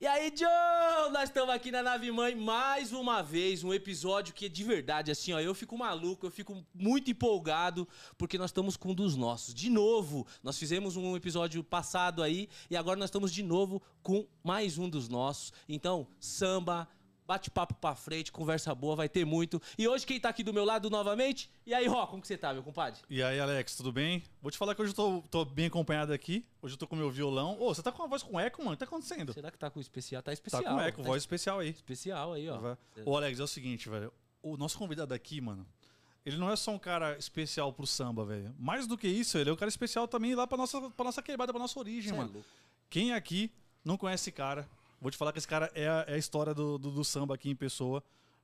E aí, Joe? Nós estamos aqui na Nave Mãe mais uma vez, um episódio que de verdade, assim, ó, eu fico maluco, eu fico muito empolgado, porque nós estamos com um dos nossos. De novo, nós fizemos um episódio passado aí, e agora nós estamos de novo com mais um dos nossos. Então, samba, bate-papo pra frente, conversa boa, vai ter muito. E hoje quem tá aqui do meu lado novamente? E aí, Ró, como que você tá, meu compadre? E aí, Alex, tudo bem? Vou te falar que hoje eu tô, tô bem acompanhado aqui. Hoje eu tô com meu violão. Ô, você tá com uma voz com eco, mano? O que tá acontecendo? Será que tá com especial? Tá especial. Tá com eco, tá voz especial aí. Especial aí, ó. Ô, Alex, é o seguinte, velho. O nosso convidado aqui, mano, ele não é só um cara especial pro samba, velho. Mais do que isso, ele é um cara especial também lá pra nossa, pra nossa quebrada, pra nossa origem, Cê é mano. louco. Quem aqui não conhece esse cara? Vou te falar que esse cara é a, é a história do, do, do samba aqui em pessoa.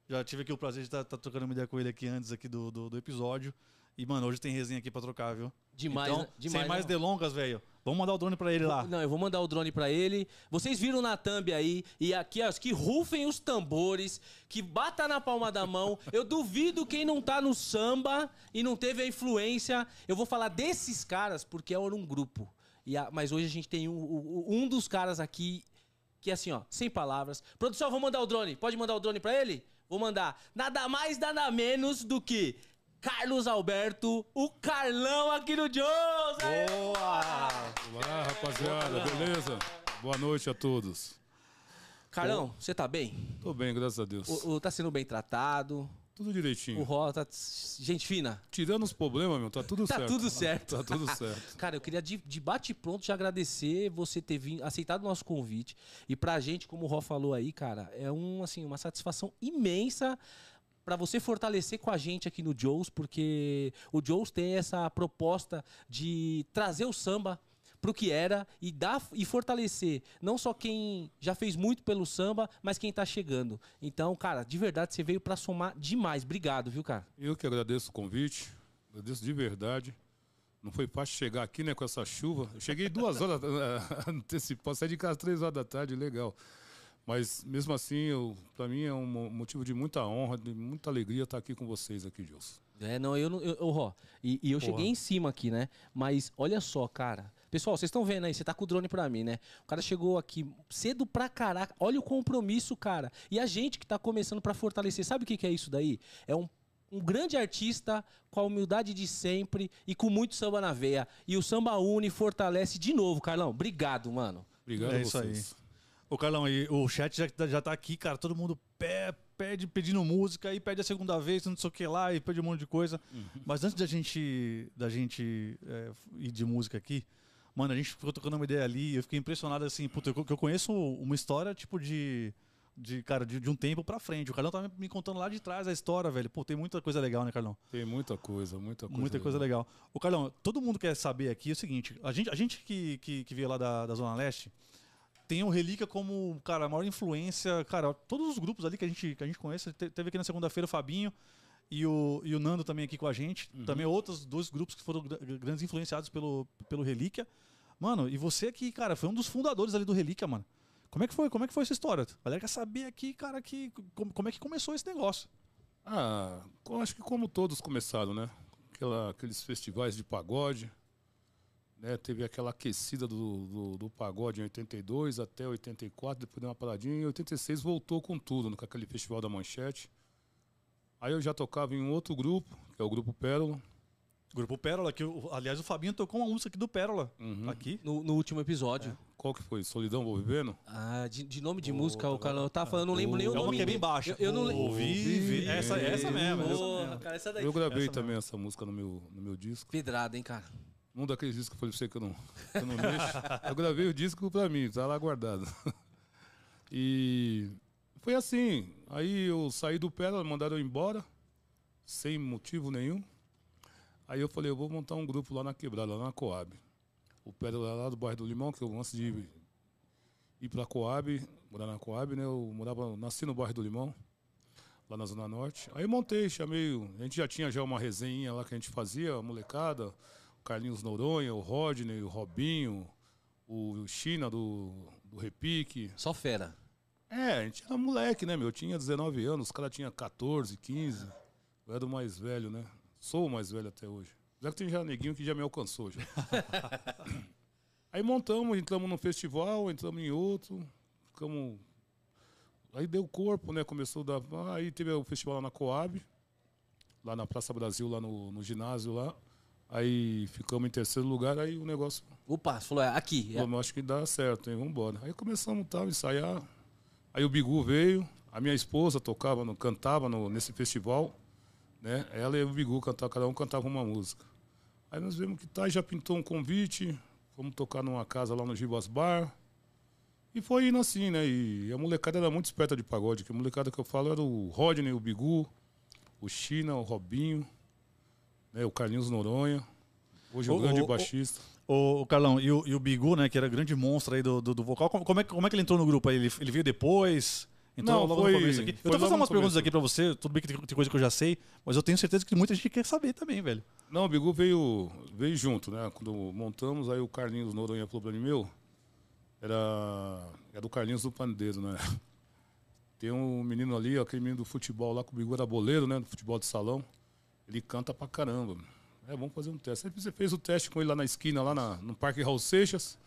Já tive aqui o prazer de estar trocando uma ideia com ele aqui antes aqui do, do, do episódio. E, mano, hoje tem resenha aqui pra trocar, viu? Demais, então, né? Demais, sem mais né? delongas, velho. Vamos mandar o drone pra ele lá. Não, eu vou mandar o drone pra ele. Vocês viram na thumb aí. E aqui, ó, que rufem os tambores, que bata na palma da mão. Eu duvido quem não tá no samba e não teve a influência. Eu vou falar desses caras porque era um grupo. E a- mas hoje a gente tem um, um- um dos caras aqui que assim, ó, sem palavras. Produção, vou mandar o drone. Pode mandar o drone pra ele? Vou mandar. Nada mais, nada menos do que Carlos Alberto, o Carlão aqui no Jones. Aê! Olá, rapaziada, beleza? Boa noite a todos. Carlão, você tá bem? Tô bem, graças a Deus. O, o- tá sendo bem tratado. Tudo O direitinho. Ró tá. Gente fina. Tirando os problemas, meu, tá tudo Tá certo. tudo certo. Tá tudo certo. Cara, eu queria de, de bate-pronto te agradecer você ter vindo, aceitado o nosso convite. E pra gente, como o Ró falou aí, cara, é um, assim, uma satisfação imensa pra você fortalecer com a gente aqui no Joes, porque o Joes tem essa proposta de trazer o samba pro que era e dar e fortalecer não só quem já fez muito pelo samba, mas quem tá chegando. Então, cara, de verdade você veio pra somar demais. Obrigado, viu, cara? Eu que agradeço o convite, agradeço de verdade. Não foi fácil chegar aqui, né, com essa chuva. Eu cheguei duas horas eh, antecipado, saí de casa três horas da tarde, legal. Mas mesmo assim, eu, pra mim é um mo- motivo de muita honra, de muita alegria estar aqui com vocês aqui, Deus. É, não, eu não. Eu, eu, Ró, e, e eu cheguei em cima aqui, né? Mas olha só, cara. Pessoal, vocês estão vendo aí, você tá com o drone pra mim, né? O cara chegou aqui cedo pra caraca. Olha o compromisso, cara. E a gente que tá começando pra fortalecer, sabe o que, que é isso daí? É um. Um grande artista com a humildade de sempre e com muito samba na veia. E o samba une, fortalece de novo, Carlão. Obrigado, mano. Obrigado É a isso aí. vocês. Ô, Carlão, e o chat já, tá- já tá aqui, cara. Todo mundo pe- pede, pedindo música, aí pede a segunda vez, não sei o que lá, e pede um monte de coisa. Mas antes da gente, da gente é, ir de música aqui, mano, a gente ficou tocando uma ideia ali, e eu fiquei impressionado assim, puta, eu, que eu conheço uma história, tipo, de. De, cara, de, de um tempo pra frente. O Carlão tava me contando lá de trás a história, velho. Pô, tem muita coisa legal, né, Carlão? Tem muita coisa, muita coisa. Muita coisa legal. O Carlão, todo mundo quer saber aqui o seguinte: a gente, a gente que, que, que veio lá da, da Zona Leste tem o Relíquia como, cara, a maior influência. Cara, todos os grupos ali que a gente, que a gente conhece, te- teve aqui na segunda-feira o Fabinho e o, e o Nando também aqui com a gente. Também outros dois grupos que foram gra- grandes influenciados pelo, pelo Relíquia. Mano, e você aqui, cara, foi um dos fundadores ali do Relíquia, mano. Como é que foi? Como é que foi essa história? A galera quer saber aqui, cara, que, como, como é que começou esse negócio. Ah, acho que como todos começaram, né? Aquela- aqueles festivais de pagode, né? Teve aquela aquecida do, do, do pagode em 82 até 84, depois deu uma paradinha. Em 86 voltou com tudo, com aquele festival da Manchete. Aí eu já tocava em um outro grupo, que é o Grupo Pérola. Grupo Pérola, que o- aliás o Fabinho tocou uma música aqui do Pérola. Aqui. No, no último episódio. Qual que foi? Solidão Vou Vivendo? Ah, de, de nome de música, o Carlão. Eu tava falando, não lembro nem o É uma nome. que é bem baixa. Eu, eu não lembro. Vive. Essa, essa mesmo. Porra, mesmo. cara, essa daí. Eu gravei Essa também essa música no meu, no meu disco. Pedrada, hein, cara. Um daqueles discos que eu falei pra você que eu não, que eu não mexo. Eu gravei o disco pra mim, tá lá guardado. E foi assim. Aí eu saí do Pérola, mandaram eu embora, sem motivo nenhum. Aí eu falei, eu vou montar um grupo lá na quebrada, lá na Coab. O Pérola é lá do bairro do Limão, que eu antes de ir pra Coab, morar na Coab, né? Eu morava, nasci no bairro do Limão, lá na Zona Norte. Aí montei, chamei. A gente já tinha já uma resenha lá que a gente fazia, a molecada, o Carlinhos Noronha, o Rodney, o Robinho, o China do, do Repique. Só fera. É, a gente era moleque, né, meu? Eu tinha 19 anos, os caras tinham 14, 15. Eu era o mais velho, né? Sou o mais velho até hoje. Já que tem já neguinho que já me alcançou já. Aí montamos, entramos num festival, entramos em outro. ficamos. Aí deu corpo, né? Começou a dar. Aí teve o festival lá na Coab, lá na Praça Brasil, lá no, no ginásio lá. Aí ficamos em terceiro lugar, aí o negócio. Opa, você falou, é aqui. É. Falou, acho que dá certo, hein? Vamos embora. Aí começamos tal, ensaiar. Aí o Bigu veio, a minha esposa tocava, no, cantava no, nesse festival, né? Ela e o Bigu cantavam, cada um cantava uma música. Aí nós vimos que tá, já pintou um convite, fomos tocar numa casa lá no Gibas Bar. E foi indo assim, né? E a molecada era muito esperta de pagode, que a molecada que eu falo era o Rodney, o Bigu, o China, o Robinho, né? o Carlinhos Noronha, hoje o, O- grande o- o- baixista. Ô, ô, Carlão, e o, e o Bigu, né, que era grande monstro aí do, do, do vocal, como, é, que- como é que ele entrou no grupo aí? Ele, ele veio depois? Entrou Não, logo foi- no começo aqui? Eu tô fazendo umas perguntas aqui pra você, tudo bem que tem, tem coisa que eu já sei, mas eu tenho certeza que muita gente quer saber também, velho. Não, o Bigu veio, veio junto, né? Quando montamos, aí o Carlinhos Noronha falou pra mim, meu, era, era do Carlinhos do Pandeiro, né? Tem um menino ali, aquele menino do futebol lá, que o Bigu era boleiro, né? Do futebol de salão. Ele canta pra caramba. É, vamos fazer um teste. Aí você fez o teste com ele lá na esquina, lá na- no Parque Raul Seixas.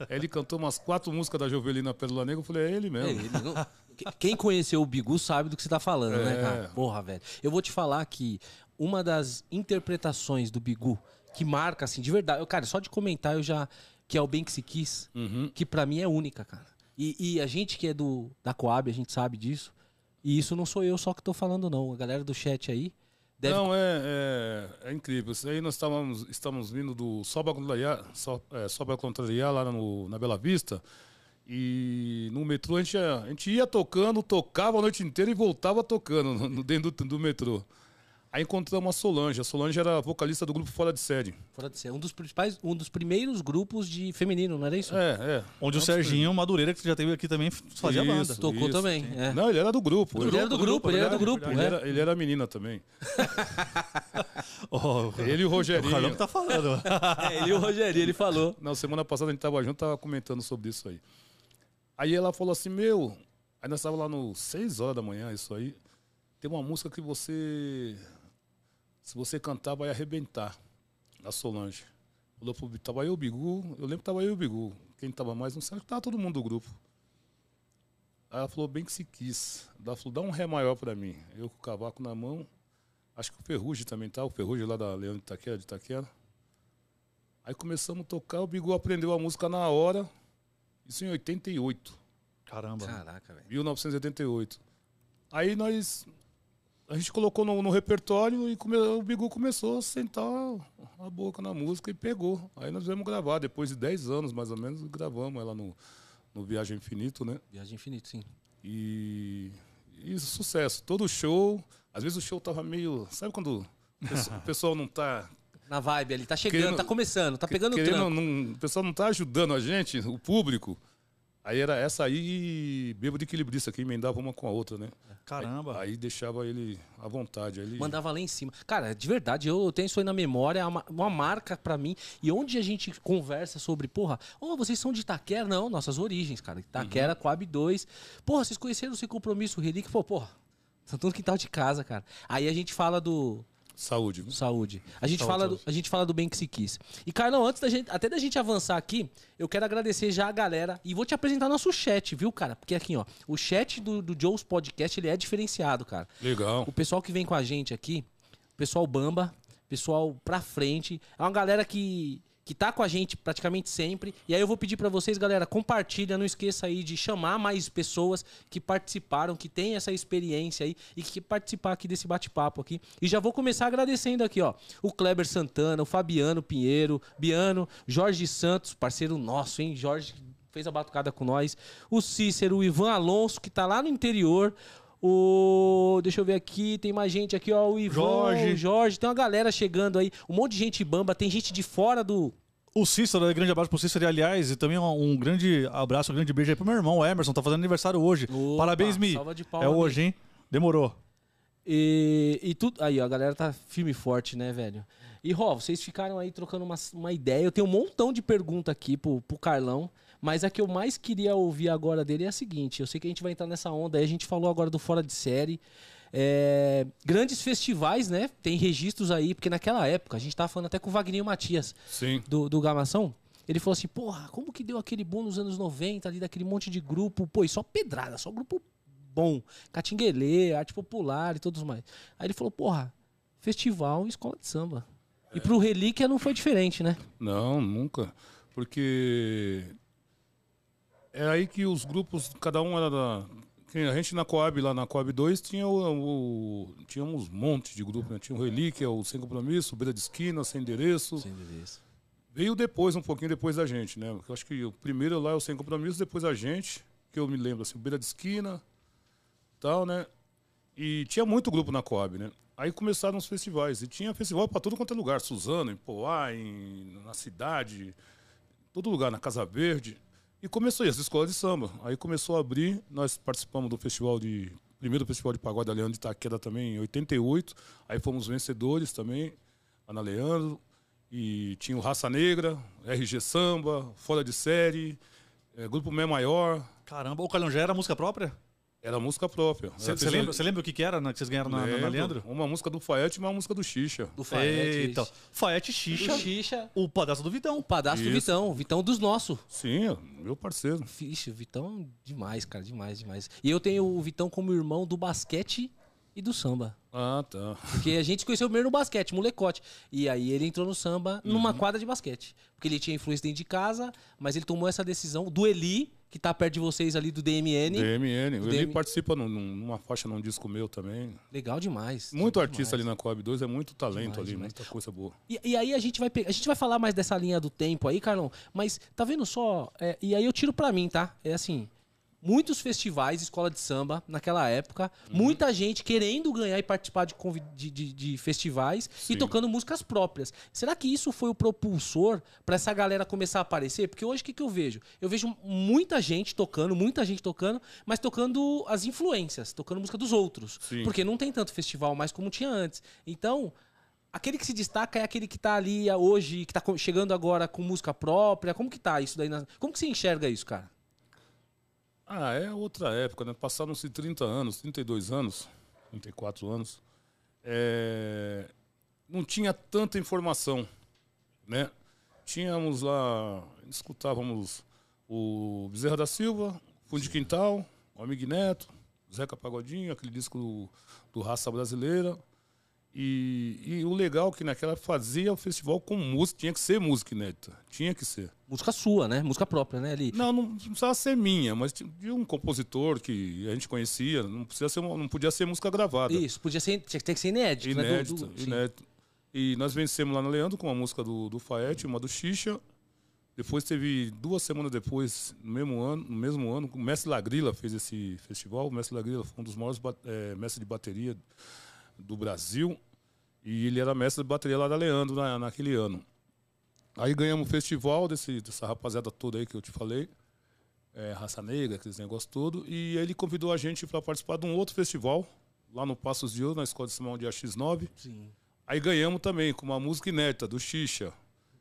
Aí ele cantou umas quatro músicas da Jovelina Pérola Negra. Eu falei, é ele É mesmo. ele, não- Que- Quem conheceu o Bigu sabe do que você tá falando, né, É. cara? Porra, velho. Eu vou te falar que uma das interpretações do Bigu que marca, assim, de verdade. Eu, cara, só de comentar eu já. Que é o Bem Que Se Quis, Uhum. que pra mim é única, cara. E, e a gente que é do da Coab, a gente sabe disso. E isso não sou eu só que tô falando, não. A galera do chat aí deve. Não, é, é, é incrível. Isso aí nós estávamos, estamos vindo do Soba Contrariar, so, é, Contrariar lá no, na Bela Vista. E no metrô a gente, ia- a gente ia tocando, tocava a noite inteira e voltava tocando no- dentro do, do metrô. Aí encontramos a Solange. A Solange era vocalista do grupo Fora de Série. Fora de ser. Um dos principais, um dos primeiros grupos de feminino, não era isso? É, é. Onde o Serginho Madureira, que já teve aqui também, fazia Isso. banda. Tocou também. é. Não, ele era do grupo. Ele era do grupo, ele era do grupo. Ele é. era, ele era menina também. Ó, Ele e o o Rogerinho. Carlão que tá falando. É, ele e o Rogério, ele falou. Na semana passada a gente tava junto, tava comentando sobre isso aí. Aí ela falou assim, meu, aí nós tava lá no 6 horas da manhã, isso aí. Tem uma música que você. Se você cantar, vai arrebentar. Da Solange. Falou pro Bigu, tava eu o Bigu, eu lembro que tava eu e o Bigu. Quem tava mais, não sei, tava todo mundo do grupo. Aí ela falou bem que se quis. Ela falou, dá um ré maior pra mim. Eu com o cavaco na mão. Acho que o Ferrugem também tá, o Ferrugem lá da Leão de Itaquera, de Itaquera. Aí começamos a tocar, o Bigu aprendeu a música na hora. Isso em 88, Caramba. Caraca, velho. 1988. Aí nós. A gente colocou no, no repertório e come- o Bigu começou a sentar a boca na música e pegou. Aí nós viemos gravar, depois de 10 anos mais ou menos, gravamos ela no, no Viagem Infinito, né? Viagem Infinito, sim. E, e sucesso. Todo show. Às vezes o show tava meio. Sabe quando o pessoal- o pessoal não tá Na vibe ali, tá chegando, Querendo- tá começando, tá pegando o trampo. não, o pessoal não tá ajudando a gente, o público. Aí era essa aí e bêbado equilibrista, que emendava uma com a outra, né? Caramba. Aí deixava ele à vontade. Aí ele... Mandava lá em cima. Cara, de verdade, eu tenho isso aí na memória, é uma, uma marca pra mim. E onde a gente conversa sobre, porra, oh, vocês são de Itaquera? Não, nossas origens, cara. Itaquera, Coab 2. Porra, vocês conheceram sem compromisso o Relíquia? Pô, porra, são tudo quintal de casa, cara. Aí a gente fala do, Saúde. viu? Saúde. A gente, Saúde, fala do, saúde. a gente fala do bem que se quis. E, Carlão, antes da gente, até da gente avançar aqui, eu quero agradecer já a galera e vou te apresentar nosso chat, viu, cara? Porque aqui, ó, o chat do, do Joe's Podcast, ele é diferenciado, cara. Legal. O pessoal que vem com a gente aqui, o pessoal bamba, pessoal pra frente, é uma galera que que tá com a gente praticamente sempre. E aí eu vou pedir pra vocês, galera, compartilha, não esqueça aí de chamar mais pessoas que participaram, que têm essa experiência aí e que participar aqui desse bate-papo aqui. E já vou começar agradecendo aqui, ó, o Kleber Santana, o Fabiano Pinheiro, Biano, Jorge Santos, parceiro nosso, hein? Jorge fez a batucada com nós. O Cícero, o Ivan Alonso, que tá lá no interior. O. Deixa eu ver aqui, tem mais gente aqui, ó. O Ivan, Jorge. o Jorge, tem uma galera chegando aí. Um monte de gente bamba, tem gente de fora do. O Cícero, né, grande abraço pro Cícero, e, aliás, e também um, um grande abraço, um grande beijo aí pro meu irmão, o Emerson, tá fazendo aniversário hoje. Opa, Parabéns, Mi. salva de É hoje, hein? Demorou. E, e tudo. Aí, ó, a galera tá firme e forte, né, velho? E, Ró, vocês ficaram aí trocando uma, uma ideia. Eu tenho um montão de pergunta aqui pro, pro Carlão. Mas a que eu mais queria ouvir agora dele é a seguinte: eu sei que a gente vai entrar nessa onda aí, a gente falou agora do Fora de Série. É, grandes festivais, né? Tem registros aí, porque naquela época, a gente tava falando até com o Wagninho Matias Sim. do, do Gamação. Ele falou assim, porra, como que deu aquele boom nos anos 90 ali, daquele monte de grupo, pô, e só pedrada, só grupo bom, Catinguelê, Arte Popular e todos mais. Aí ele falou, porra, festival e escola de samba. E pro Relíquia não foi diferente, né? Não, nunca. Porque é aí que os grupos, cada um era da. A gente na Coab, lá na Coab 2, tinha o, o- tínhamos um monte de grupos, né? Tinha o Relíquia, o Sem Compromisso, o Beira de Esquina, Sem Endereço. Veio depois, um pouquinho depois da gente, né? Eu acho que o primeiro lá é o Sem Compromisso, depois a gente, que eu me lembro, assim, o Beira de Esquina, tal, né? E tinha muito grupo na Coab, né? Aí começaram os festivais, e tinha festival para todo quanto é lugar, Suzano, em Poá, em, na cidade, todo lugar, na Casa Verde. E começou isso, escola de samba. Aí começou a abrir, nós participamos do festival de. Primeiro festival de pagode da Leandro de Itaquera também, em 88. Aí fomos vencedores também, lá na Leandro. E tinha o Raça Negra, RG Samba, Fora de Série, eh, Grupo Mé Maior. Caramba, o Calhão já era música própria? Era música própria. Você lembra, lembra o que, que era na- que vocês ganharam na, na-. Leandro? Uma música do Faete e uma música do Xixa. Do Faete. Eita, Faete Xixa, O Xixa, o pedaço do Vitão. o padastro do Isso. Vitão, o Vitão dos nossos. Sim, meu parceiro. Vixe, o Vitão, demais, cara, demais, demais. E eu tenho o Vitão como irmão do basquete e do samba. Ah, tá. Porque a gente se conheceu primeiro no basquete, molecote. E aí ele entrou no samba numa Uhum. quadra de basquete. Porque ele tinha influência dentro de casa, mas ele tomou essa decisão do Eli, que tá perto de vocês ali do DMN. DMN. Do Ele DM. participa num- num- numa faixa num disco meu também. Legal demais. Muito demais. artista ali na Coab 2, é muito talento Demais, ali, demais. muita coisa boa. E, e aí a gente vai a gente vai falar mais dessa linha do tempo aí, Carlão, mas tá vendo só? é, e aí eu tiro pra mim, tá? É assim, muitos festivais, escola de samba naquela época, Uhum. muita gente querendo ganhar e participar de, de, de- de festivais e Sim. tocando músicas próprias. Será que isso foi o propulsor pra essa galera começar a aparecer? Porque hoje o que, que eu vejo? Eu vejo muita gente tocando, muita gente tocando, mas tocando as influências, tocando música dos outros. Sim. Porque não tem tanto festival mais como tinha antes. Então, Aquele que se destaca é aquele que tá ali hoje, que tá co- chegando agora com música própria. Como que tá isso daí? na- Como que você enxerga isso, cara? Ah, é outra época, né? Passaram-se 30 anos, 32 anos, 34 anos. É, Não tinha tanta informação, né? Tínhamos lá, escutávamos o Bezerra da Silva, Fundo de Quintal, o Amigo Neto, Zeca Pagodinho, aquele disco do, do Raça Brasileira. E, e o legal é que naquela fazia o festival com música, tinha que ser música inédita, tinha que ser. Música sua, né? Música própria, né? Ali. Não, não precisava ser minha, mas de um compositor que a gente conhecia, não, precisa ser, não podia ser música gravada. Isso, podia ser, tinha que ter que ser inédito, né? Do- do- sim. inédita. E nós vencemos lá no Leandro com uma música do, do Faete, uma do Xixa. Depois teve, duas semanas depois, no mesmo ano, no mesmo ano o Mestre Lagrila fez esse festival. O Mestre Lagrila foi um dos maiores eh, mestres de bateria do Brasil. E ele era mestre de bateria lá da Leandro na, naquele ano. Aí ganhamos o festival desse, dessa rapaziada toda aí que eu te falei. É, Raça Negra, aqueles negócios todos. E ele convidou a gente para participar de um outro festival, lá no Passos de Ouro, na Escola de Simão de AX9. Sim. Aí ganhamos também com uma música inédita do Xixa,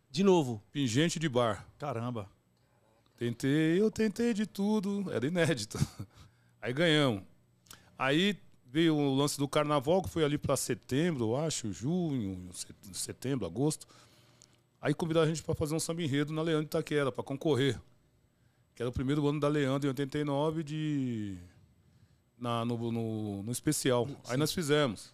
De novo. Pingente de Bar. Caramba. Tentei, eu tentei de tudo, era inédito. Aí ganhamos. Aí veio o lance do carnaval, que foi ali para setembro, eu acho, junho, set- setembro, agosto. Aí convidaram a gente para fazer um samba enredo na Leandro Itaquera, para concorrer. Que era o primeiro ano da Leandro, em 89, de. Na, no, no, no especial. Aí nós fizemos.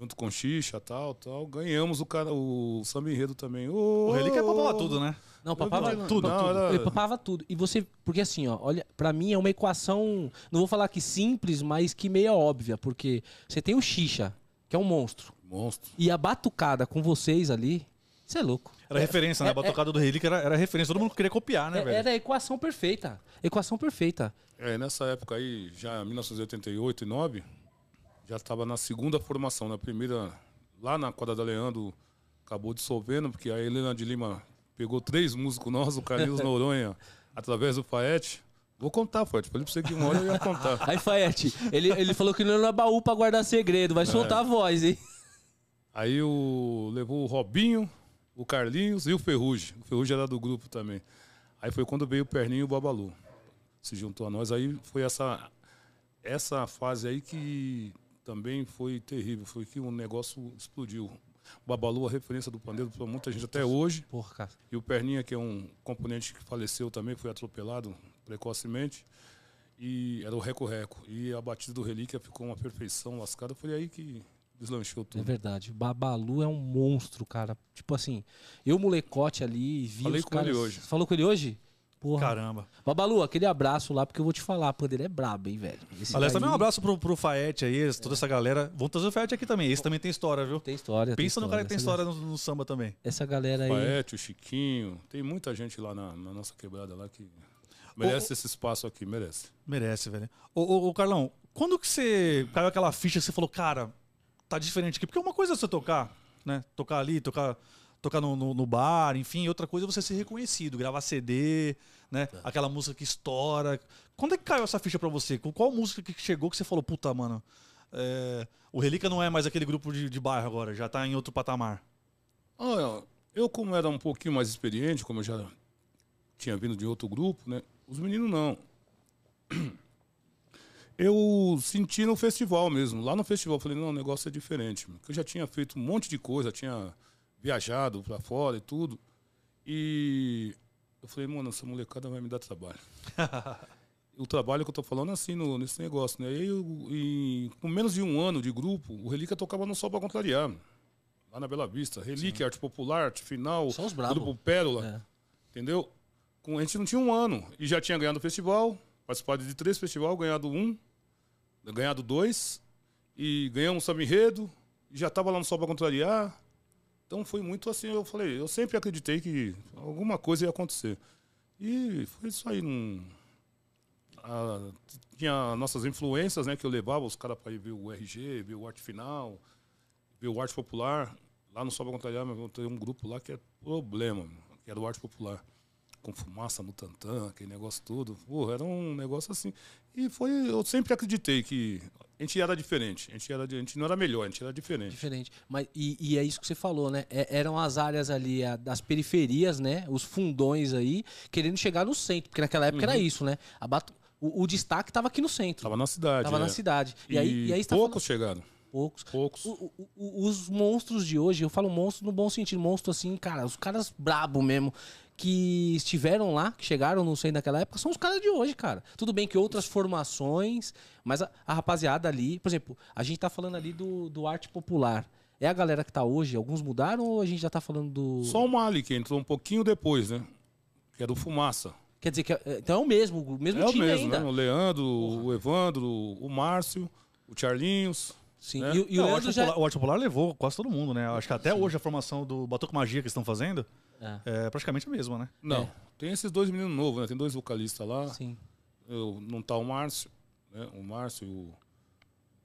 Junto com Xixa, tal, tal. Ganhamos o, cara, o samba enredo também. O Relíquia papava tudo, né? Não, papava não, tudo. não, tudo. era- Ele papava tudo. E você. Porque assim, ó, olha, pra mim é uma equação. Não vou falar que simples, mas que meio óbvia. Porque você tem o Xixa, que é um monstro. Monstro. E a batucada com vocês ali. Você é louco. Era referência, né? é- A batucada do Relíquia era, era referência. Todo mundo queria copiar, né, É- velho? Era a equação perfeita. Equação perfeita. É, nessa época aí, já em 1988 e 9, já estava na segunda formação. Na primeira, lá na quadra da Leandro, acabou dissolvendo, porque a Helena de Lima pegou três músicos nossos, o Carlinhos Noronha, através do Faete. Vou contar, Faete. Falei pra você que uma hora eu ia contar. Aí, Faete, ele, ele falou que não é baú pra guardar segredo. Vai soltar a voz, hein? Aí o, levou o Robinho, o Carlinhos e o Ferrugem. O Ferrugem era do grupo também. Aí foi quando veio o Perninho e o Babalu. Se juntou a nós. Aí foi essa, essa fase aí que também foi terrível. Foi que o negócio explodiu. Babalu, a referência do pandeiro para muita gente até hoje. Porra, cara. E o Perninha, que é um componente que faleceu também, foi atropelado precocemente. E era o Reco-Reco. E a batida do Relíquia ficou uma perfeição lascada. Foi aí que deslanchou É tudo. verdade. O Babalu é um monstro, cara. Tipo assim, eu molecote ali, vi Falei os com caras... ele hoje. Falou com ele hoje? Porra. Caramba. Babalu, aquele abraço lá, porque eu vou te falar, pô, ele é brabo, hein, velho. Esse Aliás, daí também um abraço pro, pro Faete aí, toda essa galera. Vamos trazer o Faete aqui também. Esse também tem história, viu? Tem história. tem Pensa no cara que tem Essa- história no, no samba também. Essa galera aí. Paete, o Chiquinho. Tem muita gente lá na, na nossa quebrada lá que merece esse espaço aqui, merece. Merece, velho. Ô, ô, ô, Carlão, quando que você caiu aquela ficha que você falou, cara, tá diferente aqui? Porque uma coisa é você tocar, né? Tocar ali, tocar, tocar no, no- no bar, enfim, outra coisa é você ser reconhecido, gravar CD, né? Aquela música que estoura. Quando é que caiu essa ficha pra você? Qual música que chegou que você falou, puta, mano, é, o Relíquia não é mais aquele grupo de, de bairro agora, já tá em outro patamar. Ah, eu, como era um pouquinho mais experiente, como eu já tinha vindo de outro grupo, né? Os meninos não. Eu senti no festival mesmo. Lá no festival, eu falei, não, o negócio é diferente. Porque eu já tinha feito um monte de coisa, tinha viajado pra fora e tudo. E eu falei, mano, essa molecada vai me dar trabalho. o trabalho que eu tô falando é assim no, nesse negócio, né? E, eu, e com menos de um ano de grupo, o Relíquia tocava no Sol pra Contrariar. Lá na Bela Vista. Relíquia, Arte Popular, Arte Final, São os brabo. Grupo Pérola. É. Entendeu? Com, a gente não tinha um ano. E já tinha ganhado o festival, participado de três festivais, ganhado um, ganhado dois, e ganhamos um samba enredo, já estava lá no Sol para contrariar. Então foi muito assim, eu falei, eu sempre acreditei que alguma coisa ia acontecer. E foi isso aí. Não... Ah, tinha nossas influências, né? Que eu levava os caras para ir ver o RG, ver o Arte Final, ver o Arte Popular. Lá no Sol para contrariar, mas tem um grupo lá que é problema, que era o Arte Popular com fumaça no tantã, aquele negócio todo. Porra, era um negócio assim. E foi, eu sempre acreditei que a gente era diferente. A gente, era, a gente não era melhor, a gente era diferente. Diferente. Mas, e, e é isso que você falou, né? É- eram as áreas ali a- das periferias, né? Os fundões aí, querendo chegar no centro. Porque naquela época era isso, né? A Bato- o, o destaque tava aqui no centro. Tava na cidade. Tava é. na cidade. E, E, aí, e aí tá poucos chegaram. falando- poucos. Poucos. O- o- o- os monstros de hoje, eu falo monstro no bom sentido, monstro assim, cara, os caras brabo mesmo, que estiveram lá, que chegaram no centro daquela época, são os caras de hoje, cara. Tudo bem que outras formações, mas a, a rapaziada ali, por exemplo, a gente tá falando ali do, do arte popular. É a galera que tá hoje? Alguns mudaram ou a gente já tá falando do. Só o Mali, que entrou um pouquinho depois, né? Que era o Fumaça. Quer dizer que é- então é o mesmo, o mesmo é o time mesmo, ainda. né? O Leandro, o Evandro, o Márcio, o Charlinhos. Sim. né? E, o- e o Não, o, Leandro Arte já. Popular, o Arte Popular levou quase todo mundo, né? Acho que até hoje a formação do Batuque Magia que estão fazendo É, é praticamente a mesma, né? Não, É. tem esses dois meninos novos, né? Tem dois vocalistas lá. sim. Eu, não tá o Márcio, né? O Márcio e o,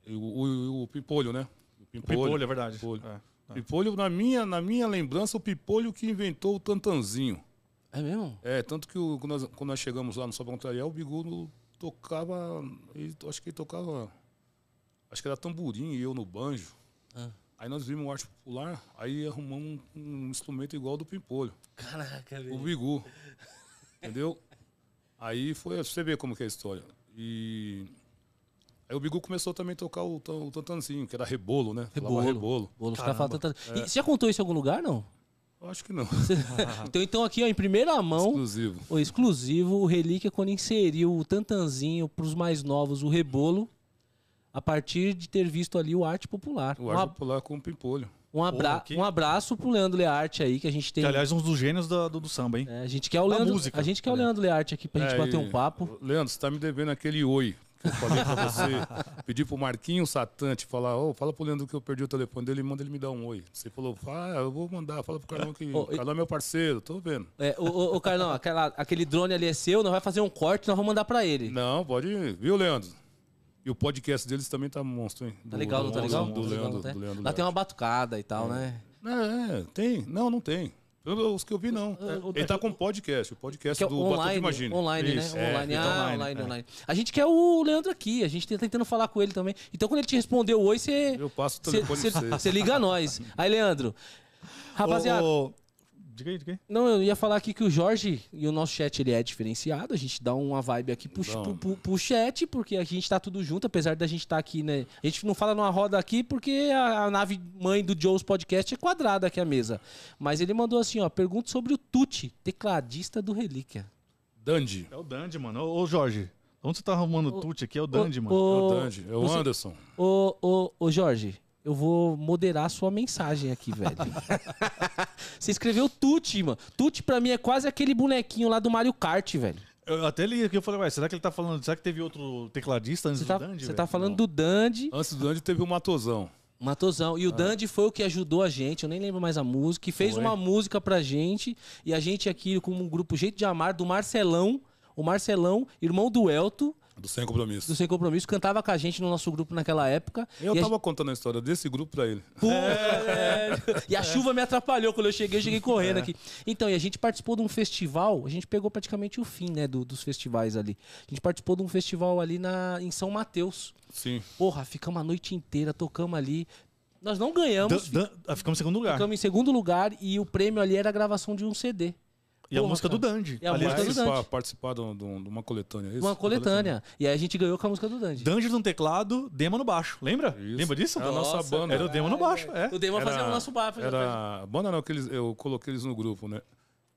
e o, o, o Pimpolho, né? O Pipolho, é verdade. Pipolho. É. Pipolho, na minha, na minha lembrança, o Pipolho que inventou o tantanzinho. É mesmo? É, tanto que o- quando, nós, quando nós chegamos lá no Só Contrariar, o Bigu tocava. Ele, acho que ele tocava. Acho que era tamborim e eu no banjo. Ah. Aí nós vimos o arte popular, aí arrumamos um, um instrumento igual ao do Pimpolho, Caraca, o. Bigu. Entendeu? Aí foi, você vê como que é a história. E. Aí o Bigu começou também a tocar o, o tantanzinho, que era rebolo, né? Falava Rebolo. rebolo. Bolo, os caras tanto- E você já contou isso em algum lugar, não? Eu acho que não. Então, então aqui, ó, em primeira mão, Exclusivo. o exclusivo, o Relíquia, quando inseriu o tantanzinho pros mais novos, o rebolo, a partir de ter visto ali o arte popular. O arte popular com o Pimpolho. um, abra- Porra, que- um abraço pro Leandro Learte aí, que a gente tem. Que, aliás, um dos gênios da- do, do samba, hein? É, a gente quer o Da Leandro, música. a gente quer o Leandro Learte aqui pra gente É, bater e- um papo. Leandro, você tá me devendo aquele oi que eu falei pra você. Pedi pro Marquinhos Satante falar, ô, fala pro Leandro que eu perdi o telefone dele e manda ele me dar um oi. Você falou, ah, eu vou mandar, fala pro Carlão que Ô, o Carlão é meu parceiro, tô vendo. É, ô, ô, ô, Carlão, aquela- aquele drone ali é seu, nós vai fazer um corte, nós vamos mandar pra ele. Não, pode ir, viu, Leandro? E o podcast deles também tá monstro, hein? Tá legal, não tá legal? Do Tá legal, Leandro, não tá? do Leandro Lá tem uma batucada e tal, né? É, é, tem. Não, não tem. Eu- Os que eu vi, não. Ele tá com podcast, o podcast é do Batuque online, Imagine. online, Isso, né? é, online, ah, tá online, online, online, é. A gente quer o Leandro aqui, a gente tá tentando falar com ele também. Então quando ele te respondeu oi, você Eu passo o telefone você liga a nós. Aí, Leandro, rapaziada, Ô, ô, Diga aí, diga aí. Não, eu ia falar aqui que o Jorge e o nosso chat ele é diferenciado. A gente dá uma vibe aqui pro, pro, pro- pro chat, porque a gente tá tudo junto, apesar da gente estar aqui, né? A gente não fala numa roda aqui porque a, a nave mãe do Joe's Podcast é quadrada aqui a mesa. Mas ele mandou assim, ó, pergunta sobre o Tuti, tecladista do Relíquia. Dandy. É o Dandy, mano. Ô, ô, Jorge, onde você tá arrumando o tute aqui? É o Dandy, mano. É o Dandy. É o você- Anderson. Ô, ô, ô, Jorge, eu vou moderar a sua mensagem aqui, velho. Você escreveu Tuti, mano. Tuti pra mim é quase aquele bonequinho lá do Mario Kart, velho. Eu até li aqui, eu falei, ué, será que ele tá falando, será que teve outro tecladista antes Você tá, do Dandy? você velho? tá falando Não. do Dandy, Antes do Dandy teve o Matosão. Matosão. E o Dandy foi o que ajudou a gente, eu nem lembro mais a música, que fez Foi. uma música pra gente. E a gente aqui, como um grupo Jeito de Amar, do Marcelão. O Marcelão, irmão do Elto, Do Sem Compromisso. do Sem Compromisso, cantava com a gente no nosso grupo naquela época. Eu a tava contando a história desse grupo pra ele. Pô, é. E a chuva me atrapalhou quando eu cheguei, eu cheguei correndo É. aqui. Então, e a gente participou de um festival, a gente pegou praticamente o fim, né, do- dos festivais ali. A gente participou de um festival ali na, em São Mateus. Sim. Porra, ficamos a noite inteira, tocamos ali. Nós não ganhamos, Dan- Dan- ficamos em segundo lugar. ficamos em segundo lugar e o prêmio ali era a gravação de um CD. E a Porra, música do cara. Dandy. E a Aliás, música do Participar, Dandy. participar de, um- de um- uma coletânea, é isso? Uma coletânea. E aí a gente ganhou com a música do Dandy. Dandy no teclado, Dema no baixo. Lembra? Isso. Lembra disso? Era a nossa Nossa, banda. Era o Dema no baixo, é. O Dema Era- fazia o nosso bafo. Era. Banda não, que eles, eu coloquei eles no grupo, né?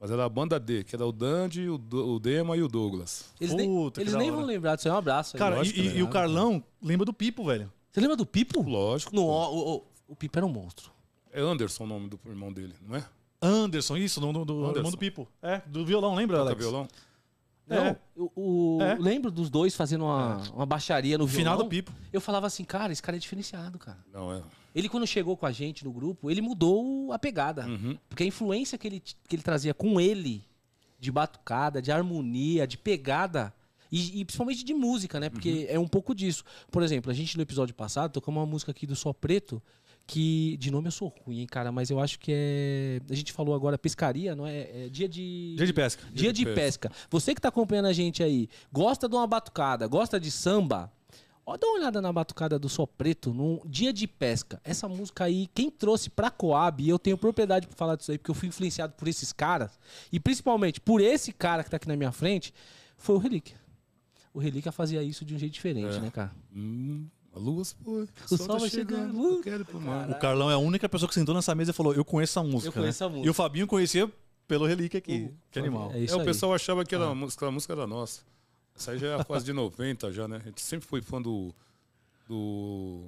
Mas era a banda D, que era o Dandy, o, Do- o Dema e o Douglas. Eles nem, Puta, eles da nem vão lembrar disso aí. Um abraço. aí. Cara, e, lógico, e- e o Carlão lembra do Pipo, velho. Você lembra do Pipo? Lógico. No, o, o, o Pipo era um monstro. É Anderson o nome do irmão dele, não é? Anderson, isso, do, do, do Anderson. do Pipo. É, do violão, lembra, Toca Alex? violão? É. Não, o, o- É. lembro dos dois fazendo uma, uma baixaria no Final violão. do Pipo. Eu falava assim, cara, esse cara é diferenciado, cara. Não, é. Ele, quando chegou com a gente no grupo, ele mudou a pegada. Uhum. Porque a influência que ele, que ele trazia com ele, de batucada, de harmonia, de pegada, e, e principalmente de música, né? Porque é um pouco disso. Por exemplo, a gente no episódio passado tocou uma música aqui do Só Preto, que de nome eu sou ruim, hein, cara, mas eu acho que é. A gente falou agora pescaria, não é? É dia de. Dia de pesca. Dia de de pesca. Você que tá acompanhando a gente aí, gosta de uma batucada, gosta de samba, ó, dá uma olhada na batucada do Só Preto, num dia de pesca. Essa música aí, quem trouxe pra Coab, e eu tenho propriedade pra falar disso aí, porque eu fui influenciado por esses caras, e principalmente por esse cara que tá aqui na minha frente, foi o Relíquia. O Relíquia fazia isso de um jeito diferente, É. né, cara? Hum, a lua se foi. O sol vai chegando. Eu quero ir pro mar. O Carlão é a única pessoa que sentou nessa mesa e falou: Eu conheço essa música. Eu conheço né? a música. E o Fabinho conhecia pelo relíquia aqui. que animal. É É, o aí. pessoal achava que era a música, aquela música era nossa. Essa aí já é a fase de 90 já, né? A gente sempre foi fã do. do.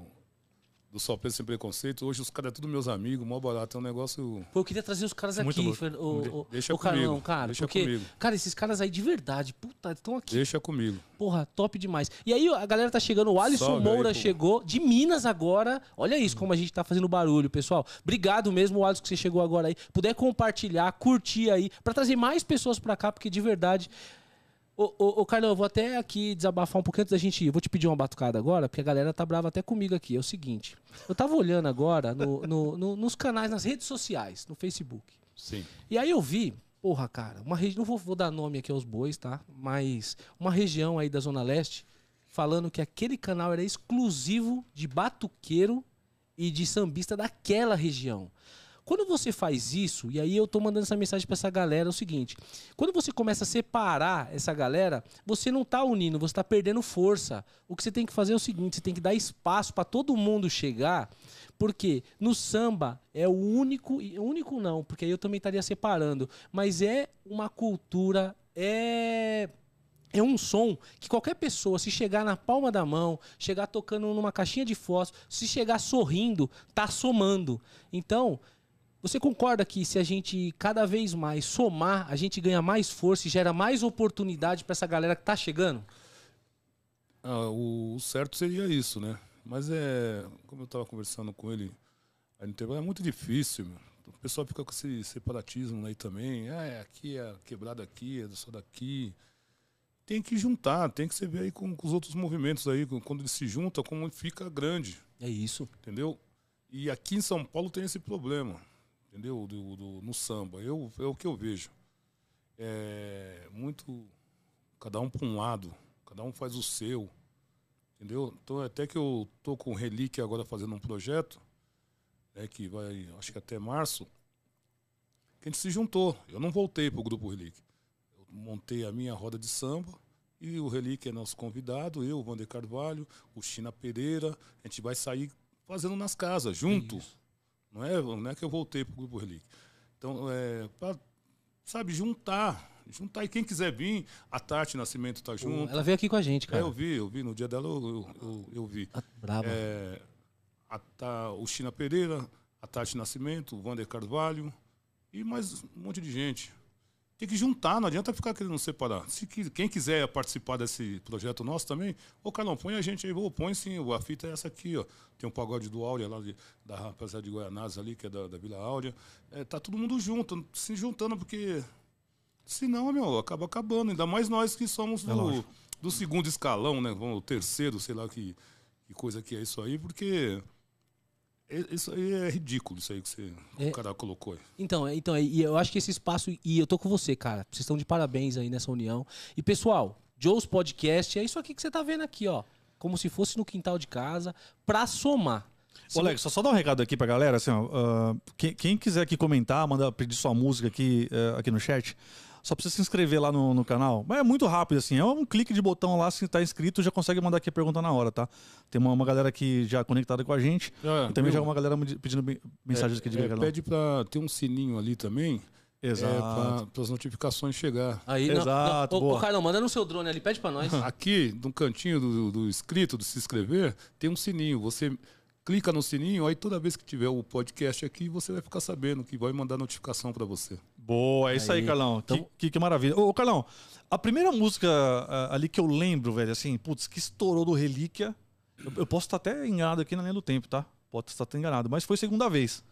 Do Só Preto Sem Preconceito. Hoje os caras é tudo meus amigos, mó barato. É um negócio. Pô, eu queria trazer os caras Muito aqui. Fer- o, o, Deixa o Carlão, comigo, cara. deixa porque, comigo. cara, esses caras aí de verdade, puta, estão aqui. Deixa comigo. Porra, top demais. E aí a galera tá chegando, o Alisson Salve Moura aí, chegou, de Minas agora. Olha isso, como a gente tá fazendo barulho, pessoal. Obrigado mesmo, Alisson, que você chegou agora aí. Puder compartilhar, curtir aí, pra trazer mais pessoas pra cá, porque de verdade... Ô, ô, ô, Carlão, eu vou até aqui desabafar um pouquinho antes da gente ir. Vou te pedir uma batucada agora, porque a galera tá brava até comigo aqui. É o seguinte, eu tava olhando agora no- no- no- nos canais, nas redes sociais, no Facebook. Sim. E aí eu vi, porra, cara, uma região, não vou, vou dar nome aqui aos bois, tá? Mas uma região aí da Zona Leste falando que aquele canal era exclusivo de batuqueiro e de sambista daquela região. Quando você faz isso, e aí eu tô mandando essa mensagem pra essa galera, é o seguinte: quando você começa a separar essa galera, você não tá unindo, você tá perdendo força. O que você tem que fazer é o seguinte: você tem que dar espaço pra todo mundo chegar, porque no samba é o único, único não, porque aí eu também estaria separando, mas é uma cultura, é é um som que qualquer pessoa, se chegar na palma da mão, chegar tocando numa caixinha de fósforo, se chegar sorrindo, tá somando. Então, você concorda que se a gente cada vez mais somar, a gente ganha mais força e gera mais oportunidade pra essa galera que tá chegando? Ah, o, certo seria isso, né? Mas é. Como eu tava conversando com ele é muito difícil, meu. O pessoal fica com esse separatismo aí também. Ah, é aqui, é quebrada aqui, é só daqui. Tem que juntar, tem que se ver aí com, com os outros movimentos aí, com- quando eles se juntam, como fica grande, É isso. entendeu? E aqui em São Paulo tem esse problema, entendeu? Do, do- no samba. Eu, é o que eu vejo. É muito. Cada um para um lado, cada um faz o seu. Entendeu? Então, até que eu tô com Relíquia agora fazendo um projeto, né, que vai, acho que até março, que a gente se juntou. Eu não voltei pro Grupo Relíquia. Eu montei a minha roda de samba e o Relíquia é nosso convidado, eu, o Vander Carvalho, o China Pereira. A gente vai sair fazendo nas casas, junto. Não é, não é que eu voltei pro Grupo Relíquia. Então, é, pra, sabe, juntar. Juntar. E quem quiser vir, a Tati Nascimento tá junto. Ela veio aqui com a gente, É, cara. eu vi, eu vi. No dia dela eu, eu, eu, eu vi. Ah, Brava. É, a Ta- o China Pereira, a Tati Nascimento, o Vander Carvalho e mais um monte de gente. Tem que juntar, não adianta ficar querendo separar. Se quem quiser participar desse projeto nosso também, ô Carlão, põe a gente aí, ô, põe sim, a fita é essa aqui, ó. Tem um pagode do Áurea lá de- da rapaziada de Goianás ali, que é da, da Vila Áurea. É, tá todo mundo junto, se juntando, porque senão, meu, acaba acabando. Ainda mais nós que somos É do, do segundo escalão, né? Vamos, o terceiro, sei lá que, que coisa que é isso aí, porque isso aí é ridículo, isso aí que você, É. o cara colocou aí. Então, é- então, e eu acho que esse espaço, e eu tô com você, cara. Vocês estão de parabéns aí nessa união. E pessoal, Joe's Podcast é isso aqui que você tá vendo aqui, ó. Como se fosse no quintal de casa, pra somar. Ô, Alex, só, só dar um recado aqui pra galera, assim, ó, ah, quem, quem quiser aqui comentar, mandar pedir sua música aqui, eh, aqui no chat, só precisa se inscrever lá no, no canal. Mas é muito rápido, assim, é um clique de botão lá, se tá inscrito, já consegue mandar aqui a pergunta na hora, tá? Tem uma, uma galera aqui já conectada com a gente, Ah, e também já viu? uma galera pedindo me- mensagens aqui de É, pede pra ter um sininho ali também, Exato. para as notificações chegar. Aí, não- Exato, não, ô, boa. ô, Carlão, manda no seu drone ali, pede pra nós. Aqui, no cantinho do, do inscrito, do se inscrever, tem um sininho. Você clica no sininho, aí toda vez que tiver o podcast aqui, você vai ficar sabendo que vai mandar notificação para você. Boa, é isso aí, Aí, Carlão. Que- então- Que, que maravilha. Ô, Carlão, a primeira música ah, ali que eu lembro, velho, assim, putz, que estourou do Relíquia. Eu, eu posso estar até enganado aqui na linha do tempo, tá? Pode estar até enganado, mas foi segunda vez.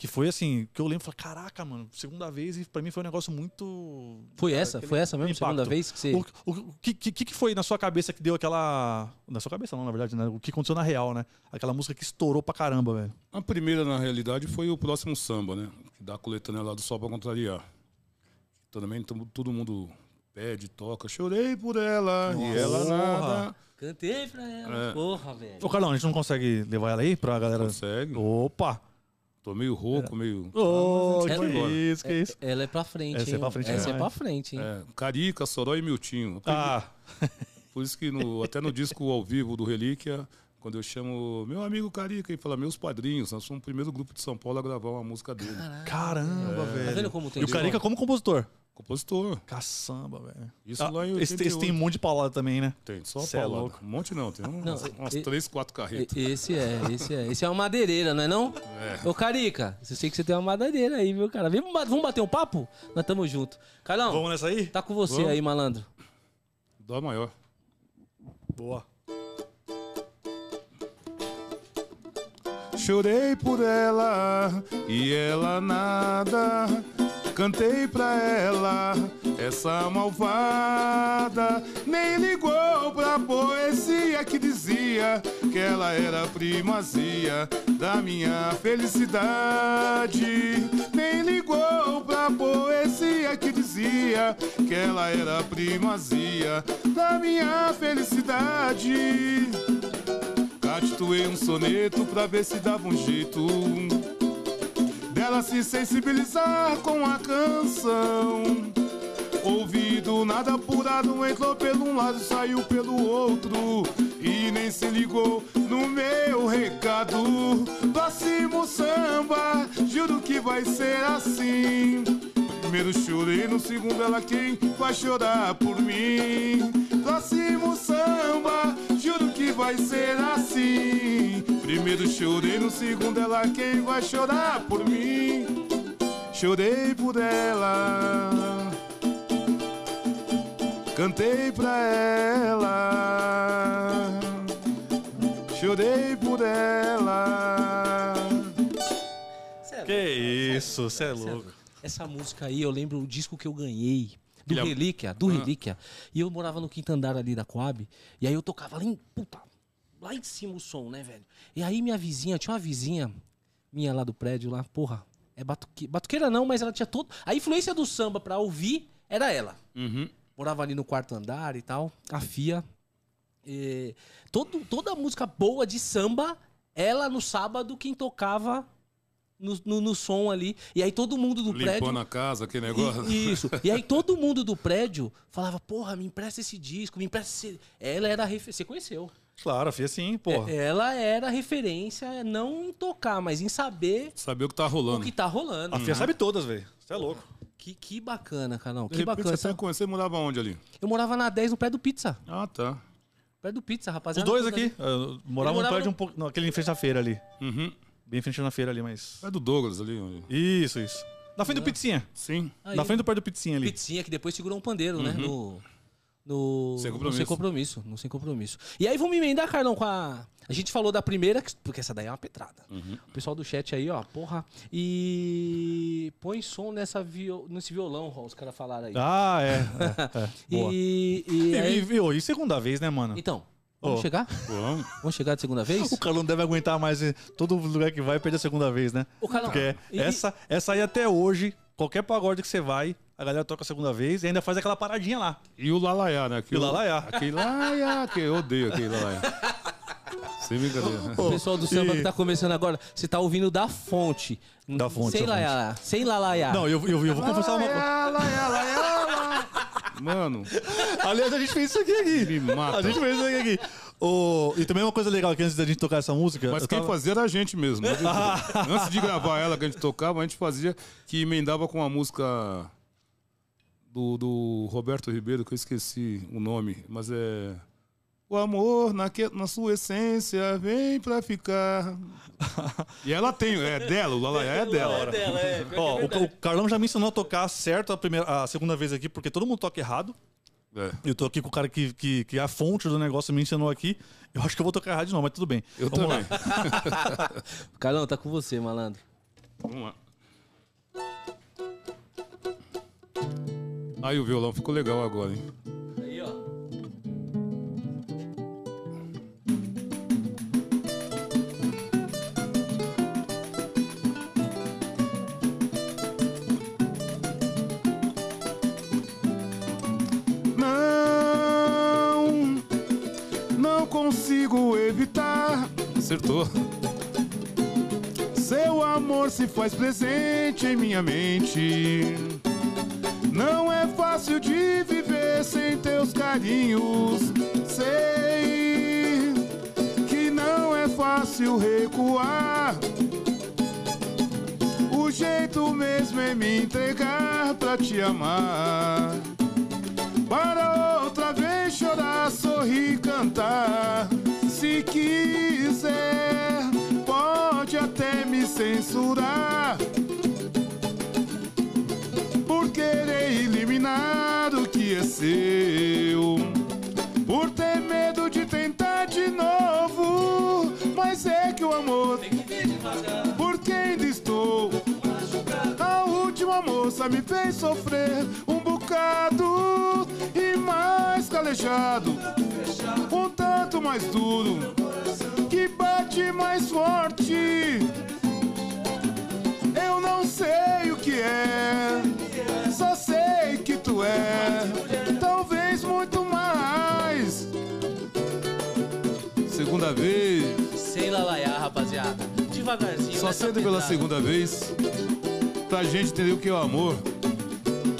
Que foi assim, que eu lembro, falei, caraca, mano, segunda vez e pra mim foi um negócio muito. Foi Cara, essa? Foi essa mesmo? impacto. Segunda vez que você. O, o- o que, que, que foi na sua cabeça que deu aquela. Na sua cabeça, não, na verdade, né? O que aconteceu na real, né? Aquela música que estourou pra caramba, velho. A primeira, na realidade, foi o próximo samba, né? Da coletânea lá do Sol para Contrariar. Também todo mundo pede, toca. Chorei por ela e ela Nossa. nada. Cantei pra ela. É. Porra, velho. Ô, Carlão, a gente não consegue levar ela aí pra galera. Consegue. Opa! Tô meio rouco, meio. Mas a gente que embora. isso, que isso. Ela é pra frente, Essa é hein? pra frente Essa é demais. pra frente, hein? É, Carica, Soró e Miltinho. Ah, Por isso que no- até no disco ao vivo do Relíquia, quando eu chamo meu amigo Carica e fala meus padrinhos, nós somos o primeiro grupo de São Paulo a gravar uma música dele. caramba, velho. Tá vendo como tem E o Carica como compositor? Compositor. Caçamba, velho. Isso Ah, lá em esse, esse 88. tem um monte de paulada também, né? Tem, só Cê é paulada. louco. Um monte não, tem umas, Não, umas e- três, quatro carretas. Esse é, esse é. Esse é uma madeireira, não é não? É. Ô, Carica, eu sei que você tem uma madeireira aí, viu, cara? Vem, vamos bater um papo? Nós tamo junto. Carlão, Vamos nessa aí? tá com você Vamos. aí, malandro. Dó maior. Boa. Chorei por ela e ela nada. Cantei pra ela, essa malvada nem ligou pra poesia que dizia que ela era primazia da minha felicidade. Nem ligou pra poesia que dizia que ela era primazia da minha felicidade. Catituei um soneto pra ver se dava um jeito dela se sensibilizar com a canção. Ouvido nada apurado, entrou pelo um lado, saiu pelo outro. E nem se ligou no meu recado. Próximo samba, juro que vai ser assim. Primeiro chorei, no segundo ela quem vai chorar por mim. Próximo samba, juro que vai ser assim. Primeiro chorei, no segundo ela quem vai chorar por mim. Chorei por ela, cantei pra ela, chorei por ela. Cê é Que louco, isso, você é cê é louco. Essa música aí, eu lembro o disco que eu ganhei. Do é- Relíquia, do Ah. Relíquia. E eu morava no quinto andar ali da Coab. E aí eu tocava em. Puta, lá em cima o som, né, velho? E aí minha vizinha, tinha uma vizinha minha lá do prédio lá, porra. É batuque... batuqueira não, mas ela tinha todo. A influência do samba pra ouvir era ela. Uhum. Morava ali no quarto andar e tal. A Fia. E todo, toda música boa de samba, ela no sábado, quem tocava no, no, no som ali. E aí todo mundo do prédio. Limpando a casa, aquele negócio. E- Isso. E aí todo mundo do prédio falava, porra, me empresta esse disco, me empresta esse... Ela era. Você conheceu. Claro, fiz assim, porra. É, Ela era a referência não em tocar, mas em saber Saber o que tá o rolando. que tá rolando. A Fia sabe todas, velho. Você é louco. Que, que bacana. De Que bacana. Você, tá conhece- você morava onde ali? Eu morava na 10 no pé do Pizza. Ah, tá. Pé do Pizza, Os rapaziada. dois toda aqui. ali. no morava prédio no- um pouco. Não, aquele em frente à feira ali. Uhum. Bem em frente na feira ali, mas. É do Douglas ali. onde- Isso, isso. Na frente do Pizzinha. Sim. Aí, Na frente do prédio do Pizzinha ali. Pizzinha, que depois segurou um pandeiro, né? No, no, Sem no compromisso. sem compromisso. No sem compromisso. E aí vamos emendar, Carlão, com a. A gente falou da primeira, que- porque essa daí é uma petrada. Uhum. O pessoal do chat aí, ó, porra. E põe som nessa viol... nesse violão, ó, os caras falaram aí. Ah, é. é, é. E, e, E, aí- e, viu, e segunda vez, né, mano? Então, vamos Ô. chegar? Vamos. Vamos chegar de segunda vez? O Carlão deve aguentar mais todo lugar que vai perder a segunda vez, né? O Carlão. Porque e- essa, essa aí até hoje, qualquer pagode que você vai, a galera toca a segunda vez e ainda faz aquela paradinha lá. E o Lalaiá, né? E o Lalaiá. Aquele Lalaiá, que eu odeio aquele Lalaiá. Sem brincadeira. O pessoal do samba e- que tá começando agora, você tá ouvindo da fonte. Da fonte, Sem da fonte. laiá. Sem lalaiá. Não, eu, eu, eu vou confessar uma coisa. Lalaiá, Lalaiá, Lalaiá. Mano, Aliás, a gente fez isso aqui. aqui. me mata. A gente fez isso aqui. aqui. O... E também uma coisa legal que antes da gente tocar essa música. Mas quem tava- fazia era a gente mesmo. né? Antes de gravar ela que a gente tocava, a gente fazia que emendava com a música do, do Roberto Ribeiro, que eu esqueci o nome, mas é. O amor na, que- na sua essência vem pra ficar. E ela tem, é dela, o Lalaiá é dela. É dela, é. É Ó, o, verdade. o Carlão já me ensinou a tocar certo a, primeira, a segunda vez aqui, porque todo mundo toca errado. É, Eu tô aqui com o cara que, que, que é a fonte do negócio me ensinou aqui. Eu acho que eu vou tocar errado de novo, mas tudo bem. eu Vamos também. lá. Carlão, tá com você, malandro. Vamos lá. Aí o violão ficou legal agora, hein? Aí, ó. Não, não consigo evitar. Acertou. Seu amor se faz presente em minha mente. Não é fácil de viver sem teus carinhos. Sei que não é fácil recuar. O jeito mesmo é me entregar pra te amar. Para outra vez chorar, sorrir, cantar. Se quiser, pode até me censurar. Por querer eliminar o que é seu. Por ter medo de tentar de novo. Mas é que o amor, porque ainda estou. A última moça me fez sofrer um bocado e mais calejado, um tanto mais duro, que bate mais forte. Eu não sei o que é, só sei que tu é, talvez muito mais. Segunda vez. Sem lalaiá, rapaziada. Devagarzinho. Só sendo pela segunda vez, pra gente entender o que é o amor.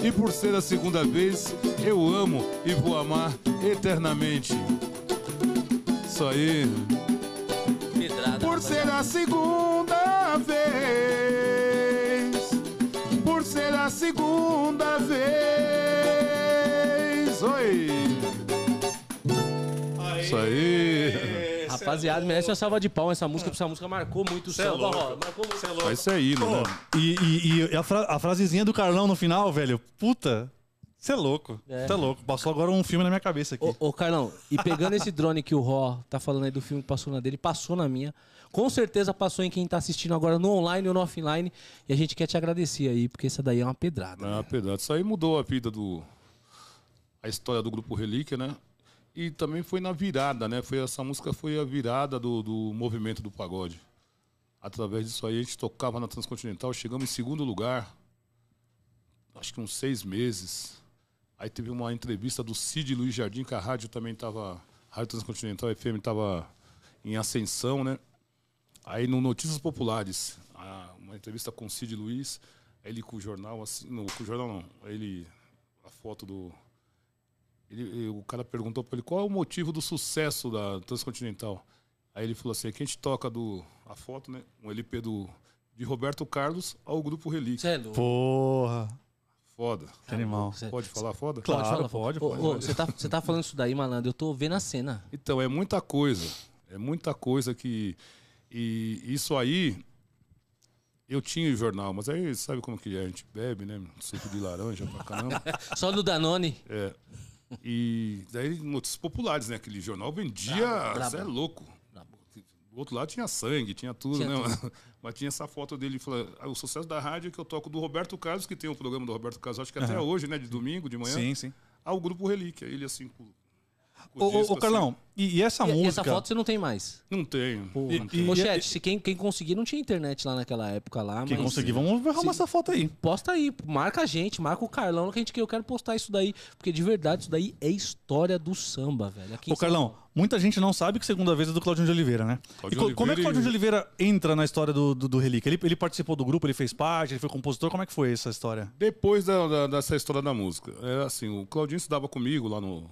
E por ser a segunda vez, eu amo e vou amar eternamente. Isso aí. Pedrada, Por ser a segunda vez. Por ser a segunda vez. Oi. Isso aí. Rapaziada, merece uma salva de palmas essa música, porque essa música marcou muito o Cê é louco. Marcou muito. Ah, Isso aí, né? E, e- e a, fra- a frasezinha do Carlão no final, velho, puta. Você é louco. É. Você é louco. Passou agora um filme na minha cabeça aqui. Ô, ô, Carlão, e pegando esse drone que o Ró tá falando aí do filme que passou na dele, passou na minha. Com certeza passou em quem tá assistindo agora no online ou no offline. E a gente quer te agradecer aí, porque essa daí é uma pedrada. Ah, pedaço. Isso aí mudou a vida do. A história do grupo Relíquia, né? E também foi na virada, né? Foi, essa música foi a virada do, do movimento do pagode. Através disso aí, a gente tocava na Transcontinental, chegamos em segundo lugar, acho que uns seis meses. Aí teve uma entrevista do Cid Luiz Jardim, que a rádio também estava. A Rádio Transcontinental FM estava em ascensão, né? Aí no Notícias Populares, uma entrevista com o Cid Luiz, aí ele com o jornal, assim, não, com o jornal não, aí ele, a foto do... ele- o cara perguntou para ele qual é o motivo do sucesso da Transcontinental. Aí ele falou assim, aqui a gente toca do, a foto, né, um LP do, de Roberto Carlos ao Grupo Relíquia. Cê é louco. Porra, Foda. que animal. Pode falar foda? Claro, falar, pode, Você tá, você tá falando isso daí, malandro, eu tô vendo a cena. Então, é muita coisa. É muita coisa que. E isso aí. Eu tinha o jornal, mas aí sabe como que é? A gente bebe, né? Suco de laranja pra caramba. Só no Danone. É. E daí notícias populares, né? Aquele jornal vendia. Você é louco. Do outro lado tinha sangue, tinha tudo, Tinha né? tudo. Mas tinha essa foto dele falando. "Ah, o sucesso da rádio é que eu toco do Roberto Carlos, que tem o programa do Roberto Carlos, acho que até hoje, né? De domingo, de manhã. Sim, sim. Ao grupo Relíquia. Ele assim. Com, o ô, disco, ô, Carlão, e, e essa E, e música... essa foto você não tem mais. Assim. Não tenho. Porra. E- Ô, se quem, quem conseguir, não tinha internet lá naquela época lá, Quem mas... conseguir, vamos arrumar essa foto aí. Posta aí, marca a gente, marca o Carlão, que a gente que eu quero postar isso daí, porque de verdade isso daí é história do samba, velho. Aqui Ô, Carlão, muita gente não sabe que segunda vez é do Claudinho de Oliveira, né? Claudinho E co- como é que o Oliveira Claudinho e- de Oliveira entra na história do, do, do Relíquia? Ele, ele participou do grupo, ele fez parte, ele foi compositor, como é que foi essa história? Depois da- da- dessa história da música, é assim, o Claudinho estudava comigo lá no,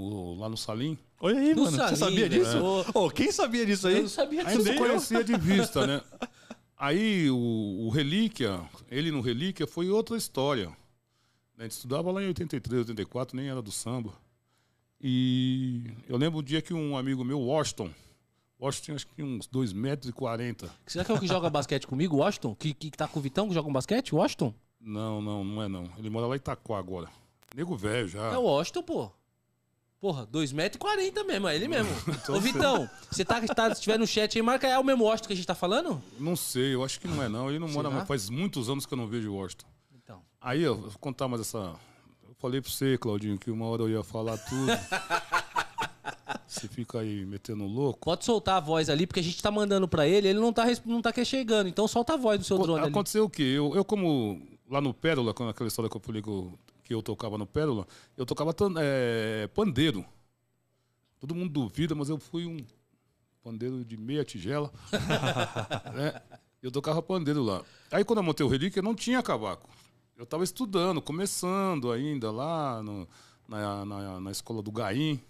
no- lá no Salim. Olha aí, No mano, Salim, você sabia disso? Ô, quem sabia disso aí? Eu não sabia disso. Ainda eu. conhecia de vista, né? Aí o, o Relíquia, ele no Relíquia foi outra história. A gente estudava lá em 83, 84, nem era do samba. E eu lembro o dia que um amigo meu, Washington, Washington tinha acho que uns 2 metros e 40. Será que é o que joga basquete comigo, Washington? Que, que tá com o Vitão, que joga um basquete, Washington? Não, não, não é não. Ele mora lá em Itaquá agora. Nego velho já. É o Washington, pô. Porra, 2,40m mesmo, é ele mesmo. Ô, Vitão, você tá, tá, se estiver no chat aí, marca é o mesmo Washington que a gente tá falando? Não sei, eu acho que não é não. Ele não mora mais. Faz muitos anos que eu não vejo o Washington. Então. Aí, eu vou contar mais essa. Eu falei pra você, Claudinho, que uma hora eu ia falar tudo. você fica aí metendo louco. Pode soltar a voz ali, porque a gente tá mandando pra ele, ele não tá, não tá chegando. Então solta a voz do seu drone ali. Aconteceu o quê? Eu, eu, como lá no Pérola, com aquela história que eu falei que eu, que eu tocava no Pérola, eu tocava é, pandeiro. Todo mundo duvida, mas eu fui um pandeiro de meia tigela. né? Eu tocava pandeiro lá. Aí quando eu montei o Relíquia, não tinha cavaco. Eu estava estudando, começando ainda lá no- na, na, na escola do Gaim,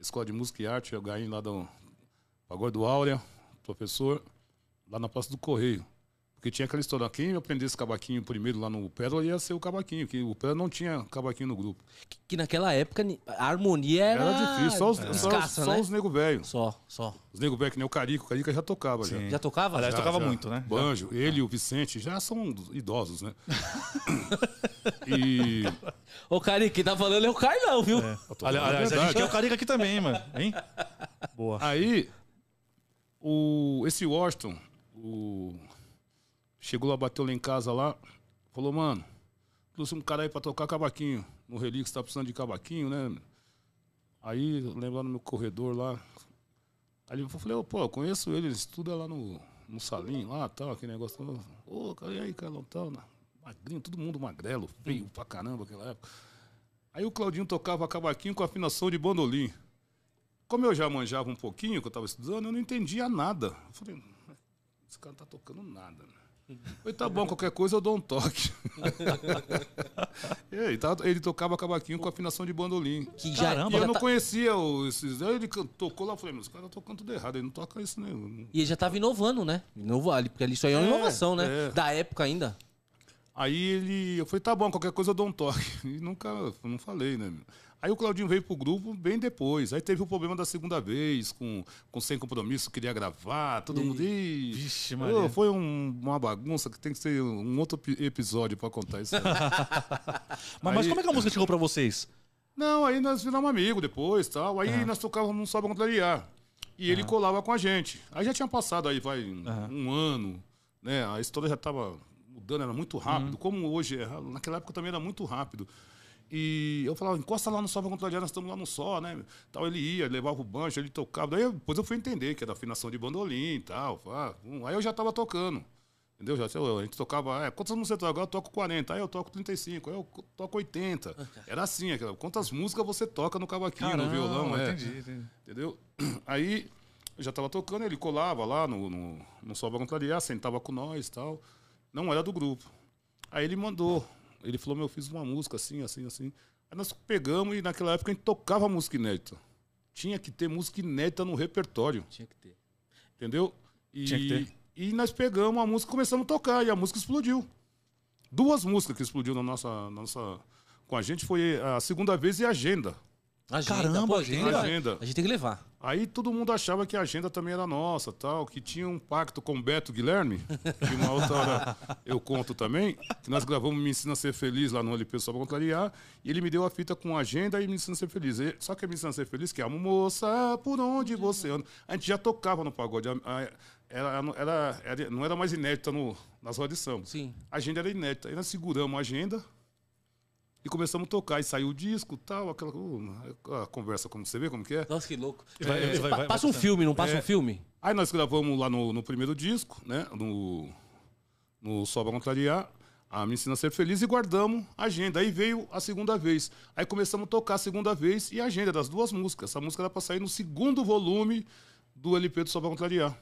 Escola de Música e Arte, o Gaim lá do Pagode do Áurea, professor, lá na Praça do Correio. Porque tinha aquela história, quem aprendesse cavaquinho primeiro lá no Pérola ia ser o cavaquinho, que o Pérola não tinha cavaquinho no grupo. Que naquela época a harmonia era, Era difícil, só os, só, escassa, só né? os nego velho. Só, só. Os nego velho, que nem o Carico, o Carica já tocava já. Sim. Já tocava? Aliás, Já, tocava já. muito, né? Banjo, ele e o Vicente já são idosos, né? e. Ô, Cari, quem tá falando é o Carlão, viu? É Aliás, a gente quer o Carica aqui também, mano. Hein? Boa. Aí, o, esse Washington, o, chegou lá, bateu lá em casa lá, falou, mano, trouxe um cara aí pra tocar cavaquinho. No Relix tá precisando de cavaquinho, né? Aí, lembro lá no meu corredor lá. Aí eu falei, ô, pô, conheço ele, ele estuda lá no, no Salim, lá, tal, aquele negócio. Ô, cara, e aí, Carlão, tal, magrinho, todo mundo magrelo, feio pra caramba naquela época. Aí o Claudinho tocava cavaquinho com afinação de bandolim. Como eu já manjava um pouquinho, que eu estava estudando, eu não entendia nada. Eu falei, esse cara não tá tocando nada. né? Falei, tá bom, qualquer coisa eu dou um toque. E aí, tava- ele tocava cavaquinho com afinação de bandolim. Que Caramba. E eu não tá- conhecia o- esses. Aí ele tocou lá, eu falei, mas esse cara tá tocando tudo errado, ele não toca isso, né? E ele já tava inovando, né? Inovo, ali, porque ali isso aí é uma É, inovação, né? é. Da época ainda. Aí ele, eu falei, tá bom, qualquer coisa eu dou um toque. E nunca, não falei, né? Aí o Claudinho veio pro grupo bem depois. Aí teve o problema da segunda vez, com, com Sem Compromisso, queria gravar, todo mundo. Ih, Vixe, Maria. foi um- uma bagunça que tem que ser um outro epi- episódio pra contar isso. aí. Mas, mas Aí- como é que a música chegou pra vocês? Não, aí nós viramos amigos depois tal. Aí nós tocávamos no Sobe Contrariar. E ele colava com a gente. Aí já tinha passado aí, vai, um, um ano, né? A história já estava mudando, era muito rápido. Como hoje, é, naquela época também era muito rápido. E eu falava, encosta lá no Sobe Contrariar, nós estamos lá no Sol, né? Tal, ele ia, levava o banjo, ele tocava. Daí depois eu fui entender que era afinação de bandolim e tal. Ah, Aí eu já estava tocando. Entendeu? Já, a gente tocava, é, quantas músicas você toca? Eu toco 40, aí eu toco 35, aí eu toco 80. Era assim, aquela, quantas músicas você toca no cavaquinho, no violão, é. entendi, entendi. Entendeu? Aí Eu já tava tocando, ele colava lá no, no, no Sobra Contrariar, sentava com nós e tal. Não era do grupo. Aí ele mandou. Ele falou, meu, eu fiz uma música assim, assim, assim. Aí nós pegamos e naquela época a gente tocava música inédita. Tinha que ter música inédita no repertório, Tinha que ter. entendeu? E, Tinha que ter. e nós pegamos a música e começamos a tocar, e a música explodiu. Duas músicas que explodiu na nossa, na nossa, com a gente foi a segunda vez e a agenda. Agenda, Caramba, pô, a gente tem que agenda. levar. Agenda. A gente tem que levar. Aí todo mundo achava que a agenda também era nossa, tal, que tinha um pacto com o Beto Guilherme, que uma outra hora eu conto também, que nós gravamos Me Ensina a Ser Feliz lá no LP Só Pra Contrariar, e ele me deu a fita com a agenda e Me Ensina a Ser Feliz. E- Só que Me Ensina a Ser Feliz, que é a moça, por onde você anda. A gente já tocava no pagode, a- a- era, era, era- não era mais inédita no, nas rodas de samba. Sim. A agenda era inédita. Aí nós seguramos a agenda e começamos a tocar. E saiu o disco tal, aquela uh, a conversa, como você vê, como que é. Nossa, que louco. Vai- É, vai- vai- passa vai um filme, não passa É. um filme? Aí nós gravamos lá no, no primeiro disco, né? No, no Sobra Contrariar, a Me Ensina a Ser Feliz e guardamos a agenda. Aí veio a segunda vez. Aí começamos a tocar a segunda vez e a agenda das duas músicas. Essa música era pra sair no segundo volume do LP do Sobra Contrariar.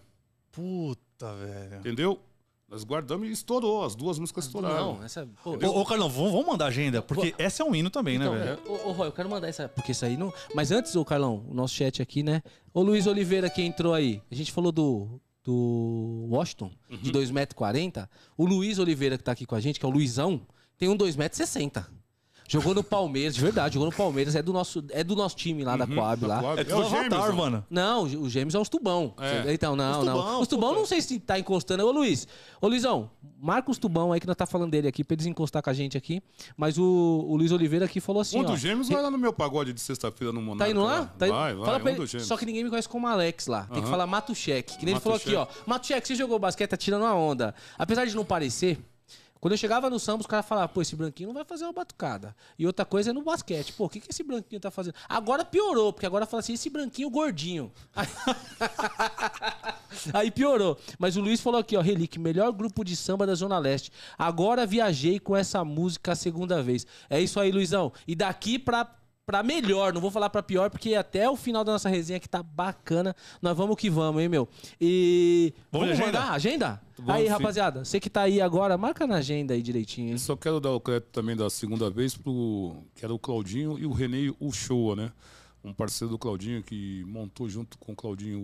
Puta, velho. Entendeu? Nós guardamos e estourou. As duas músicas estouraram. Não, essa. Pô, Ô, ô Carlão, vamos, vamos mandar a agenda, porque essa é um hino também, Então, né, velho? é, ô, ô, Roy, eu quero mandar essa. Porque isso aí não. Mas antes, ô Carlão, o nosso chat aqui, né? Ô Luiz Oliveira que entrou aí. A gente falou do. Do Washington, de 2,40m. O Luiz Oliveira que tá aqui com a gente, que é o Luizão, tem um 2,60m. Jogou no Palmeiras, de verdade, jogou no Palmeiras, é do nosso, é do nosso time lá da Coab da lá. Coab. É É tudo o avatar, Jameson. mano. Não, o Gêmeos é os tubão. É. Então, não, Os não. tubão, Os tubão puta. não sei se tá encostando. Ô, Luiz. Ô, Luizão, marca os tubão aí que nós tá falando dele aqui, pra eles encostar com a gente aqui. Mas o, o Luiz Oliveira aqui falou assim, um ó. dos gêmeos vai lá no meu pagode de sexta-feira no Monarca. Tá indo lá? Tá indo- Vai, vai. Fala pra um ele. dos gêmeos. Só que ninguém me conhece como Alex lá. Tem que falar Matuchek. Que nem ele falou aqui, ó. Matuchek. Matuchek, você jogou basquete, tá tirando a onda. Apesar de não parecer. Quando eu chegava no samba, os caras falavam, pô, esse branquinho não vai fazer uma batucada. E outra coisa é no basquete. Pô, o que, que esse branquinho tá fazendo? Agora piorou, porque agora fala assim, esse branquinho gordinho. Aí piorou. Mas o Luiz falou aqui, ó, Relique, melhor grupo de samba da Zona Leste. Agora viajei com essa música a segunda vez. É isso aí, Luizão. E daqui pra, pra melhor, não vou falar pra pior, porque até o final da nossa resenha que tá bacana, nós vamos que vamos, hein, meu? E. Vamos de agenda? mandar? Agenda? Vamos, aí, sim. rapaziada, você que tá aí agora, marca na agenda aí direitinho, hein? Só quero dar o crédito também da segunda vez pro que era o Claudinho e o Renê Uchoa, né? Um parceiro do Claudinho que montou junto com o Claudinho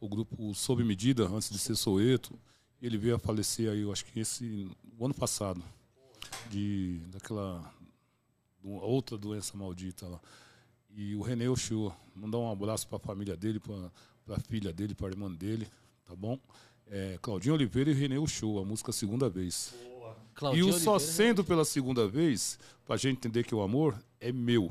o, o grupo Sob Medida, antes de ser Soeto. Ele veio a falecer aí, eu acho que esse o ano passado, de daquela outra doença maldita lá. E o Renê Uchoa, mandar um abraço para a família dele, para a filha dele, para a irmã dele, tá bom? É, Claudinho Oliveira e Renê Uchoa, a música segunda vez. E Claudinho o só Oliveira, né? sendo pela segunda vez, pra gente entender que o amor é meu.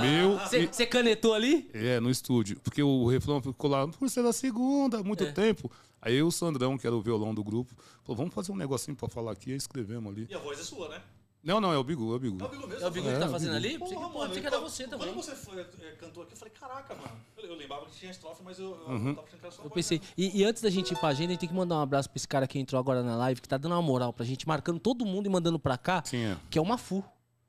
Meu e- Você canetou ali? é, no estúdio. Porque o refrão ficou lá, por ser da segunda, há muito É. tempo. Aí eu, o Sandrão, que era o violão do grupo, falou, vamos fazer um negocinho pra falar aqui, aí escrevemos ali. E a voz é sua, né? Não, não, é o Bigu, é o Bigu. É o Bigu que tá fazendo ali? Que, pô, pensei que era você também. Quando você foi, é, cantou aqui, eu falei, caraca, mano. Eu, eu lembrava que tinha estrofe, mas eu, eu Uhum. tava achando que era só Eu pensei. E, e antes da gente ir pra agenda, a gente tem que mandar um abraço pra esse cara que entrou agora na live, que tá dando uma moral pra gente, marcando todo mundo e mandando pra cá, Sim, é. que é o Mafu.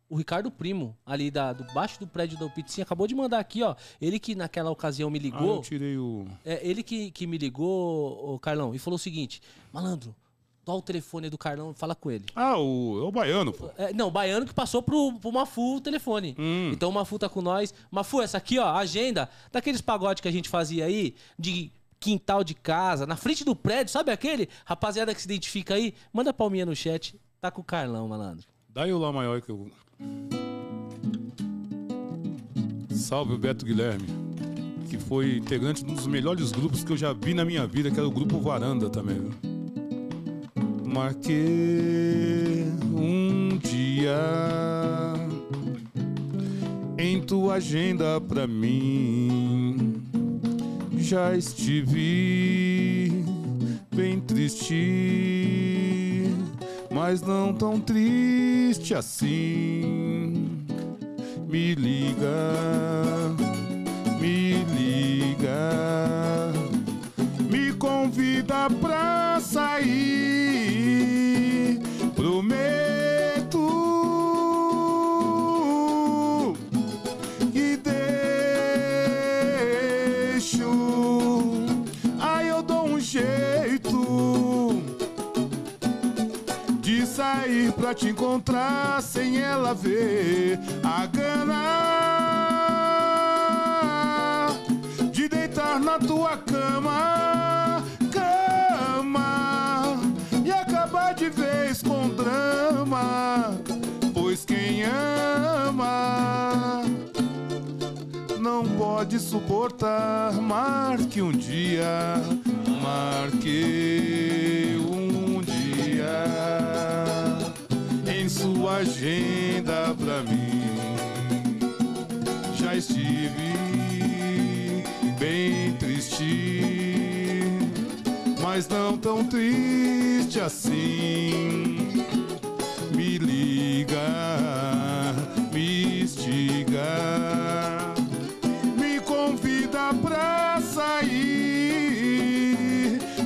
O Ricardo Primo, ali da, do baixo do prédio da Pizzinha, acabou de mandar aqui, ó. Ele que naquela ocasião me Ah, eu ligou. tirei o... é, ele que, que me ligou, o Carlão, e falou o seguinte: Malandro, dá o telefone do Carlão fala com ele. Ah, o, é o baiano, pô. É, não, o baiano que passou pro, pro Mafu o telefone. Hum. Então o Mafu tá com nós. Mafu, essa aqui, ó, a agenda daqueles pagodes que a gente fazia aí, de quintal de casa, na frente do prédio, sabe aquele? Rapaziada que se identifica aí, manda palminha no chat. Tá com o Carlão, malandro. Dá eu lá maior que eu... Salve o Beto Guilherme, que foi integrante de um dos melhores grupos que eu já vi na minha vida, que era o grupo Varanda também. Viu? Marquei um dia em tua agenda pra mim. Já estive bem triste, mas não tão triste assim. Me liga, me liga, pra sair. Prometo que deixo. Aí eu dou um jeito de sair pra te encontrar sem ela ver a gana de deitar na tua cama. Pode suportar. Marque um dia, marque um dia em sua agenda pra mim. Já estive bem triste, mas não tão triste assim. Me liga, sair.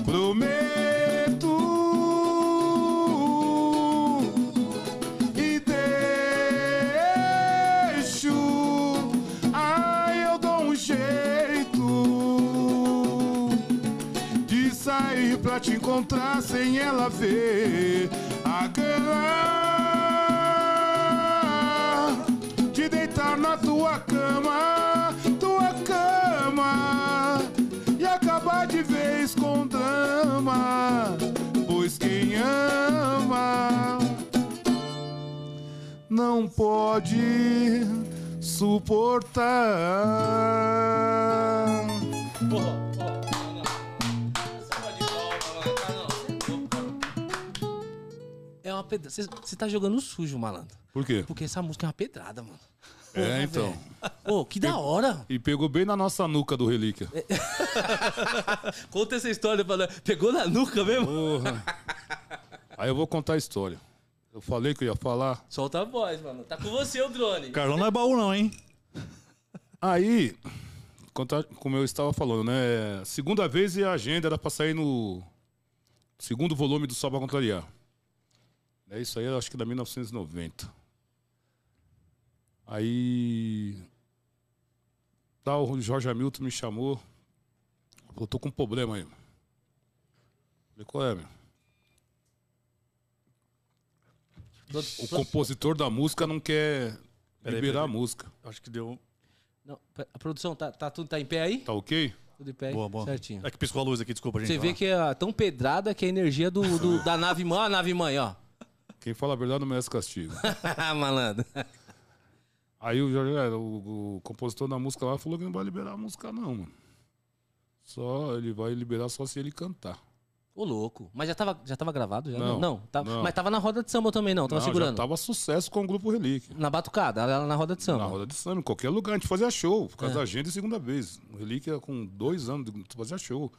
Prometo e deixo. Ai, eu dou um jeito de sair pra te encontrar sem ela ver a gana de deitar na tua cama, drama, pois quem ama não pode suportar. Porra. É uma pedrada. Você tá jogando sujo, malandro. Por quê? Porque essa música é uma pedrada, mano. É, então. Ô, que da hora. E pegou bem na nossa nuca do Relíquia. Conta essa história pra nós. Pegou na nuca mesmo? Porra. Aí eu vou contar a história. Eu falei que eu ia falar. Solta a voz, mano. Tá com você o drone. Carlão não é baú, não, hein? Aí, como eu estava falando, né? Segunda vez e a agenda era pra sair no segundo volume do Sol pra Contrariar. É isso aí, eu acho que da 1990. Aí. Tá, o Jorge Hamilton me chamou. Falou, tô com um problema aí. Falei, qual é, meu? O compositor da música não quer Peraí, liberar peraí. a música. Acho que deu. Não, a produção, tá, tá tudo tá em pé aí? Tá ok? Tudo em pé aí? Boa, boa. Certinho. É que piscou a luz aqui, desculpa, gente. Você vê que é tão pedrada que é a energia do, do- da nave mãe. Ó, a nave mãe, ó. Quem fala a verdade não merece castigo. Malandro. Aí o, Jorge, é, o, o compositor da música lá falou que não vai liberar a música, não, mano. Só ele vai liberar só se ele cantar. Ô, louco. Mas já tava, já tava gravado? Já? Não, não, tá- não. Mas tava na roda de samba também, não. Tava Não, segurando. Já tava sucesso com o grupo Relíquia. Na batucada, na roda de samba. Na roda de samba, em qualquer lugar. A gente fazia show, por causa É. da agenda segunda vez. O Relíquia, com dois anos, de- fazia show.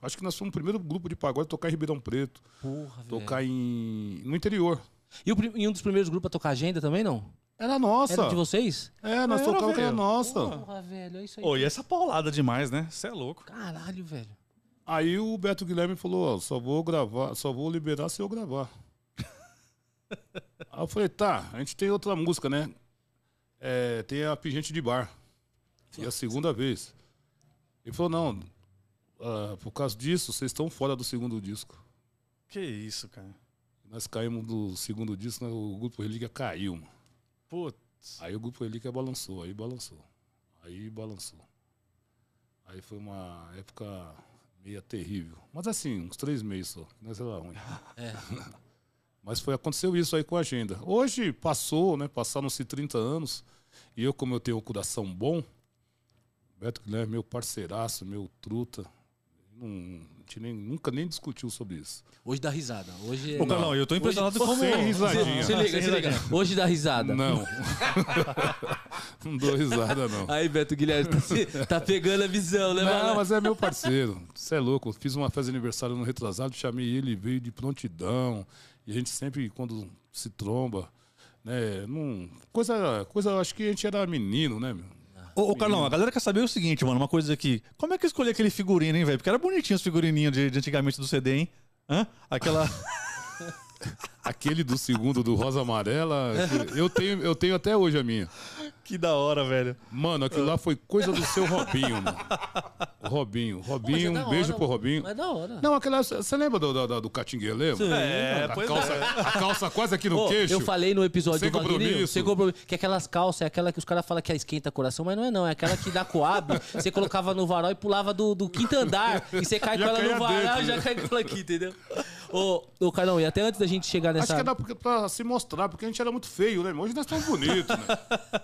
Acho que nós fomos o primeiro grupo de pagode a tocar em Ribeirão Preto, Porra, velho. tocar em, no interior. E, o e um dos primeiros grupos a tocar agenda também, não? Era nossa. Era de vocês? É, nós Era, tocávamos que era nossa. Porra, velho, é isso aí. Ô, e essa paulada demais, né? Você é louco. Caralho, velho. Aí o Beto Guilherme falou, ó, só vou gravar, só vou liberar se eu gravar. Aí eu falei, tá, a gente tem outra música, né? É, tem a Pingente de Bar. E a segunda vez. Ele falou, não, ah, por causa disso, vocês estão fora do segundo disco. Que isso, cara. Nós caímos do segundo disco, né, o Grupo Relíquia caiu, mano. Putz. Aí o Grupo Relíquia balançou, aí balançou. Aí balançou. Aí foi uma época meia terrível. Mas assim, uns três meses só. Nós era ruim. É. Mas foi, aconteceu isso aí com a agenda. Hoje passou, né? Passaram-se 30 anos. E eu, como eu tenho um coração bom, Beto Guilherme, meu parceiraço, meu truta. Não, a gente nem, nunca nem discutiu sobre isso. Hoje dá risada. Hoje é... Ô, Carlão, eu tô impressionado Hoje- como... Sem risadinha. Se liga, se liga. Hoje dá risada. Não. não dou risada, não. Aí, Beto Guilherme, tá, se- tá pegando a visão, né, Não, mas é meu parceiro. Você é louco. Eu fiz uma festa de aniversário no retrasado, chamei ele, veio de prontidão. E a gente sempre, quando se tromba, né? Não, coisa, coisa, acho que a gente era menino, né, meu? Ô, ô, Carlão, a galera quer saber o seguinte, mano, uma coisa aqui. Como é que eu escolhi aquele figurino, hein, velho? Porque era bonitinho os figurininhos de, de antigamente do CD, hein? Hã? Aquela... Aquele do segundo do Rosa Amarela, eu tenho, eu tenho até hoje a minha. Que da hora, velho. Mano, aquilo lá foi coisa do seu Robinho, mano. Robinho. Robinho, é um beijo hora, pro Robinho. Mas é da hora. Não, aquela. Você lembra do, do, do, do Catinguele? Sim. É, A pois calça, é. a calça quase aqui no Pô, queixo. eu falei no episódio Sem do compromisso. sem compromisso, que aquelas calças é aquela que os caras falam que é esquenta coração, mas não é não, é aquela que dá coab, você colocava no varal e pulava do, do quinto andar, e você cai Já com ela no varal dentro, e já né? cai com ela aqui, entendeu? Ô, ô Carlão, e até antes da gente chegar Acho nessa... que é dá pra, se mostrar, porque a gente era muito feio, né? Hoje nós estamos bonitos, né?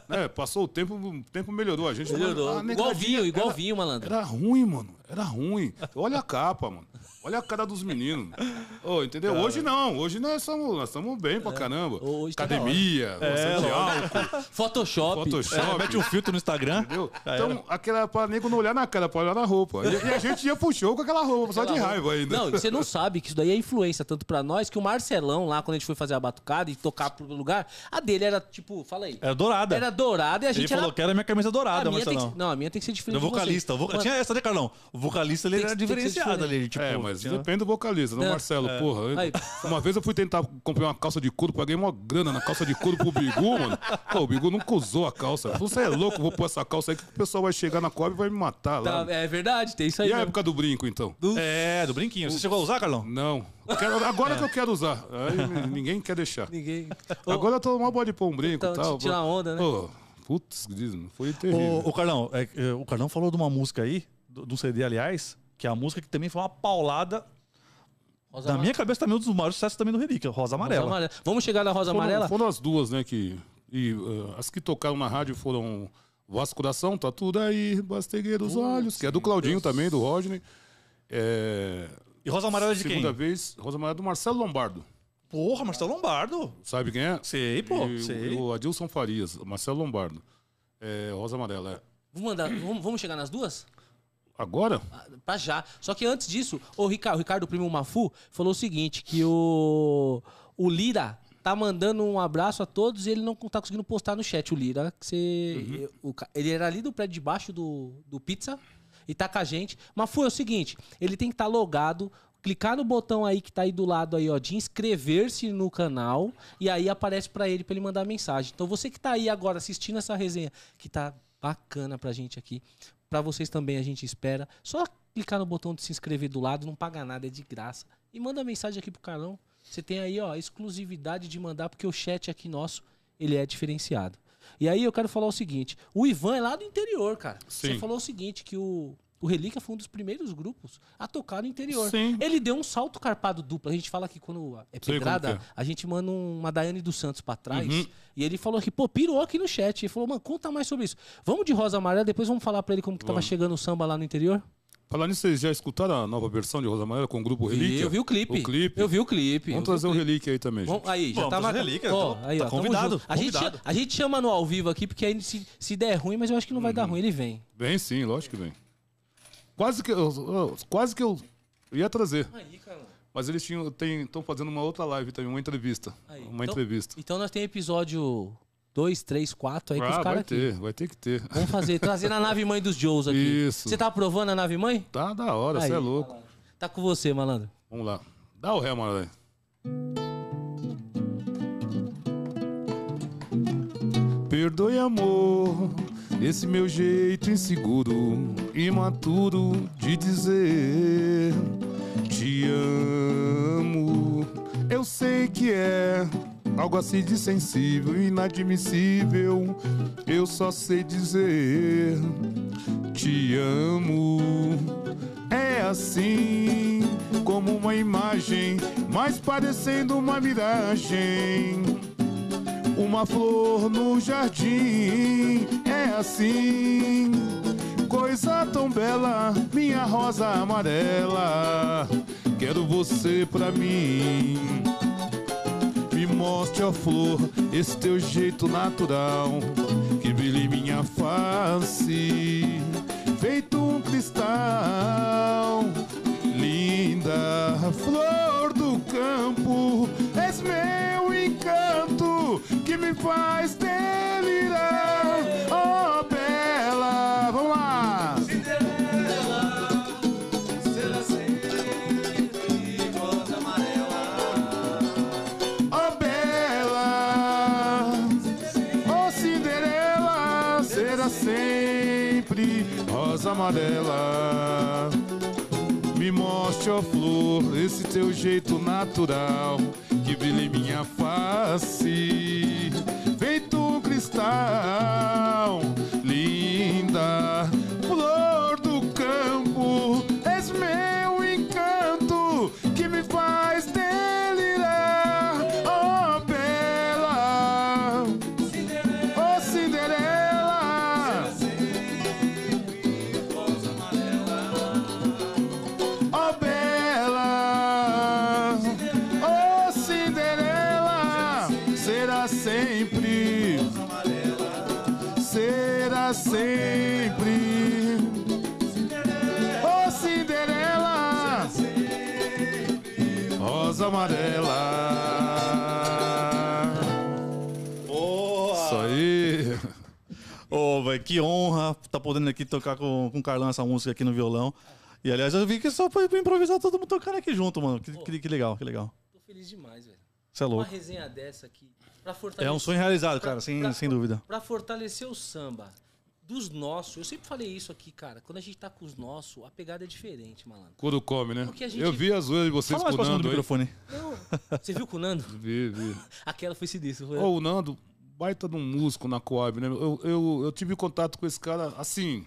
Né? Passou o tempo, o tempo melhorou a gente. Melhorou. A igual vinho, igual era- vinho, malandro. Era ruim, mano. Era ruim. Olha a capa, mano. Olha a cara dos meninos. Ô, entendeu? Hoje não. Hoje nós estamos nós estamos bem pra caramba. Hoje tá Academia, É, gosta de álcool, Photoshop. Photoshop. É, mete um filtro no Instagram. Entendeu? Já Então, aquela pra nego não olhar na cara, pra olhar na roupa. E, e a gente ia pro show com aquela roupa, só de raiva ainda. Não, e você não sabe que isso daí é influência tanto pra nós que o Marcelão, lá quando a gente foi fazer a batucada e tocar pro lugar, a dele era tipo, fala aí. Era dourada. Era dourada e a Ele gente falou era. que era minha camisa dourada, que, Marcelão. não, a minha tem que ser diferente. Do vocalista. Voca... Tinha essa, né, Carlão? O vocalista ele Tem era diferenciado ali. Tipo, É, mas tinha- depende do vocalista, não É. Marcelo, porra. Eu- Aí. Uma vez eu fui tentar comprar uma calça de couro, paguei uma grana na calça de couro pro Bigu, mano. Pô, o Bigu nunca usou a calça. Você é louco, vou pôr essa calça aí que o pessoal vai chegar na Coab e vai me matar lá. tá, é verdade, tem isso aí. E a mesmo. época do brinco, então? É, do brinquinho. Você chegou a usar, Carlão? Não. Quero- agora que eu quero usar. Aí ninguém quer deixar. Ninguém. Ô, Agora eu tô mal pode pôr um brinco Então, e tal. tirar onda, né? Pô, putz, foi terrível. O, o Carlão, é, é, o Carlão falou de uma música aí, do, do CD, aliás, que é a música que também foi uma paulada. Rosa Na Ama- minha cabeça também um dos maiores sucessos também do Relíquia, Rosa Rosa Amarela. Amarela. Vamos chegar na Rosa Foram, Amarela? foram as duas, né? Que, e uh, as que tocaram na rádio foram Vasco Coração, Tá Tudo Aí, Bastegueira dos Olhos, que é do Claudinho também, do Rodney. É, E Rosa Amarela é de quem? segunda vez, Rosa Maria do Marcelo Lombardo. Porra, Marcelo Lombardo. Sabe quem é? Sei, pô, E o- sei. O Adilson Farias, Marcelo Lombardo. É, Rosa Amarela. É. Vamos, mandar, vamos, vamos chegar nas duas? Agora? Pra já. Só que antes disso, o Ricardo, o Ricardo Primo Mafu falou o seguinte: que o, o Lira tá mandando um abraço a todos e ele não tá conseguindo postar no chat. O Lira, que você. o ca- ele era ali do prédio de baixo do, do Pizza e tá com a gente. Mafu é o seguinte: ele tem que estar logado. Clicar no botão aí que tá aí do lado aí, ó, de inscrever-se no canal e aí aparece pra ele pra ele mandar mensagem. Então você que tá aí agora assistindo essa resenha, que tá bacana pra gente aqui, Pra vocês também a gente espera. Só clicar no botão de se inscrever do lado, não paga nada, é de graça. E manda mensagem aqui pro Carlão. Você tem aí, ó, a exclusividade de mandar, porque o chat aqui nosso, ele é diferenciado. E aí eu quero falar o seguinte: o Ivan é lá do interior, cara. Você Sim. falou o seguinte: que o, o Relíquia foi um dos primeiros grupos a tocar no interior. Sim. Ele deu um salto carpado duplo. A gente fala que quando é pedrada, que é. a gente manda um, uma Daiane dos Santos pra trás. Uhum. E ele falou aqui, pô, pirou aqui no chat. Ele falou, mano, conta mais sobre isso. Vamos de Rosa Amarela, depois vamos falar pra ele como que tava Vamos. chegando o samba lá no interior? Falar nisso, vocês já escutaram a nova versão de Rosa Amarela com o grupo Relíquia? Eu vi o clipe. O clipe. Eu vi o clipe. Vamos trazer o Relíquia aí também, gente. Vamos- aí, já tá marcado. relíquia, tá- aí, tá ó, convidado. A gente, convidado. a gente chama no ao vivo aqui, porque aí se, se der ruim, mas eu acho que não vai Uhum. dar ruim, ele vem. Vem sim, lógico que vem. Quase que eu, eu- quase que eu ia trazer. Aí, cara. Mas eles estão fazendo uma outra live também, uma entrevista. Aí, uma então- entrevista. Então nós temos episódio 2, 3, 4 aí com os Ah, vai caras aqui. ter, vai ter que ter. Vamos fazer, trazer na nave mãe dos Joes aqui. Isso. Você tá aprovando a nave mãe? Tá da hora, você é louco. Tá com você, malandro. Vamos lá. Dá o ré, mano. Perdoe, amor, esse meu jeito inseguro, imaturo de dizer te amo. Eu sei que é algo assim de sensível, inadmissível. Eu só sei dizer te amo. É assim como uma imagem, mas parecendo uma miragem. Uma flor no jardim, é assim. Coisa tão bela, minha rosa amarela. Quero você pra mim. Me mostre a flor, esse teu jeito natural. Que brilha em minha face, feito um cristal. Linda flor do campo, encanto que me faz delirar. Oh, bela, vamos lá! Oh, oh, sempre rosa amarela. Me mostre, ó flor, esse teu jeito natural que brilha em minha face, feito um cristal, linda flor do campo, meu amarela. Isso aí. Ô, velho, que honra tá podendo aqui tocar com, com o Carlão essa música aqui no violão. E aliás, eu vi que só foi pra improvisar todo mundo tocando aqui junto, mano. Que, que, que legal, que legal. Tô feliz demais, velho. Você é Uma louco. resenha dessa aqui. Pra fortalecer, É um sonho realizado, pra- cara, sem, pra- sem dúvida. Pra fortalecer o samba dos nossos. Eu sempre falei isso aqui, cara. Quando a gente tá com os nossos, a pegada é diferente, malandro. Quando come, né? Gente- Eu vi as zoeiras de vocês Fala com o Nando aí. microfone. Não. Você viu com o Nando? Vi, vi. Aquela foi sinistro. Foi... Ô, o Nando, baita de um músico na Coab, né? Eu, eu, eu tive contato com esse cara, assim,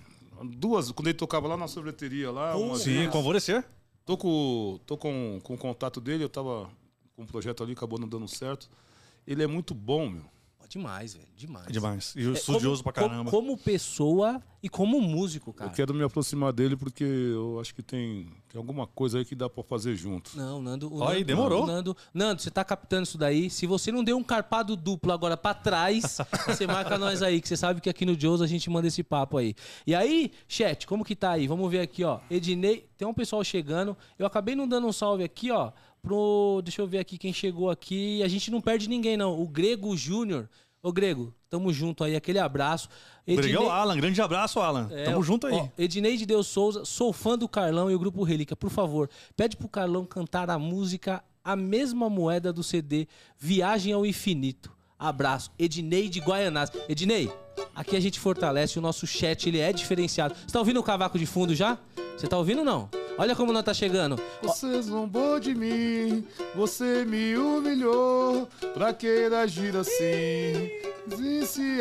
duas, quando ele tocava lá na sorveteria lá. umas Sim, com alvorecer. Tô com, tô com, com o contato dele, eu tava com um projeto ali, acabou não dando certo. Ele é muito bom, meu. Demais, velho. Demais. É demais. E É, estudioso como- pra caramba. Como, como pessoa e como músico, cara. Eu quero me aproximar dele porque eu acho que tem, tem alguma coisa aí que dá pra fazer junto. Não, Nando. O aí, Nando, demorou. o Nando, Nando, você tá captando isso daí. Se você não deu um carpado duplo agora pra trás, você marca nós aí, que você sabe que aqui no Joe's a gente manda esse papo aí. E aí, chat, como que tá aí? Vamos ver aqui, ó. Ednei, tem um pessoal chegando. Eu acabei não dando um salve aqui, ó. Pro. Deixa eu ver aqui quem chegou aqui. A gente não perde ninguém, não. O Grego Júnior. Ô, Grego, tamo junto aí. Aquele abraço. Obrigado, Ednei- Alan. Grande abraço, Alan. é, Tamo junto aí. ó, Ednei de Deus Souza, sou fã do Carlão e o Grupo Relíquia. Por favor, pede pro Carlão cantar a música A Mesma Moeda do CD Viagem ao Infinito. Abraço. Ednei de Guaianás. Ednei, aqui a gente fortalece, o nosso chat ele é diferenciado. Você tá ouvindo o cavaco de fundo já? Você tá ouvindo ou não? Olha como nós tá chegando. Você zombou de mim, você me humilhou, pra que agir assim?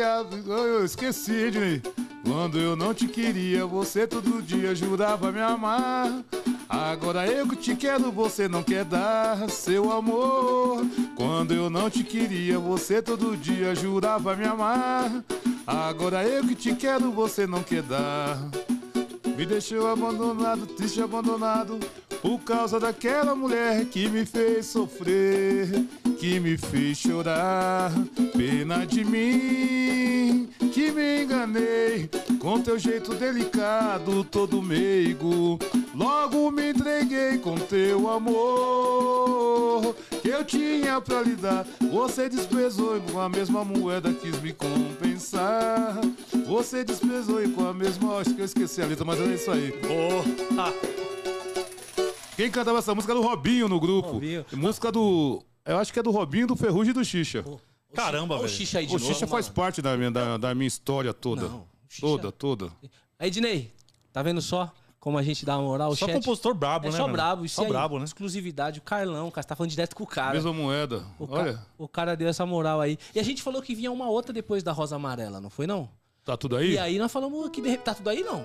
A... Eu esqueci, Ednei. Quando eu não te queria, você todo dia jurava me amar. Agora eu que te quero, você não quer dar seu amor. Quando eu não te queria, você todo dia jurava me amar. Agora eu que te quero, você não quer dar. Me deixou abandonado, triste abandonado Por causa daquela mulher que me fez sofrer Que me fez chorar. Pena de mim Que me enganei Com teu jeito delicado, todo meigo. Logo me entreguei com teu amor Que eu tinha pra lhe dar. Você desprezou e com a mesma moeda quis me compensar. Você desprezou e com a mesma... Acho que eu esqueci a letra, mas é isso aí. Quem cantava essa música era o Robinho no grupo. Robinho. Música do... Eu acho que é do Robinho, do Ferrugem e do Xixa. Caramba, Ó o velho. Xixa aí de O novo, Xixa faz malandro. parte da minha, da, da minha história toda. Não, Toda, toda. Aí, Ednei, tá vendo só como a gente dá uma moral? O Só chat compositor brabo, é né? só mano? brabo. Isso Só aí, brabo, né? Exclusividade. O Carlão, cara, você tá falando direto com o cara. Mesma moeda. O, ca- Olha, o cara deu essa moral aí. E a gente falou que vinha uma outra depois da Rosa Amarela, não foi não? tá tudo aí? E aí nós falamos que de repente tá tudo aí, não?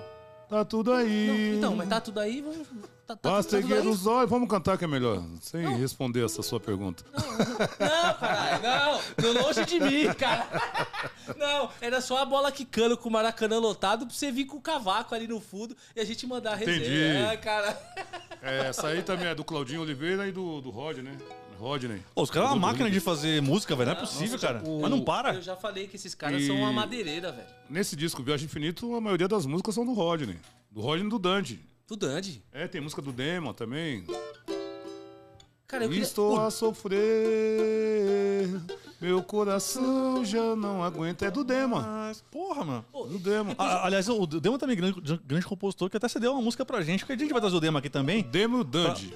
Tá tudo aí. Não, então, mas tá tudo aí, vamos. Tá, tá, Basta tá os olhos. Vamos cantar que é melhor. Sem responder essa sua pergunta. Não, caralho, não. Não longe de mim, cara. Não, era só a bola quicando com o Maracanã lotado pra você vir com o cavaco ali no fundo e a gente mandar a resenha. Entendi. É, cara. É, essa aí também é do Claudinho Oliveira e do, do Rodney. Rodney. Pô, os caras é uma Do- do- máquina de fazer música, velho. Não é possível, cara. o- Mas não para. Eu já falei que esses caras E- são uma madeireira, velho. Nesse disco Viagem Infinito, a maioria das músicas são do Rodney. Do Rodney e do Dandy. Tudo Andy. É, tem música do Demon também. Cara, eu queria... Estou a sofrer, meu coração já não aguenta. É do Demon. Mas, porra, mano. Do Demon. Ah, aliás, o Dema também, grande, grande compositor, que até cedeu uma música pra gente, porque a gente vai trazer o Dema aqui também. Demon e o Pra- Dandy.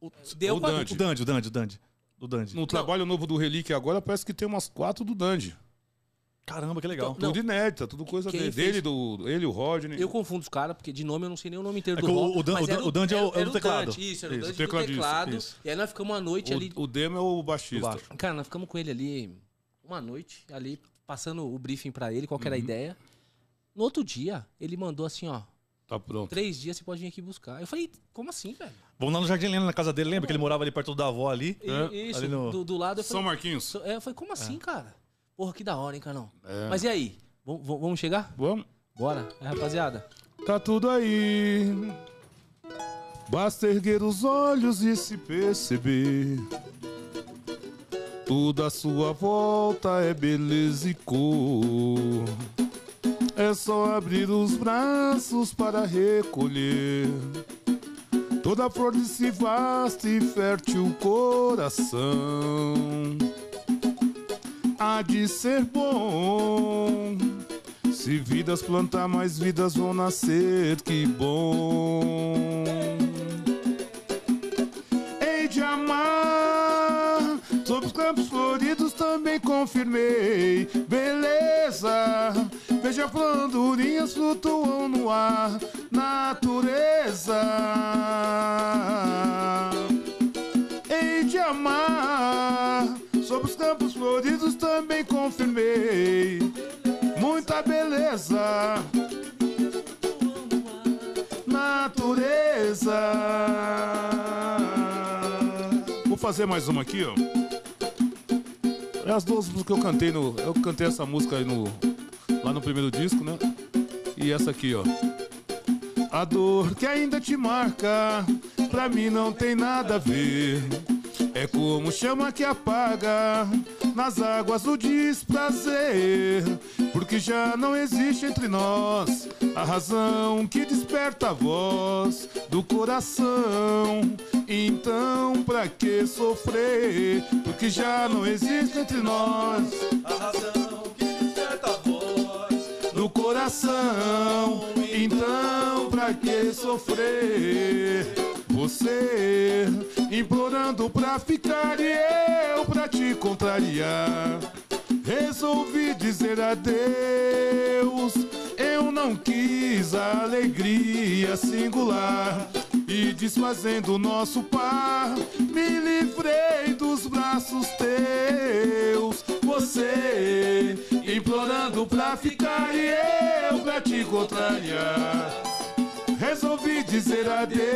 Pra- Deu o pra... Dandy. o Dandy, o Dandy, o Dandy. Do Dandy. No trabalho novo do Relíquia agora, parece que tem umas quatro do Dandy. Caramba, que legal. Não. Tudo inédita, tudo coisa Quem dele. fez- Dele, do, ele, o Rodney. Eu confundo os caras, porque de nome eu não sei nem o nome inteiro É do que o- o Dan- o Dan- era o Dante é o- é do teclado. Dante, isso, era o Isso, o do tecladista, teclado. isso. E aí nós ficamos uma noite ali. O, o Demo é o Do baixista. Cara, nós ficamos com ele ali uma noite, ali, passando o briefing pra ele, qual que era a Uhum. ideia. No outro dia, ele mandou assim, ó, Tá pronto. três dias você pode vir aqui buscar. Eu falei, como assim, velho? Vamos lá no Jardim Helena, na casa dele. Lembra que ele morava ali perto da avó ali? E- É, Isso, ali no- do, do lado eu São falei, Marquinhos. é, eu falei, como assim, cara? Porra, que da hora, hein, Canão? É. Mas e aí? Vamos- vamos vamos chegar? Vamos. Bora, é, rapaziada. Tá tudo aí. Basta erguer os olhos e se perceber. Tudo à sua volta é beleza e cor. É só abrir os braços para recolher toda a flor desse vasto e fértil coração. Há de ser bom. Se vidas plantar, mais vidas vão nascer, que bom. Hei de amar, sob os campos floridos também confirmei. Beleza, veja plandurinhas flutuam no ar, natureza. Hei de amar, sob os campos floridos também confirmei muita beleza. Natureza. Vou fazer mais uma aqui, ó. É as duas músicas que eu cantei no. Eu cantei essa música aí no. Lá no primeiro disco, né? E essa aqui, ó. A dor que ainda te marca, pra mim não tem nada a ver. É como chama que apaga nas águas do desprazer. Porque já não existe entre nós a razão que desperta a voz do coração. Então, pra que sofrer? Porque já não existe entre nós A razão no coração. Então, pra que sofrer? Você implorando pra ficar e eu pra te contrariar. Resolvi dizer adeus. Eu não quis a alegria singular. E desfazendo o nosso par, me livrei dos braços teus. Você implorando pra ficar e eu pra te contrariar. Resolvi dizer adeus.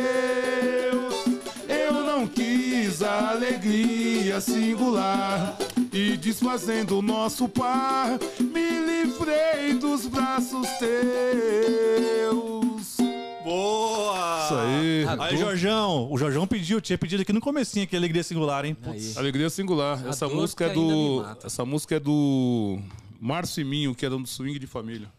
Eu não quis a alegria singular. E desfazendo o nosso par, me livrei dos braços teus. Boa! Isso aí. Aí, Jorjão. O Jorjão pediu, tinha pedido aqui no comecinho aqui, Alegria Singular, hein? Putz. Alegria singular. Essa música é do. Essa música é do Márcio e Minho, que era um swing de família.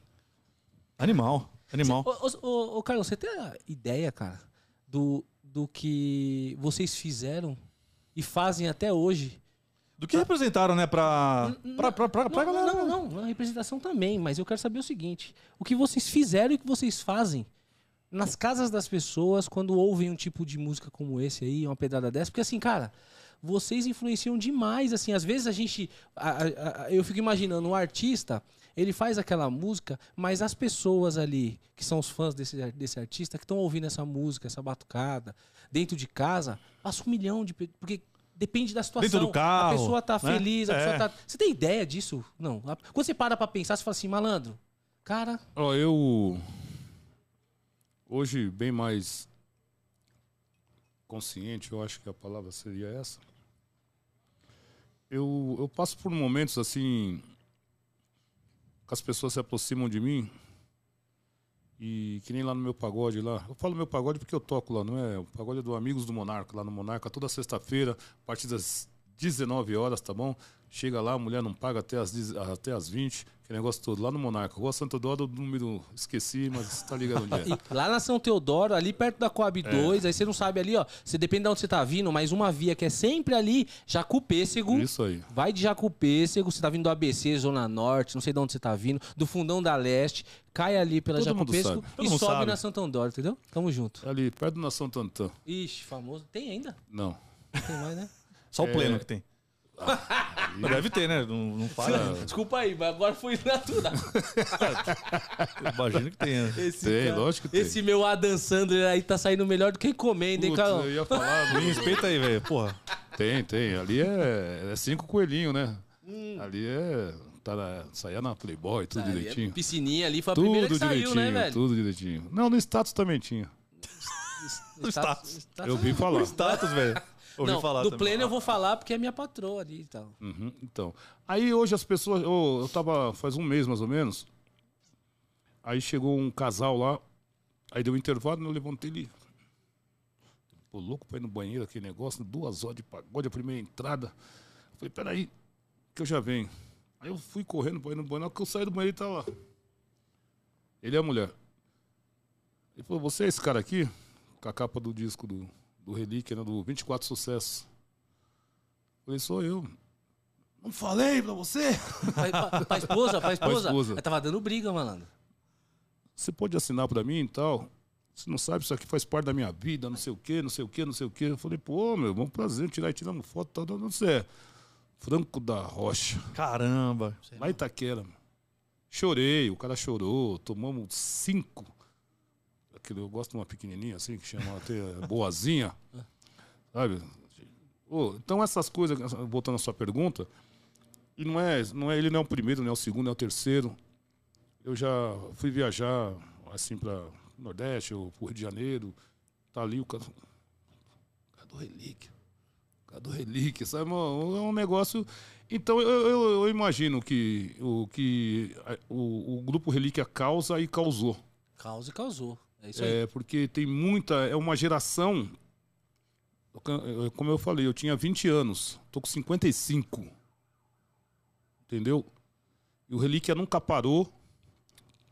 Animal, animal. Ô, ô, ô, ô, Carlos, você tem a ideia, cara, do, do que vocês fizeram e fazem até hoje? Do que representaram, né, pra, pra, pra, pra, pra não, galera? não, não, não, a representação também, mas eu quero saber o seguinte: o que vocês fizeram e o que vocês fazem nas casas das pessoas quando ouvem um tipo de música como esse aí, uma pedrada dessa? Porque assim, cara, vocês influenciam demais, assim, às vezes a gente. a- a- a- eu fico imaginando, um artista, ele faz aquela música, mas as pessoas ali, que são os fãs desse, desse artista, que estão ouvindo essa música, essa batucada, dentro de casa, passa um milhão de. Porque depende da situação. Dentro do carro, A pessoa tá né? feliz, a pessoa É. tá. Você tem ideia disso? Não. Quando você para pra pensar, você fala assim, malandro, cara, Ó, eu. Hoje, bem mais consciente, eu acho que a palavra seria essa. Eu, eu passo por momentos assim. que as pessoas se aproximam de mim. E que nem lá no meu pagode lá. Eu falo meu pagode porque eu toco lá, não é? O pagode é do Amigos do Monarca, lá no Monarca, toda sexta-feira, a partir das 19 horas, tá bom? Chega lá, a mulher não paga até as, 10 até as 20, que negócio todo. Lá no Monarca, Rua Santo Doro, o número esqueci, mas tá ligado onde é. E lá na São Teodoro, ali perto da Coab É. 2, aí você não sabe ali, ó. Você depende de onde você tá vindo, mas uma via que é sempre ali, Jacupêssego. Isso aí. Vai de Jacupêssego, você tá vindo do ABC, Zona Norte, não sei de onde você tá vindo, do Fundão da Leste, cai ali pela Todo. Todo e sobe sabe. na Santo Andoro, entendeu? Tamo junto. É ali, perto do Nação Tantã. Ixi, famoso. Tem ainda? Não. Não tem mais, né? Só o É. pleno que tem. Mas Deve ter, né? Não, não fala. Desculpa aí, mas agora foi natural. Imagino que tenha. Esse, Tem, cara- lógico que tem. esse meu Adam Sandler aí tá saindo melhor do que encomenda, hein, Putz, Carlão? eu ia falar, Me respeita aí, velho. Porra. Tem, tem. Ali é, é cinco coelhinhos, né? Hum. Ali é. Tá na, saía na Playboy, tudo Ali, direitinho. a piscininha ali foi a primeira Tudo que saiu, direitinho, né, velho? tudo direitinho. Não, no status também tinha. Status- status- Eu vi falar. Status, velho. Ouvi Não, falar do também. pleno eu vou falar porque é minha patroa ali e tal. Uhum, então. Aí hoje as pessoas. Eu, eu tava faz um mês mais ou menos. Aí chegou um casal lá. Aí deu um intervalo, eu levantei ele. Pô, louco pra ir no banheiro, aquele negócio, duas horas de pagode, a primeira entrada. Eu falei, peraí, que eu já venho. Aí eu fui correndo pra ir no banheiro, na hora que eu saí do banheiro, ele tá lá. Ele é a mulher. Ele falou, você é esse cara aqui? Com a capa do disco do, do Relíquia, né, do 24 Sucessos. Eu falei, sou eu. Não falei pra você? Pra, pra, pra esposa, pra esposa. esposa. Ela tava dando briga, malandro. Você pode assinar pra mim e tal? Você não sabe, isso aqui faz parte da minha vida, não sei o quê, não sei o quê, não sei o quê. Eu falei, pô, meu, bom prazer, tirar e tiramos foto, tal, tal, não sei. Franco da Rocha, Caramba. lá em Itaquera. meu. Chorei, o cara chorou, tomamos cinco. Aquele, eu gosto de uma pequenininha assim, que chama até boazinha. Sabe? Ô, então essas coisas, voltando à sua pergunta, e não é, não é, ele não é o primeiro, não é o segundo, não é o terceiro. Eu já fui viajar assim para Nordeste ou pro Rio de Janeiro. Tá ali o cara. Cadê o relíquia? Cadê o relíquia? Sabe? É um negócio. Então eu, eu, eu imagino que o que o, o grupo Relíquia causa e causou. Causa e causou. É isso aí. É, porque tem muita. É uma geração. Como eu falei, eu tinha 20 anos, tô com 55. Entendeu? E o Relíquia nunca parou,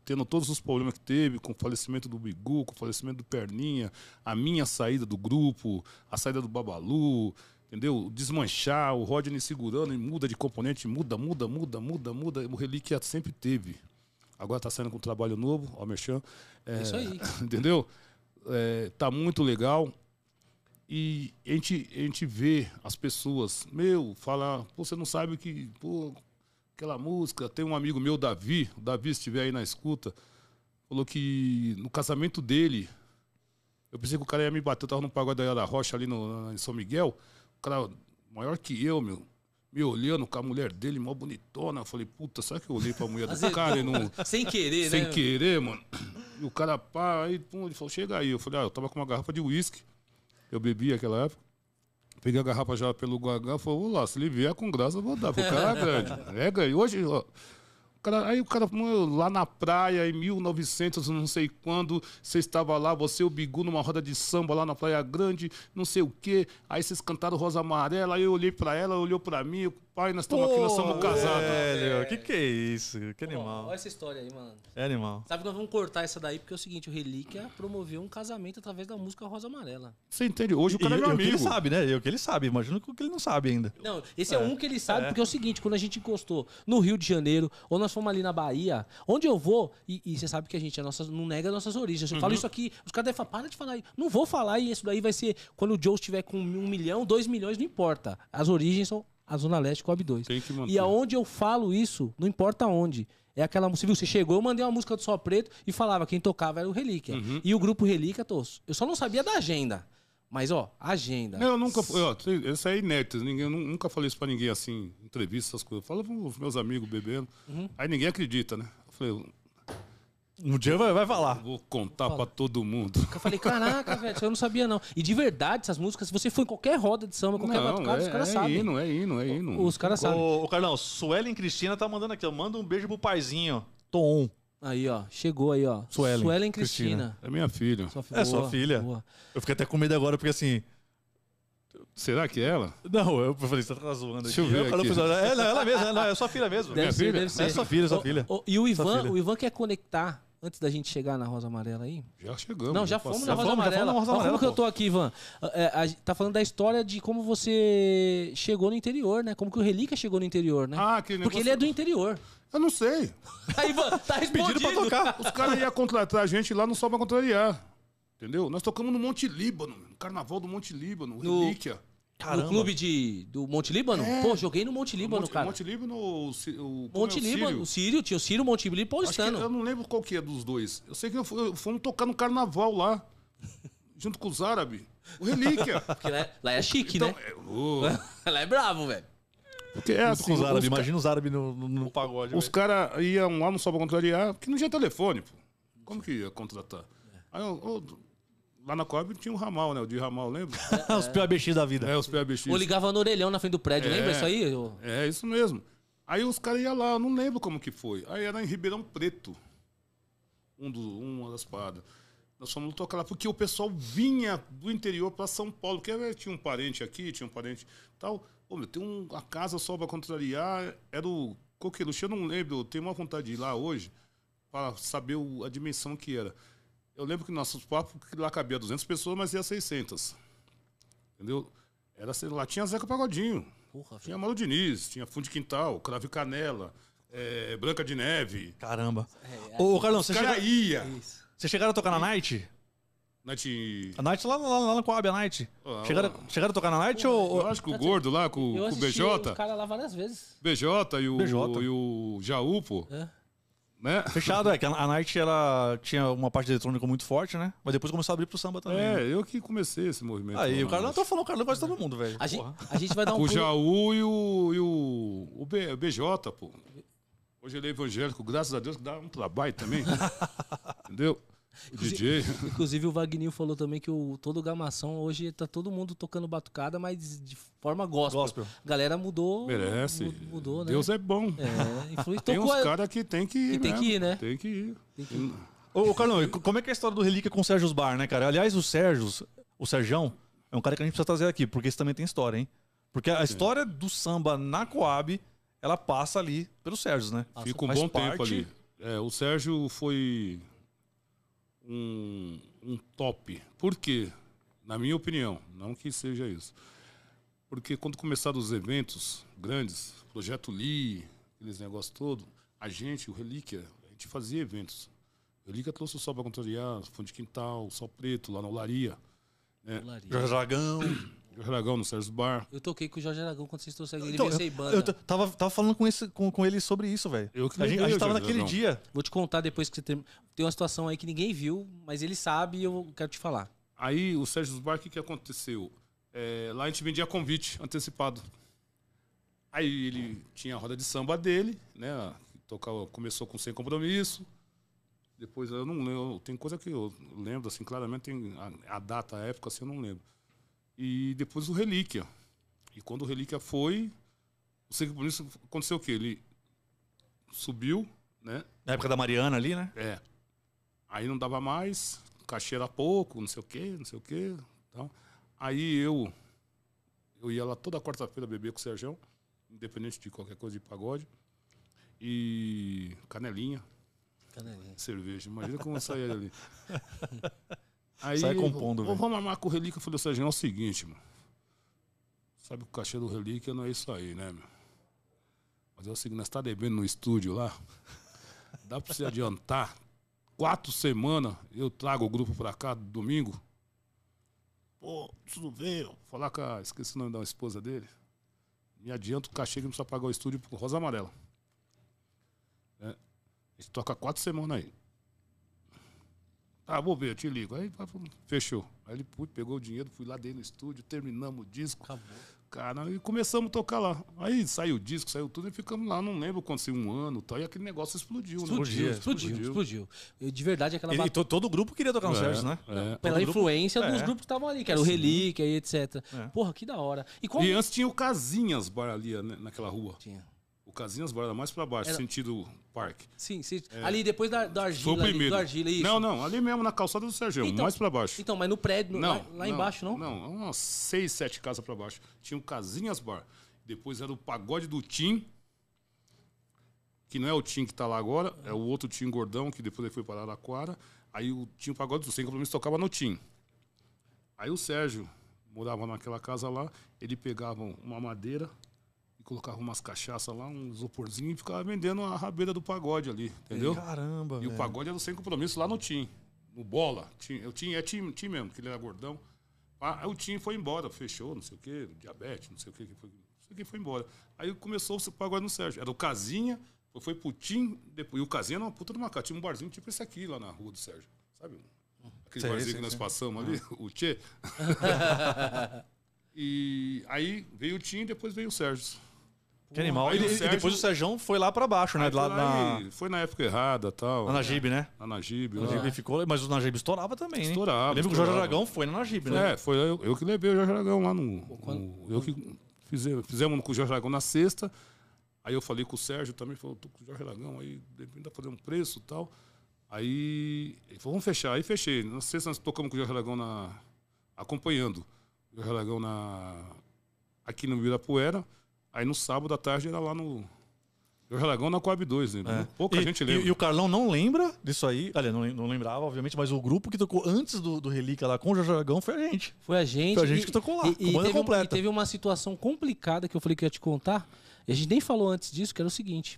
tendo todos os problemas que teve, com o falecimento do Bigu, com o falecimento do Perninha, a minha saída do grupo, a saída do Babalu, entendeu? Desmanchar, o Rodney segurando e muda de componente, muda, muda, muda, muda, muda. O Relíquia sempre teve. Agora tá saindo com um trabalho novo, ó, Merchan. É isso aí. Entendeu? É, tá muito legal. E a gente, a gente vê as pessoas, meu, falar, pô, você não sabe que, pô, aquela música, tem um amigo meu, Davi, o Davi, se estiver aí na escuta, falou que no casamento dele, eu pensei que o cara ia me bater, eu tava no pagode da Rocha ali no, em São Miguel, o cara maior que eu, meu, me olhando com a mulher dele, mó bonitona, eu falei, puta, será que eu olhei pra mulher do cara e não... Sem querer, Sem né? querer, mano. E o cara, pá, aí, pum, ele falou, chega aí. Eu falei, ah, eu tava com uma garrafa de uísque. Eu bebi naquela época. Peguei a garrafa já pelo guagá, falou, lá, se ele vier com graça, eu vou dar. Porque o cara é grande. É grande. Hoje, ó, cara, aí o cara, lá na praia, em 1900, não sei quando, você estava lá, você e o Bigu numa roda de samba lá na Praia Grande, não sei o quê. Aí vocês cantaram Rosa Amarela, aí eu olhei pra ela, olhou pra mim, pai, nós estamos aqui, nós somos casados. Velho, que que é isso? Que Ó, animal. Olha essa história aí, mano. É animal. Sabe que nós vamos cortar essa daí porque é o seguinte, o Relíquia promoveu um casamento através da música Rosa Amarela. Você entende? Hoje o E, cara é e meu o que ele amigo. sabe, né? E o que ele sabe. Imagino que o que ele não sabe ainda. Não, esse é, um que ele sabe, porque é o seguinte, quando a gente encostou no Rio de Janeiro, ou nós fomos ali na Bahia, onde eu vou, e, e você sabe que a gente é nossa, não nega nossas origens. Eu falo isso aqui, os caras devem falar, para de falar aí. Não vou falar, e isso daí vai ser, quando o Joe estiver com um milhão, dois milhões, não importa. As origens são a Zona Leste Coab 2. Tem que manter. E aonde eu falo isso, não importa onde. É aquela música, viu? Você chegou, eu mandei uma música do Só Preto e falava, quem tocava era o Relíquia. Uhum. E o grupo Relíquia, tos. Eu só não sabia da agenda. Mas, ó, agenda. Não, eu nunca. Ó, isso é inédito. Ninguém, eu nu- nunca falei isso pra ninguém assim, entrevista, essas coisas. Fala pros meus amigos bebendo. Uhum. Aí ninguém acredita, né? Eu falei, eu Um dia vai, vai falar. vou contar pra todo mundo. Eu falei, caraca, velho, isso eu não sabia não. E de verdade, essas músicas, se você for em qualquer roda de samba, qualquer Não, batucada, é, os caras é sabem. hino, é hino, é hino. Os caras sabem. Ô, Carlão, Suelen Cristina tá mandando aqui, ó. Manda um beijo pro paizinho. Tom. Aí, ó, chegou aí, ó. Suelen Suelen Cristina. Cristina. É minha filha. Sua fi- É sua boa, filha. boa. Eu fiquei até com medo agora, porque assim. Será que é ela? Não, eu falei, você tá zoando Deixa eu aqui. ver Carlão aqui. É, não, ela mesma, é, não, é sua filha mesmo. Deve Minha ser, filha? deve ser. É sua filha, sua Ô, filha. ô, e o Sua Ivan, o Ivan quer conectar, antes da gente chegar na Rosa Amarela aí. Já chegamos. Não, já fomos passamos. na Rosa fomos, já Amarela. fomos na Rosa Amarela, como que eu pô. tô aqui, Ivan? É, tá falando da história de como você chegou no interior, né? Como que o Relíquia chegou no interior, né? Ah, aquele Porque negócio- ele é do interior. Eu não sei. Aí, Ivan, tá respondido. Pediram pra tocar. Os caras iam contratar a gente lá no Sol pra contrariar. Entendeu? Nós tocamos no Monte Líbano, no Carnaval do Monte Líbano, No- Relíquia. Caramba. No clube de, do Monte Líbano? Pô, joguei no Monte Líbano, Monte, cara. Monte Líbano o, como Monte é o Líbano, Sírio? o Sírio, tinha o Sírio, Monte Líbano e Acho que, Paulistano. eu não lembro qual que é dos dois. Eu sei que eu fui- fomos tocar no carnaval lá, junto com os árabes. O Relíquia. Porque lá, é- lá é chique, então, né? é, ô, lá é bravo, velho. porque é assim, com os árabes. Imagina os árabes no, no, no pagode. os caras iam lá no Só Pra Contrariar, porque não tinha telefone, pô. Como que ia contratar? Aí, eu- lá na Coab tinha um ramal, né? O de ramal, lembra? Os PABX da vida. É, os PABX. Ou ligava no orelhão na frente do prédio, É. lembra isso aí? É, isso mesmo. Aí os caras iam lá, eu não lembro como que foi. Aí era em Ribeirão Preto. Um do, uma das paradas. Nós fomos tocar lá, porque o pessoal vinha do interior para São Paulo, porque tinha um parente aqui, tinha um parente tal. Ô, meu, tem um, uma casa só para contrariar, era o Coqueluche, eu não lembro, eu tenho uma vontade de ir lá hoje para saber o- a dimensão que era. Eu lembro que nossos papos, que lá cabia 200 pessoas, mas ia 600. Entendeu? Era, sei lá, tinha Zeca Pagodinho. Porra, Tinha Mauro Diniz, tinha Fundo de Quintal, Cravo e Canela, eh, Branca de Neve. Caramba. Ô, ô, Carlão, você, chega- ia. Isso. você chegaram a tocar na Night? Night... A Night lá, lá, lá na Coab, a Night. Ah, chegaram, chegaram a tocar na Night ou... Eu acho que o gordo lá, com, Eu com o os BJ, caras lá várias vezes. BJ e o, BJ. e o Jaú, pô. É. Né? Fechado, é que a a Night ela tinha uma parte de eletrônica muito forte, né? Mas depois começou a abrir pro samba também. né? É, eu que comecei esse movimento. Aí, lá o Carlão, na- eu tô falando, o Carlão gosta de todo mundo, velho. A gente, Porra. a gente vai dar um o pulo. Jaú e o, e o, o B- BJ, pô. Hoje ele é evangélico, graças a Deus, que dá um trabalho também. Entendeu? O DJ. Inclusive o Wagninho falou também que o, todo o Gamação hoje tá todo mundo tocando batucada, mas de forma gospel. Gospel. A galera mudou. Merece. mu- Mudou, né? Deus é bom. É, influi, Tem uns caras que tem que ir. que tem que ir, né? Tem que ir. tem que- Ô, ô, Carlão, co- como é que é a história do Relíquia com o Sérgio Bar, né, cara? Aliás, o Sérgio, o Serjão, é um cara que a gente precisa trazer aqui, porque isso também tem história, hein? Porque a história do samba na Coab, ela passa ali pelos Sérgios, né? Fica um faz bom tempo parte- ali. É, o Sérgio foi um, um top. Por quê? Na minha opinião, não que seja isso. Porque quando começaram os eventos grandes, Projeto Lee, aqueles negócios todos, a gente, o Relíquia, a gente fazia eventos. O Relíquia trouxe o Sol para Contrariar, Fundo de Quintal, Sol Preto, lá na Olaria, Olaria. Jorge Dragão. Jorge Aragão no Sérgio Bar. Eu toquei com o Jorge Aragão quando vocês trouxeram ele Então, veio sem banda. eu tava, tava falando com, esse, com, com ele sobre isso, velho. Eu que A gente, a gente o tava Jorge naquele Dragão. dia. Vou te contar depois que você tem. Tem uma situação aí que ninguém viu, mas ele sabe e eu quero te falar. Aí o Sérgio Bar, o que, que aconteceu? É, lá a gente vendia convite antecipado. Aí ele tinha a roda de samba dele, né? Tocava, começou com sem compromisso. Depois eu não lembro, tem coisa que eu lembro assim claramente, tem a, a data, a época assim eu não lembro. E depois o Relíquia. E quando o Relíquia foi, o sem compromisso aconteceu o quê? Ele subiu, né? Na época da Mariana ali, né? É. Aí não dava mais, cachê era pouco, não sei o quê, não sei o quê. Tal. Aí eu eu ia lá toda quarta-feira beber com o Serjão, independente de qualquer coisa de pagode. E canelinha, Canelinha. cerveja. Imagina como eu saía ali. Aí, Sai compondo, velho. Vamos armar com o Relíquia. Eu falei, Serjão, é o seguinte, mano. Sabe que o cachê do Relíquia não é isso aí, né, meu? Mas é o seguinte, nós tá devendo no estúdio lá. Dá pra você adiantar quatro semanas, eu trago o grupo pra cá domingo. Pô, preciso ver. Falar com a. Esqueci o nome da esposa dele. Me adianta o cachê que não precisa pagar o estúdio por Rosa Amarela. É. A gente toca quatro semanas aí. Ah, vou ver, eu te ligo. Aí pum, fechou. Aí ele putz, pegou o dinheiro, fui lá dentro no estúdio, terminamos o disco. Acabou. Cara, e começamos a tocar lá. Aí saiu o disco, saiu tudo e ficamos lá, não lembro quando se um ano e tal. E aquele negócio explodiu, né? Explodiu, explodiu, explodiu. De verdade, aquela E, e batalha. to- todo o grupo queria tocar no É, Sérgio, né? é. Pela todo grupo- influência dos é. grupos que estavam ali, que era o Relíquia e etc. É. Porra, que da hora. E como. E antes tinha o Casinhas Bar ali, né, naquela rua. Tinha. O Casinhas Bar era mais pra baixo, Era- sentido parque. Sim, sim. Ali depois da, da Foi argila. o ali, primeiro. do argila, isso. Não, não, ali mesmo na calçada do Sergião, Então- mais pra baixo. Então, mas no prédio, no- lá, lá embaixo, não? Não, umas seis, sete casas pra baixo. Tinha o Casinhas Bar. Depois era o Pagode do Tim, que não é o Tim que tá lá agora, é o outro Tim Gordão, que depois ele foi para Araraquara. Aí o tinha o Pagode do Sem Compromisso tocava no Tim. Aí o Sérgio morava naquela casa lá, ele pegava uma madeira e colocava umas cachaças lá, um isoporzinho e ficava vendendo a rabeira do pagode ali, entendeu? Caramba, E o pagode era sem compromisso lá no Tim. No bola. Tim, eu tinha, é Tim, tim mesmo, que ele era gordão. Pá, Aí o time foi embora, fechou, não sei o quê, diabetes, não sei o quê, que foi, não sei o que foi embora. Aí começou o pagode no Sérgio. Era o Casinha, foi, foi pro Tim, depois, e o Casinha era uma puta de uma casa. Tinha um barzinho tipo esse aqui lá na rua do Sérgio, sabe? Aquele Sei, barzinho sei, que nós sei. passamos ali, o Tchê. e aí veio o Tim, depois veio o Sérgio. Que animal. E, o e Sérgio- depois o Sérgio foi lá pra baixo, né? Aí Lá foi, na, lá foi na época errada tal. na Najib, né? Na Najib. Lá. Najib ficou, mas o Najib estourava também? Estourava, Eu lembro que o Jorge estourava. Aragão foi na Najib, né? É, foi eu, eu que levei o Jorge Aragão lá no. no- eu que fize, fizemos com o Jorge Aragão na sexta. Aí eu falei com o Sérgio também, falou, tô com o Jorge Aragão, aí depende fazer um preço e tal. Aí ele falou, vamos fechar. Aí fechei. Na sexta nós tocamos com o Jorge Aragão na. acompanhando. O Jorge Aragão na. aqui no Ibirapuera. Aí no sábado à tarde era lá no. Jorge Aragão na Coab 2, né? É. Pouca e, gente e- lembra. E, o Carlão não lembra disso aí. Aliás, não, não lembrava, obviamente, mas o grupo que tocou antes do, do Relíquia lá com o Jorge Aragão foi a gente. Foi a gente. Foi a gente e- que tocou lá, E, com e teve, um- completa. e teve uma situação complicada que eu falei que eu ia te contar. E a gente nem falou antes disso, que era o seguinte.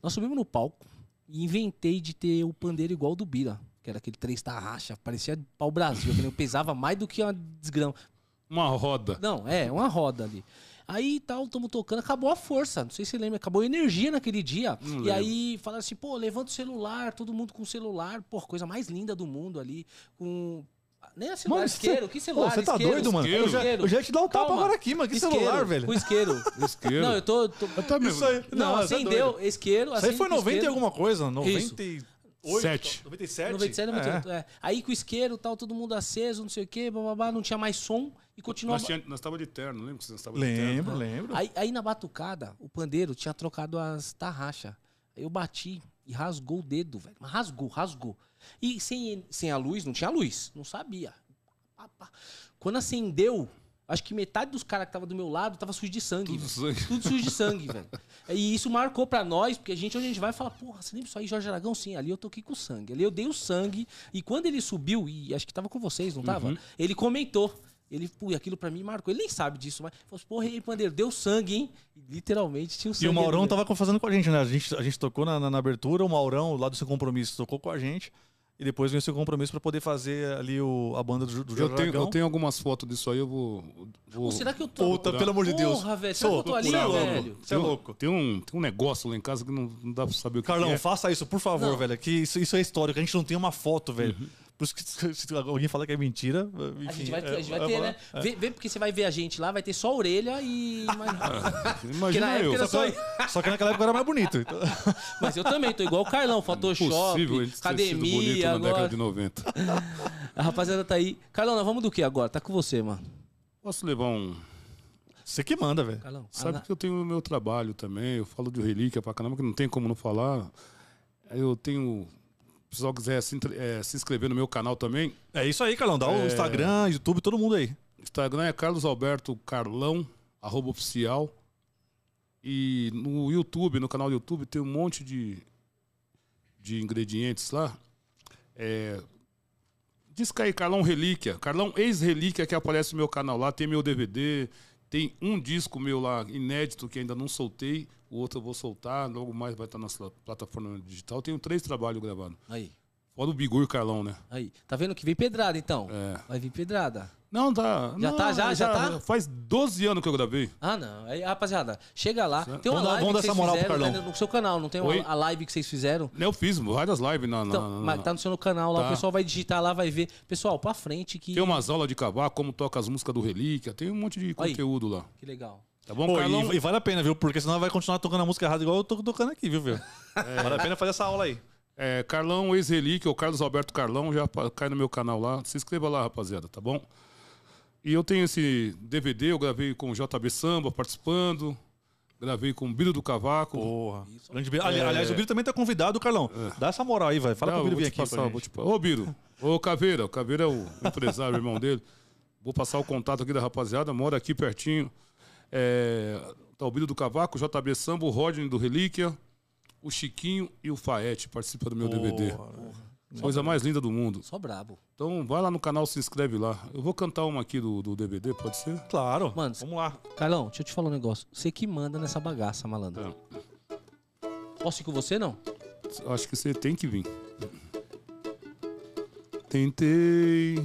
Nós subimos no palco e inventei de ter o pandeiro igual ao do Bira. Que era aquele três tarraxa, parecia pau Brasil. aquele pesava mais do que uma desgrama. Uma roda. Não, é, uma roda ali. Aí tal, estamos tocando, acabou a força. Não sei se você lembra, acabou a energia naquele dia. Não e lembro. aí falaram assim, pô, levanta o celular, todo mundo com celular, pô, coisa mais linda do mundo ali. Com. Nem a celular, Mano, isqueiro, cê- que celular? Você tá isqueiro, doido, mano? isqueiro. Eu já, eu já te dar um tapa agora aqui, mano. Que Isqueiro, celular, velho? O isqueiro. Isqueiro. Não, eu tô. tô- Eu também. Isso aí. Não, é acendeu, doido. isqueiro. Isso aí foi acende com 90 e alguma coisa. Isso. 98. Sete. 97? 97, É. 98, é. Aí com o isqueiro, tal, todo mundo aceso, não sei o quê, bababá, não tinha mais som e continuava. Nós, tinha, nós tava de terno, lembra que nós tava de terno? Lembro, lembro. Aí, aí na batucada, o pandeiro tinha trocado as tarraxas. Aí eu bati e rasgou o dedo, velho. Mas rasgou, rasgou. E sem, sem a luz, não tinha luz. Não sabia. Quando acendeu, acho que metade dos caras que tava do meu lado tava sujo de sangue. Tudo sangue. Tudo sujo de sangue, velho. E isso marcou pra nós, porque a gente, onde a gente vai, fala, porra, você lembra isso aí, Jorge Aragão? Sim, ali eu toquei com sangue. Ali eu dei o sangue. E quando ele subiu, e acho que tava com vocês, não tava? Uhum. Ele comentou. Ele, pô, aquilo pra mim marcou. Ele nem sabe disso, mas falou assim, porra, e aí, Pandeiro, deu sangue, hein? E, literalmente tinha o sangue. E o Maurão ali, tava fazendo com a gente, né? A gente, a gente tocou na, na- na abertura, o Maurão, lá do seu compromisso, tocou com a gente. E depois veio o seu compromisso pra poder fazer ali o, a banda do, do Eu Jorge tenho, Aragão. eu tenho algumas fotos disso aí, eu vou. vou Pô, será que eu tô. Puta, pelo amor de Deus. Porra, velho, será que eu tô ali, louco. velho? Você é tem um- louco. Tem um, tem um negócio lá em casa que não, não dá pra saber o que, Carlão, que é. faça isso, por favor, Não. velho. Que isso, isso é histórico. A gente não tem uma foto, velho. Uhum. Por isso que se alguém fala que é mentira. Enfim, A gente vai, ter- é- a gente vai é- ter, né? Vê, vê porque você vai ver a gente lá, vai ter só orelha e. Imagina eu. Só, só. só que naquela época era mais bonito. então- Mas eu também, tô igual o Carlão, Photoshop, Possível ele ter sido bonito academia, na década agora. de 90. A rapaziada tá aí. Carlão, nós vamos do que agora? Tá com você, mano. Posso levar um. Você que manda, velho. Carlão. Sabe ana- que eu tenho o meu trabalho também, eu falo de relíquia pra caramba, que não tem como não falar. Eu tenho. Se o pessoal quiser se, eh, se inscrever no meu canal também, É isso aí, Carlão. Dá o É. Instagram, YouTube, todo mundo aí. Instagram é Carlos Alberto Carlão, arroba oficial. E no YouTube, no canal do YouTube, tem um monte de, de ingredientes lá. É, diz aí, Carlão Relíquia. Carlão Ex-Relíquia que aparece no meu canal lá. Tem meu DVD, tem um disco meu lá inédito que ainda não soltei. O outro eu vou soltar, logo mais vai estar na plataforma digital. Tenho três trabalhos gravados. Aí, Fora o Bigur Carlão, né? aí. Tá vendo que vem pedrada, então? É. Vai vir pedrada. Não, tá. Já não, tá, já? Já tá? Faz 12 anos que eu gravei. Ah, não. Aí, rapaziada, chega lá. Tem uma Vamos live vamos que vocês fizeram né, no seu canal, não tem uma, a live que vocês fizeram? Eu fiz várias lives na. na- Então, na- mas tá no seu canal lá, Tá. o pessoal vai digitar lá, vai ver. Pessoal, pra frente que. Tem umas aulas de cavaco, como toca as músicas do Relíquia, tem um monte de Aí. conteúdo lá. Que legal. Tá bom, Pô, Carlão? e, e vale a pena, viu? Porque senão vai continuar tocando a música errada igual eu tô tocando aqui, viu, velho? Vale a pena fazer essa aula aí. É, Carlão, ex-relíquia, ou Carlos Alberto Carlão, já cai no meu canal lá. Se inscreva lá, rapaziada, tá bom? E eu tenho esse DVD, eu gravei com o JB Samba participando, gravei com o Biro do Cavaco. Porra. Grande Biro. Ali- Aliás, o Biro também tá convidado, Carlão. Dá essa moral aí, vai. Fala Não, pro Biro vir aqui. passar, vou te Ô, Biro, ô Caveira, o Caveira é o empresário, o irmão dele. Vou passar o contato aqui da rapaziada, mora aqui pertinho. É, tá o Biro do Cavaco, JB Samba, o Rodney do Relíquia, o Chiquinho e o Faete participam do meu DVD. Coisa mais linda do mundo. Só brabo. Então vai lá no canal, se inscreve lá. Eu vou cantar uma aqui do, do DVD, pode ser? Claro. Mano, vamos lá. Carlão, deixa eu te falar um negócio. Você que manda nessa bagaça, malandro. Posso ir com você, não? Acho que você tem que vir. Tentei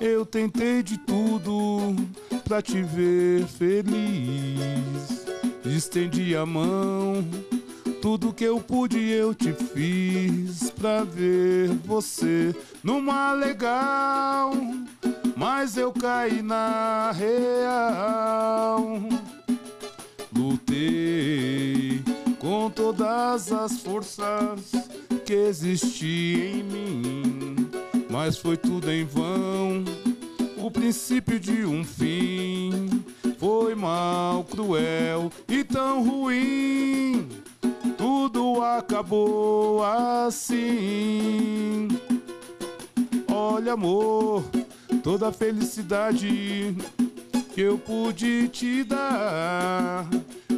Eu tentei de tudo pra te ver feliz. Estendi a mão, tudo que eu pude eu te fiz pra ver você numa legal. Mas eu caí na real. Lutei com todas as forças que existiam em mim, mas foi tudo em vão. O princípio de um fim foi mal, cruel e tão ruim. Tudo acabou assim. Olha, amor, toda a felicidade que eu pude te dar.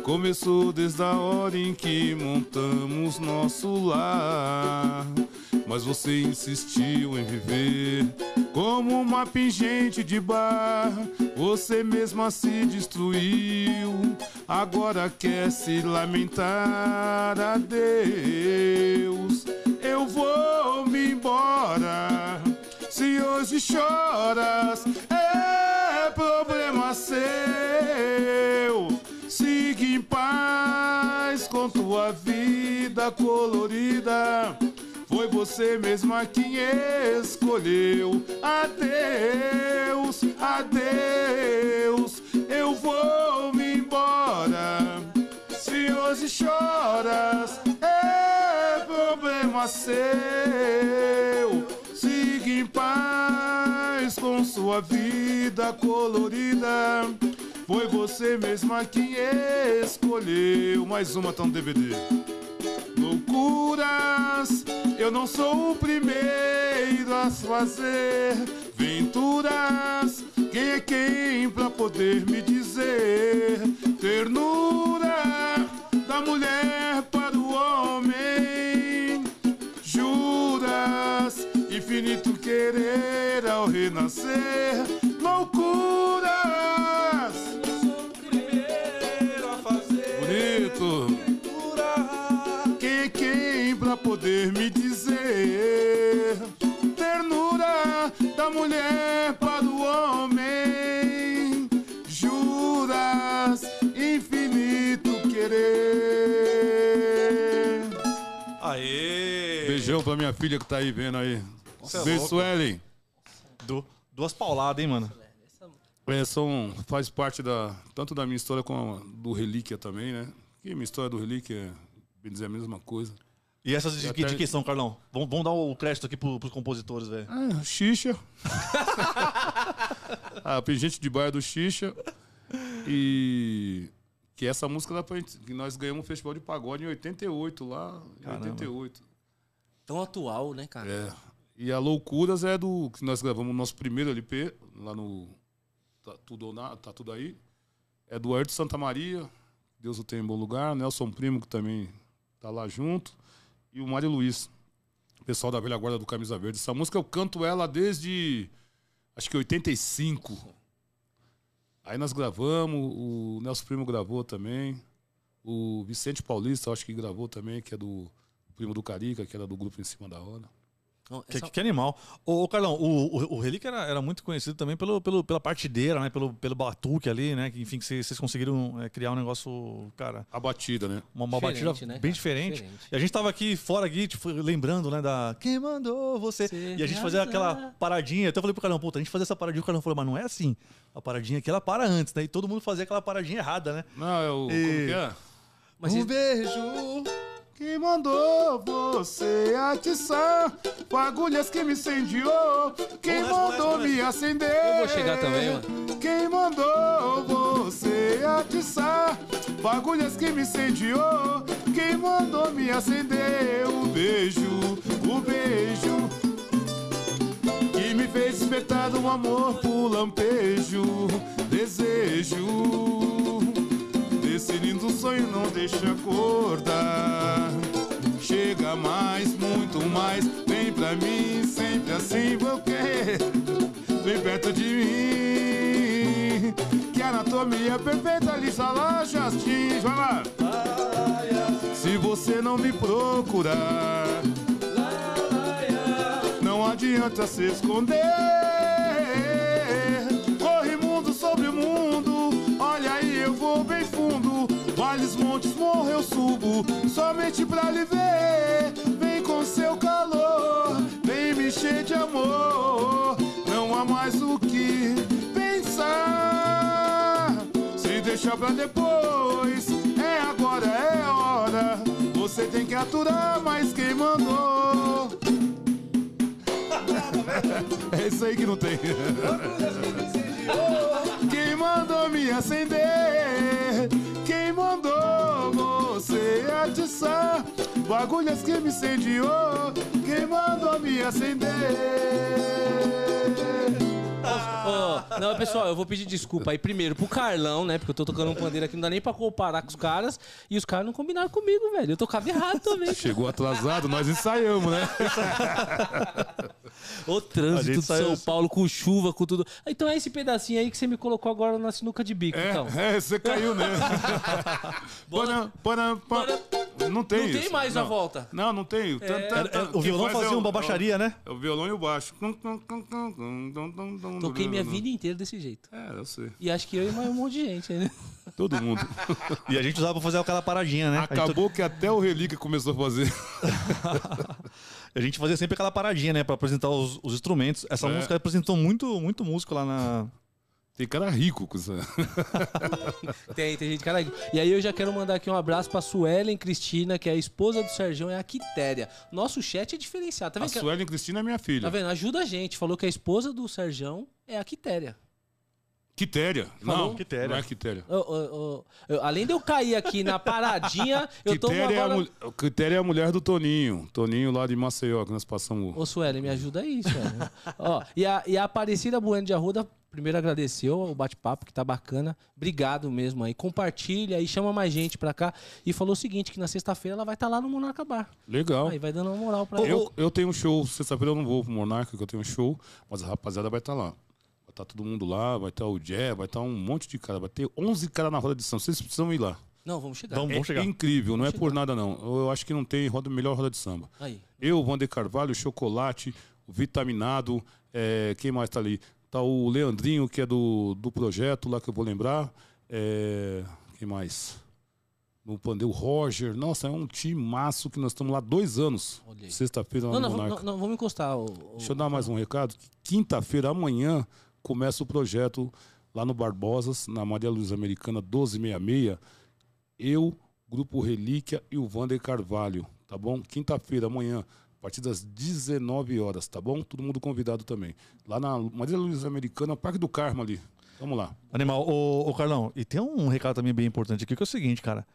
Começou desde a hora em que montamos nosso lar. Mas você insistiu em viver como uma pingente de bar. Você mesma se destruiu. Agora quer se lamentar. Adeus, eu vou me embora. Se hoje choras, é problema seu. Siga em paz com tua vida colorida. Foi você mesma quem escolheu. Adeus, adeus, eu vou me embora. Se hoje choras, é problema seu. Siga em paz com sua vida colorida. Foi você mesma quem escolheu. Mais uma tá no DVD. Loucuras, eu não sou o primeiro a fazer venturas. Quem é quem pra poder me dizer ternura da mulher para o homem? Juras, infinito querer ao renascer. Loucuras. Da mulher para o homem? Juras, infinito querer. Aê! Beijão pra minha filha que tá aí vendo aí. É Beijo. Suelen. Du- duas pauladas, hein, mano? É, são, faz parte da, tanto da minha história como do Relíquia também, né? E minha história do Relíquia é, bem dizer, a mesma coisa. E essas de, até- de quem são, Carlão? Vamos, vamos dar o crédito aqui pro, pros compositores, velho. Ah, Xixa. ah, tem gente de bairro do Xixa. E que essa música dá pra gente, que nós ganhamos um festival de pagode em 88 lá, em Caramba. 88. Tão atual, né, cara? É. E a Loucuras é do que nós gravamos o nosso primeiro LP lá no Tá Tudo, ou Na- tá tudo Aí. É do Ayrton Santa Maria, Deus o tenha em bom lugar. Nelson Primo, que também tá lá junto. E o Mário Luiz, pessoal da velha guarda do Camisa Verde. Essa música eu canto ela desde, acho que 85. Aí nós gravamos, o Nelson Primo gravou também. O Vicente Paulista, acho que gravou também, que é do primo do Carica, que era do grupo Em Cima da Hora. Não, Que, essa- que animal. Ô, ô, Carlão, o, o, o Relíquia era, era muito conhecido também pelo, pelo, pela partideira, né? Pelo, pelo batuque ali, né? Que, enfim, que vocês conseguiram é, criar um negócio, cara, A batida, né? uma, uma batida né, bem diferente. Diferente. E a gente tava aqui fora aqui, tipo, lembrando, né, da Quem mandou você? E a gente fazia arrasar. aquela paradinha. Até eu falei pro Carlão, puta, a gente fazia essa paradinha. O Carlão falou, mas não é assim. A paradinha aqui, ela para antes, né? E todo mundo fazia aquela paradinha errada, né? Não, é o. E- Como que é? Mas um isso- beijo. Que mandou você atiçar fagulhas que me incendiou. Quem mandou me acender? Eu vou chegar também, mano. Quem mandou você atiçar fagulhas que me incendiou? Quem mandou me acender? O beijo, o beijo que me fez despertar um amor por lampejo, desejo. Desse lindo sonho não deixa acordar. Chega mais, muito mais, vem pra mim, sempre assim vou querer. Vem perto de mim, que anatomia perfeita, lisa lá, Justin, vai lá. Se você não me procurar, não adianta se esconder. vou bem fundo. Vales, montes, morro, eu subo. Somente pra lhe ver. Vem com seu calor, vem me encher de amor. Não há mais o que pensar. Se deixar pra depois, é agora, é hora. Você tem que aturar, mas quem mandou? É isso aí que não tem. Quem mandou me acender? Quem mandou você atiçar? Bagulhas que me incendiou. Quem mandou me acender? Ô, não, pessoal, eu vou pedir desculpa aí primeiro pro Carlão, né? Porque eu tô tocando um pandeiro aqui, não dá nem pra comparar com os caras. E os caras não combinaram comigo, velho. Eu tocava errado também. Chegou atrasado, nós ensaiamos, né? O A trânsito de São Paulo com chuva, com tudo. Então é esse pedacinho aí que você me colocou agora na sinuca de bico, então. É, é, você caiu nele. Pana, pana, pana. Não tem Não tem isso. mais a Não. volta. Não, não tem. Tan, É, tan. o violão faz é fazia o- uma baixaria, né? É o violão e o baixo. Toquei minha vida inteira desse jeito. É, eu sei. E acho que eu e mais um monte de gente aí, né? Todo mundo. E a gente usava pra fazer aquela paradinha, né? Acabou que até o Relíquia começou a fazer. a gente fazia sempre aquela paradinha, né? Pra apresentar os, os instrumentos. Essa É. música apresentou muito, muito músico lá na. Tem cara rico com isso. Tem, tem gente, cara. E aí eu já quero mandar aqui um abraço pra Suelen Cristina, que é a esposa do Serjão, é a Quitéria. Nosso chat é diferenciado. Tá A vendo? que- Suelen Cristina é minha filha. Tá vendo? Ajuda a gente. Falou que a esposa do Serjão é a Quitéria. Quitéria. Falou? Não, Quitéria. não é Quitéria. Ô, ô, eu- além de eu cair aqui na paradinha, eu tô Quitéria, é a mul- Quitéria é a mulher do Toninho. Toninho lá de Maceió, que nós passamos. Ô, Sueli, me ajuda aí, Sueli. Ó, e, a, e a Aparecida Bueno de Arruda, primeiro agradeceu o bate-papo, que tá bacana. Obrigado mesmo aí. Compartilha aí, chama mais gente pra cá. E falou o seguinte, que na sexta-feira ela vai estar lá no Monarca Bar. Legal. Aí vai dando uma moral pra ela. Eu, eu tenho um show, sexta-feira eu não vou pro Monarca, que eu tenho um show, mas a rapaziada vai estar lá. Vai estar todo mundo lá, vai estar o Jé, vai estar um monte de cara, vai ter 11 caras na roda de samba. Vocês precisam ir lá. Não, vamos chegar. Vamos, É vamos chegar. incrível, não é Vamos por nada não. Eu acho que não tem roda, melhor roda de samba. Aí. Eu, Vander Carvalho, Chocolate, o Vitaminado, é, quem mais tá ali? Tá o Leandrinho, que é do, do projeto lá que eu vou lembrar. É, quem mais? No pandeiro, o Roger. Nossa, é um time maço que nós estamos lá dois anos. Sexta-feira lá Não, no não, Monarca. não, não, vamos encostar. O, o- Deixa eu dar mais um recado. Quinta-feira, amanhã, começa o projeto lá no Barbosas, na Maria Luz Americana 1266. Eu, Grupo Relíquia e o Vander Carvalho, tá bom? Quinta-feira, amanhã, a partir das 19 horas, tá bom? Todo mundo convidado também. Lá na Maria Luz Americana, Parque do Carmo ali. Vamos lá. Animal, ô, ô Carlão, e tem um recado também bem importante aqui, que é o seguinte, cara.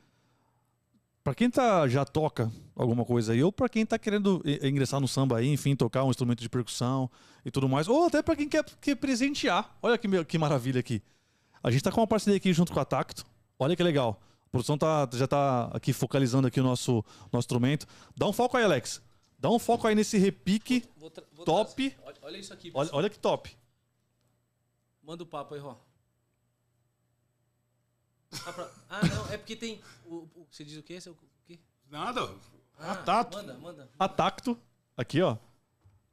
Pra quem tá, já toca alguma coisa aí, ou pra quem tá querendo ingressar no samba aí, enfim, tocar um instrumento de percussão e tudo mais, ou até pra quem quer, quer presentear. Olha que, que maravilha aqui. A gente tá com uma parceria aqui junto com a Tacto. Olha que legal. A produção tá, já tá aqui focalizando aqui o nosso, nosso instrumento. Dá um foco aí, Alex. Dá um foco aí nesse repique. Vou tra- vou Top. trazer- Olha, olha isso aqui. Olha, pessoal. olha que top. Manda o papo aí, Ró. Ah, pra- ah, não, é porque tem. O, o- você diz o quê? O quê? Nada. Ah. Manda, manda. a Tacto, aqui ó,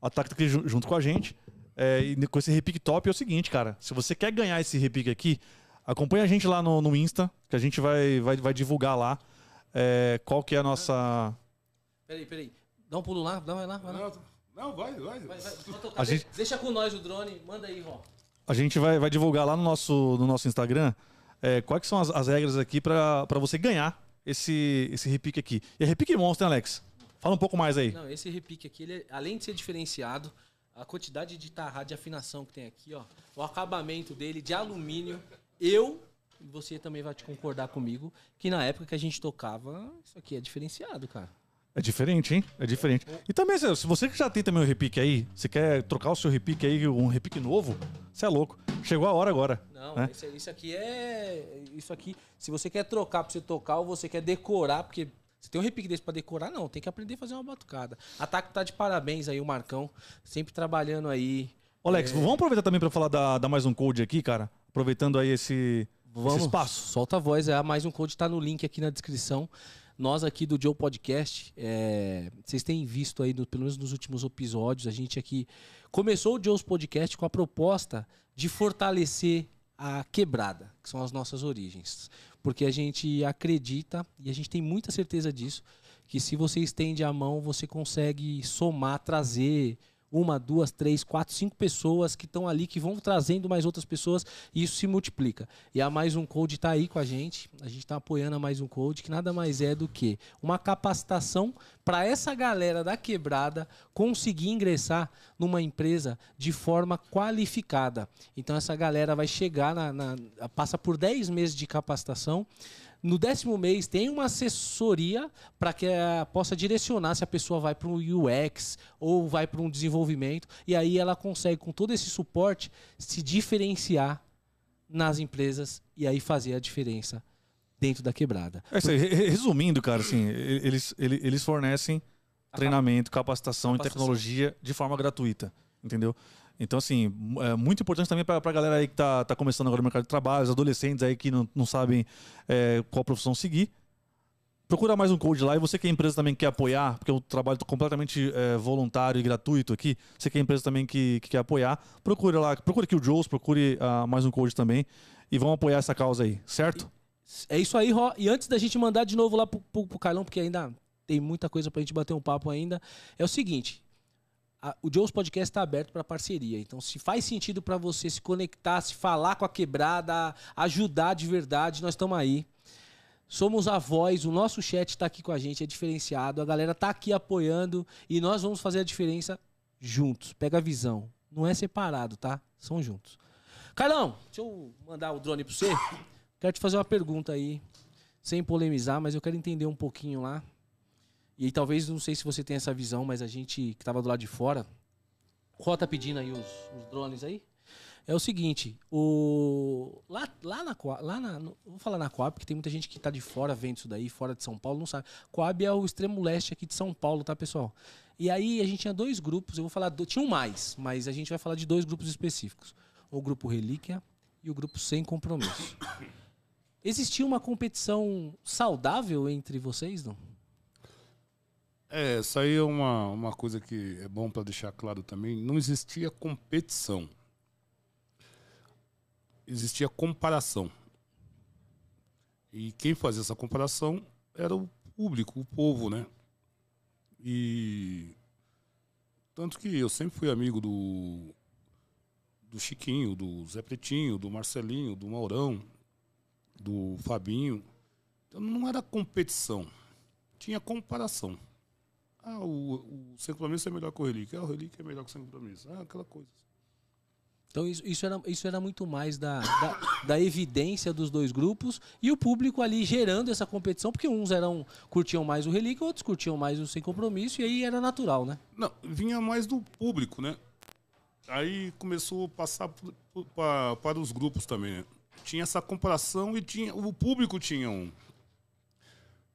a Tacto aqui ju- junto com a gente, é, e com esse repique top é o seguinte, cara, se você quer ganhar esse repique aqui, acompanha a gente lá no, no Insta, que a gente vai, vai, vai divulgar lá é, qual que é a nossa... Peraí, peraí. Dá um pulo lá, dá, vai lá, vai lá. Não, não, vai, vai. Vai, vai. A Deixa, gente- deixa com nós o drone, manda aí, Ró. A gente vai, vai divulgar lá no nosso, no nosso Instagram é, quais que são as, as regras aqui pra pra você ganhar esse, esse repique aqui. E é repique monstro, hein, Alex? Fala um pouco mais aí. Não, esse repique aqui, ele, é- além de ser diferenciado, a quantidade de tarrado de afinação que tem aqui, ó, o acabamento dele de alumínio, eu, e você também vai te concordar comigo, que na época que a gente tocava, isso aqui é diferenciado, cara. É diferente, hein? É diferente. E também, se você que já tem também o repique aí, você quer trocar o seu repique aí, um repique novo, você é louco. Chegou a hora agora. Não, né? isso, isso aqui é. Isso aqui, se você quer trocar pra você tocar ou você quer decorar, porque você tem um repique desse pra decorar, não, tem que aprender a fazer uma batucada. Ataque tá de parabéns aí, o Marcão, sempre trabalhando aí. Ô, Alex, É. vamos aproveitar também pra falar da, da mais um code aqui, cara. Aproveitando aí esse, esse espaço. Solta a voz, é, mais um code tá no link aqui na descrição. Nós aqui do Joe Podcast, é, vocês têm visto aí, no- pelo menos nos últimos episódios, a gente aqui começou o Joe's Podcast com a proposta de fortalecer a quebrada, que são as nossas origens. porque a gente acredita e a gente tem muita certeza disso, que se você estende a mão, você consegue somar, trazer uma, duas, três, quatro, cinco pessoas que estão ali, que vão trazendo mais outras pessoas e isso se multiplica. E a Mais Um Code está aí com a gente, a gente está apoiando a Mais Um Code, que nada mais é do que uma capacitação para essa galera da quebrada conseguir ingressar numa empresa de forma qualificada. Então essa galera vai chegar, na, na passa por 10 meses de capacitação, no décimo mês tem uma assessoria para que uh, possa direcionar se a pessoa vai para um UX ou vai para um desenvolvimento. E aí ela consegue, com todo esse suporte, se diferenciar nas empresas e aí fazer a diferença dentro da quebrada. É, aí, resumindo, cara, assim, eles, eles fornecem treinamento, capacitação, capacitação e tecnologia de forma gratuita, entendeu? Então, assim, é muito importante também para a galera aí que está tá começando agora no mercado de trabalho, os adolescentes aí que não, não sabem é, qual profissão seguir. Procura mais um code lá e você que é empresa também quer apoiar, porque o trabalho está completamente é, voluntário e gratuito aqui. Você que é empresa também que, que quer apoiar, procure lá, procure aqui o Joes, procure uh, mais um code também e vão apoiar essa causa aí, certo? É isso aí, Ró. E antes da gente mandar de novo lá pro, pro, pro Carlão, porque ainda tem muita coisa pra gente bater um papo ainda, é o seguinte: a, o Joe's Podcast está aberto para parceria. Então, se faz sentido para você se conectar, se falar com a quebrada, ajudar de verdade, nós estamos aí. Somos a voz, o nosso chat está aqui com a gente, é diferenciado. A galera está aqui apoiando e nós vamos fazer a diferença juntos. Pega a visão. Não é separado, tá? São juntos. Carlão, deixa eu mandar o drone para você. Quero te fazer uma pergunta aí, sem polemizar, mas eu quero entender um pouquinho lá. E talvez, não sei se você tem essa visão, mas a gente que estava do lado de fora, Ró tá pedindo aí os, os, drones aí. É o seguinte, o lá, lá na lá na, vou falar na Coab, porque tem muita gente que está de fora vendo isso daí, fora de São Paulo, não sabe. Coab é o extremo leste aqui de São Paulo, tá, pessoal? E aí a gente tinha dois grupos, eu vou falar, do, tinham mais, mas a gente vai falar de dois grupos específicos. O grupo Relíquia e o grupo Sem Compromisso. Existia uma competição saudável entre vocês, não? É, isso aí é uma, uma coisa que é bom para deixar claro também. Não existia competição. Existia comparação. E quem fazia essa comparação era o público, o povo, né? E. Tanto que eu sempre fui amigo do. Do Chiquinho, do Zé Pretinho, do Marcelinho, do Maurão, do Fabinho. Então não era competição, tinha comparação. Ah, o, o sem compromisso é melhor que o relíquio. Ah, o relíquio é melhor que o sem compromisso. Ah, aquela coisa. Então isso, isso, era, isso era muito mais da, da, da, evidência dos dois grupos e o público ali gerando essa competição, porque uns eram curtiam mais o relíquio, outros curtiam mais o sem compromisso, e aí era natural, né? Não, vinha mais do público, né? Aí começou a passar para, para os grupos também, né? Tinha essa comparação e tinha o público tinha um.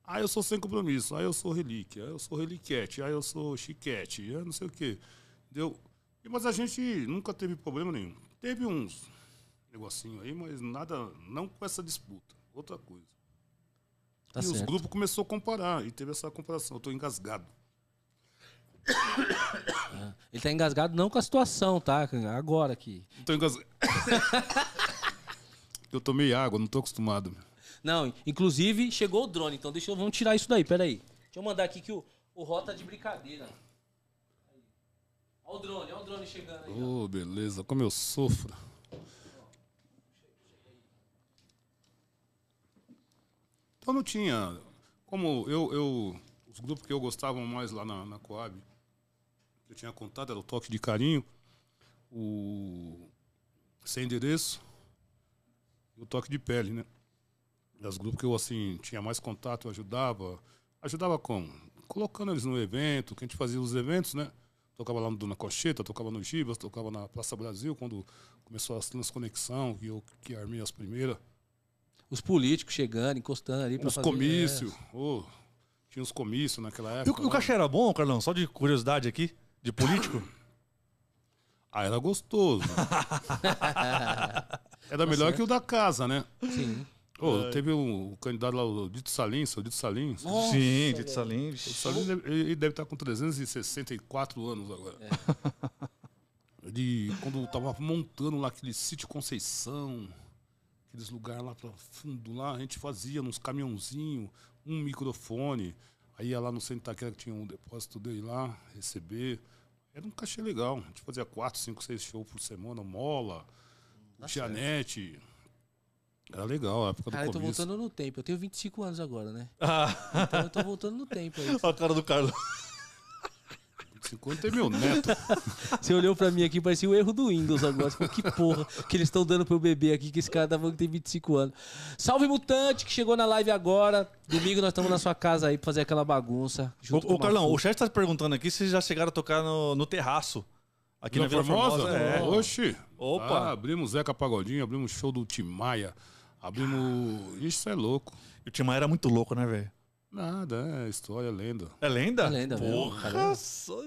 Ah, eu sou sem compromisso. Ah, eu sou relíquia. Ah, eu sou reliquete. Ah, eu sou chiquete. Ah, não sei o quê. Deu. Mas a gente nunca teve problema nenhum. Teve uns negocinho aí, mas nada, não com essa disputa. Outra coisa. Tá e certo. os grupos começou a comparar e teve essa comparação. Eu tô engasgado. Ah, ele tá engasgado não com a situação, tá? Agora aqui. Tô engasgado. eu tomei água, não tô acostumado. Não, inclusive chegou o drone, então deixa eu, vamos tirar isso daí, peraí. Deixa eu mandar aqui que o, o Rota de brincadeira. Olha o drone, olha o drone chegando aí. Ô, oh, beleza, como eu sofro. Então não tinha. Como eu, eu. Os grupos que eu gostava mais lá na, na Coab, eu tinha contado, era o Toque de Carinho, o Sem Endereço e o Toque de Pele, né? Das grupos que eu assim tinha mais contato, eu ajudava. Ajudava como? Colocando eles no evento, que a gente fazia os eventos, né? Tocava lá no Dona Cocheta, tocava no Gibas, tocava na Praça Brasil, quando começou as transconexão, que eu que armei as primeiras. Os políticos chegando, encostando ali para fazer... comícios. É. Oh, tinha os comícios naquela época. E o, o cachê era bom, Carlão? Só de curiosidade aqui, de político? ah, era gostoso. era melhor que o da casa, né? Sim. Oh, é. Teve um, o candidato lá, o Dito Salins, o Dito Salins. Nossa, Sim, Dito Salins. O Salins deve, ele deve estar com 364 anos agora. É. Ele, quando estava montando lá aquele sítio Conceição, aqueles lugares lá pra fundo lá, a gente fazia nos caminhãozinhos, um microfone. Aí ia lá no centro Itaquera que tinha um depósito dele lá, receber. Era um cachê legal. A gente fazia quatro, cinco, seis shows por semana, mola, Tianete. Era legal, a época do Cara, eu tô começo. voltando no tempo. Eu tenho 25 anos agora, né? Ah, Então eu tô voltando no tempo aí. a cara do Carlos. 50 é meu neto. Você olhou pra mim aqui, parecia o erro do Windows agora. Você falou, que porra que eles estão dando pro bebê aqui, que esse cara tá falando que tem 25 anos. Salve Mutante, que chegou na live agora. Domingo nós estamos na sua casa aí pra fazer aquela bagunça. Ô, junto com ô, Carlão, o chat tá perguntando aqui se vocês já chegaram a tocar no, no terraço. Aqui na Vila Vila Formosa. É. Oxi. Opa. Ah, abrimos Zeca Pagodinho, abrimos show do Timaya. Abrimos. Isso é louco. E o Tim Maia era muito louco, né, velho? Nada, é história, lenda. É lenda? É lenda Porra, cara. só-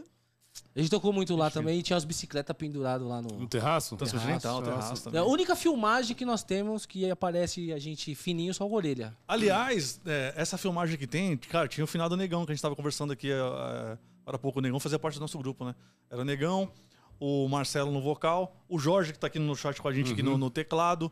A gente tocou muito lá também e tinha as bicicletas penduradas lá No no. terraço? Terraço. terraço É também. a única filmagem que nós temos que aparece a gente fininho só a orelha. Aliás, é, essa filmagem que tem, cara, tinha o final do Negão, que a gente tava conversando aqui é, é, há pouco. O Negão fazia parte do nosso grupo, né? Era o Negão, o Marcelo no vocal, o Jorge, que tá aqui no chat com a gente aqui no, no teclado.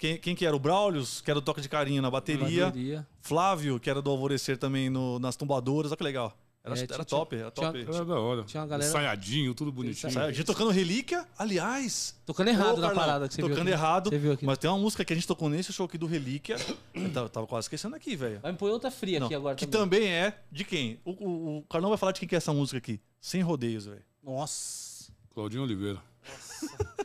Quem, quem que era? O Braulius, que era do toque de carinho na bateria. Bateria. Flávio, que era do Alvorecer também no- nas tumbadoras. Olha que legal. Era, É, era tinha- top, era tinha- top. Era da hora. Tinha uma galera- Ensaiadinho, tudo bonitinho. A gente tocando Relíquia, aliás. Tocando errado Ô, na parada que você viu Tocando aqui. errado. Viu aqui. Mas tem uma música que a gente tocou nesse show aqui do Relíquia. eu tava, tava quase esquecendo aqui, velho. Vai me pôr outra fria Não, aqui agora que também. também é de quem? O, o, o Carlão vai falar de quem que é essa música aqui. Sem rodeios, velho. Nossa. Claudinho Oliveira.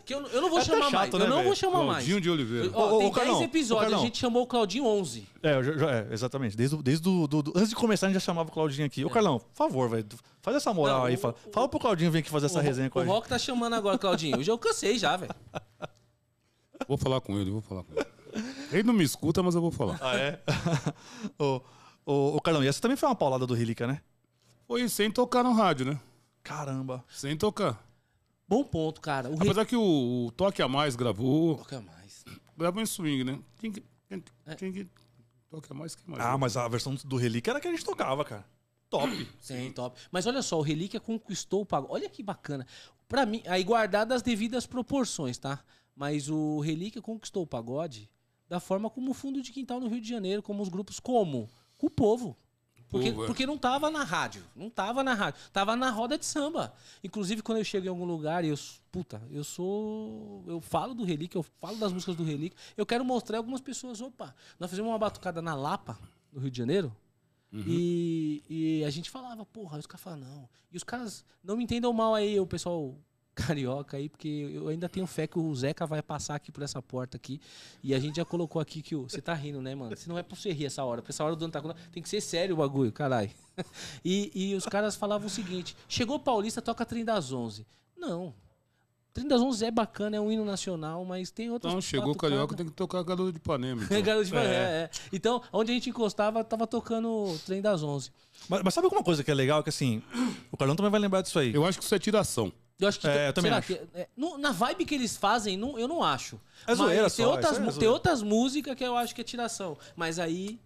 Que eu, eu não vou É chamar chato, mais. né, eu não velho? vou chamar mais. Claudinho de Oliveira. Ó, Ô, tem ô, Carlão, 10 ô, episódios, a gente chamou o Claudinho 11. É, eu já- é, exatamente. Desde, o- desde do, do- do- Antes de começar, a gente já chamava o Claudinho aqui. Ô, Carlão, por favor, velho. Faz essa moral Não, aí. o- fala, o- fala pro Claudinho vir aqui fazer essa o, resenha com o a gente. Rock tá chamando agora, Claudinho. Hoje eu cansei já, velho. Vou falar com ele, vou falar com ele. Ele não me escuta, mas eu vou falar. Ah, é? ô, ô, ô, Carlão, e essa também foi uma paulada do Relíquia, né? Foi sem tocar no rádio, né? Caramba. Sem tocar. Bom ponto, cara. O Re... Apesar que o, o Toque a Mais gravou. Toca mais. Gravou em swing, né? Tinha que. Tinha que toque a mais que mais. Ah, mas a versão do Relíquia era a que a gente tocava, cara. Top. Sim, top. Mas olha só, o Relíquia conquistou o pagode. Olha que bacana. Pra mim, aí guardado as devidas proporções, tá? Mas o Relíquia conquistou o pagode da forma como o fundo de quintal no Rio de Janeiro, como os grupos, como? Com o povo. Porque, porque não tava na rádio. Não tava na rádio. Tava na roda de samba. Inclusive, quando eu chego em algum lugar e eu. Puta, eu sou. Eu falo do Relíquia, eu falo das músicas do Relíquia. Eu quero mostrar algumas pessoas. Opa, nós fizemos uma batucada na Lapa, no Rio de Janeiro. E, e a gente falava, porra, aí os caras falavam, não. E os caras, não me entendam mal aí, o pessoal carioca aí, porque eu ainda tenho fé que o Zeca vai passar aqui por essa porta aqui. E a gente já colocou aqui que o. Você tá rindo, né, mano? Se não é pra você rir essa hora, pra essa hora do ano tá com- Tem que ser sério o bagulho, caralho. E, e os caras falavam o seguinte: chegou Paulista, toca Trem das Onze. Não. Trem das Onze é bacana, é um hino nacional, mas tem outras. Então chegou o. Carioca, tem que tocar Garoto de Ipanema. então. Garoto de É. Ipanema, é, é. Então, onde a gente encostava, tava tocando o Trem das Onze. Mas, mas sabe alguma coisa que é legal? Que assim, o Carlão também vai lembrar disso aí. Eu acho que isso é tiração. Eu acho que. É, eu também será acho. que- é, no- na vibe que eles fazem, não- eu não acho. É zoeira Mas tem só, outras, é zoeira. tem outras músicas que eu acho que é tiração. Mas aí,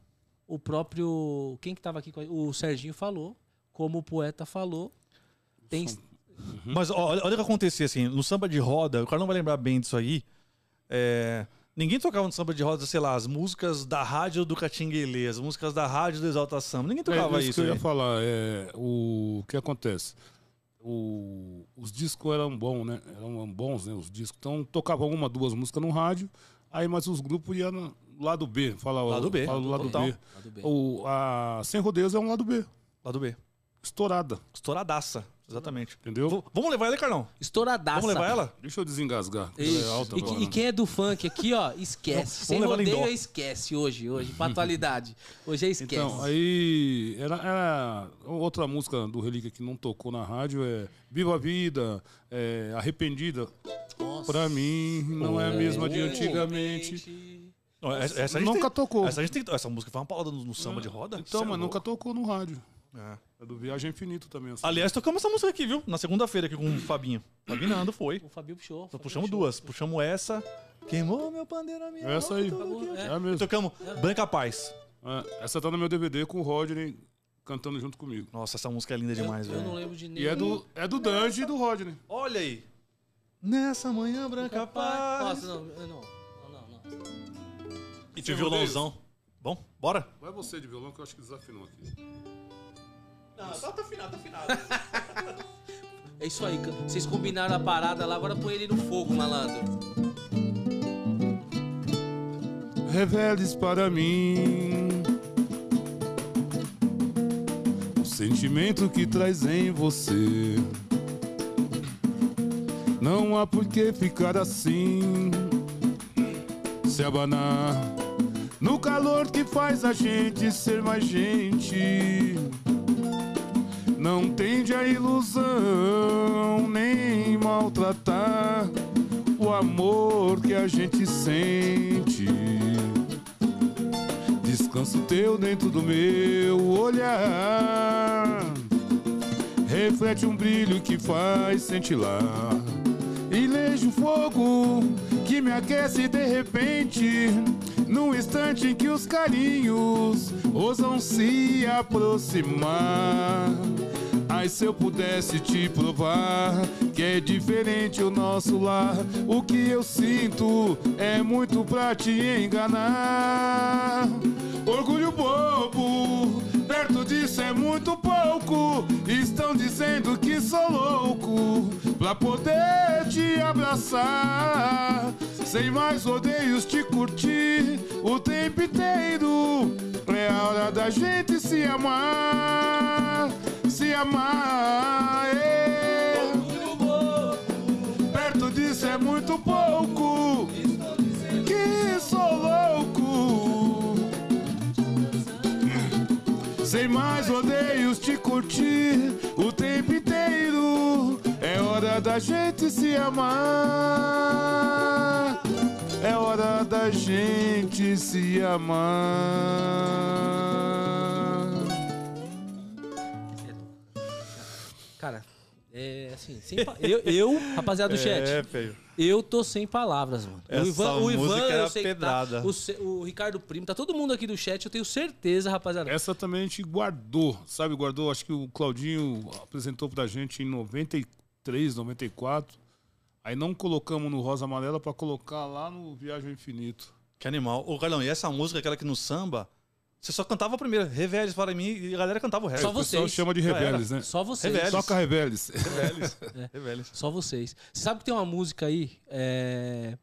o próprio. Quem que tava aqui com a, O Serginho falou, como o poeta falou. Tem. Mas ó, olha, olha o que acontecia assim, no samba de roda, o Carlão vai lembrar bem disso aí. é, ninguém tocava no samba de roda, sei lá, as músicas da rádio do Catinguelê, as músicas da rádio do Exalta Samba. Ninguém tocava é isso isso. que eu ia falar. É, o que acontece? O- os discos eram bons, né? Eram bons, né? Os discos. Então tocavam uma, duas músicas no rádio, aí mas os grupos iam no lado B. Fala, Lado B, Fala do lado total. B. Lado B. O, a Sem Rodeios é um lado B. Lá do B. Estourada. Estouradaça, exatamente. Entendeu? V- vamos levar ela, Carlão? Estouradaça. Vamos levar ela? Deixa eu desengasgar. é alta e, que- e quem é do funk aqui, ó, esquece. Sem rodeio, esquece hoje, hoje. Pra atualidade. Hoje é esquece. Então, aí era, era outra música do Relíquia que não tocou na rádio é Viva a Vida, é, Arrependida. Nossa. Pra mim, não é a mesma de antigamente. Não, essa, essa Nunca tem- tocou. Essa, a gente tem- essa música foi uma palavra no, no samba de roda? Então, é mas nunca tocou no rádio. É. É do Viagem Infinito também. assim. Aliás, tocamos essa música aqui, viu? Na segunda-feira aqui com o Fabinho. Fabinho Nando foi. O Fabio puxou. Então puxamos puxou. duas. Puxamos essa. Queimou meu pandeiro, a minha Essa aí. É, É. E mesmo. tocamos Branca Paz. É, essa tá no meu DVD com o Rodney cantando junto comigo. Nossa, essa música é linda demais, eu, eu não velho. lembro de nenhum. E é do, é do Dandy e do Rodney. Olha aí. Nessa manhã branca paz. Nossa, não, não. Não, não, não. De tema violãozão. Bom, bora? Vai você de violão que eu acho que desafinou aqui. Não, tá afinado, tá afinado. É isso aí, vocês combinaram a parada lá, agora põe ele no fogo, malandro. reveles para mim o sentimento que traz em você. Não há por que ficar assim, se abanar no calor que faz a gente ser mais gente. Não tende a ilusão nem maltratar o amor que a gente sente. Descanso teu dentro do meu olhar. Reflete um brilho que faz cintilar. E lejo fogo que me aquece de repente. No instante em que os carinhos ousam se aproximar. Ai, se eu pudesse te provar que é diferente o nosso lar. O que eu sinto é muito pra te enganar. Orgulho bobo, perto disso é muito pouco. Estão dizendo que sou louco pra poder te abraçar. Sem mais rodeios, te curtir o tempo inteiro. É a hora da gente se amar, se amar. é. Perto disso é muito pouco. Que sou louco. Sem mais rodeios, te curtir o tempo inteiro. É hora da gente se amar. É hora da gente se amar. É assim, sem pa- eu, eu, rapaziada do chat, É, feio. eu tô sem palavras, mano. Essa música eu era sei que pedrada. Tá, o, o Ricardo Primo, tá todo mundo aqui do chat, eu tenho certeza, rapaziada. Essa também a gente guardou, sabe? Guardou, acho que o Claudinho apresentou pra gente em 93, 94. Aí não colocamos no Rosa Amarela pra colocar lá no Viagem ao Infinito. Que animal. Ô, Carlão, e essa música, aquela que no samba, você só cantava a primeira, Reveles para mim, e a galera cantava o resto. Só O pessoal vocês. chama de. Rebeles, né? Só vocês. Reveles. Toca Rebeles. Reveles. Reveles. Só vocês. Você sabe que tem uma música aí? É...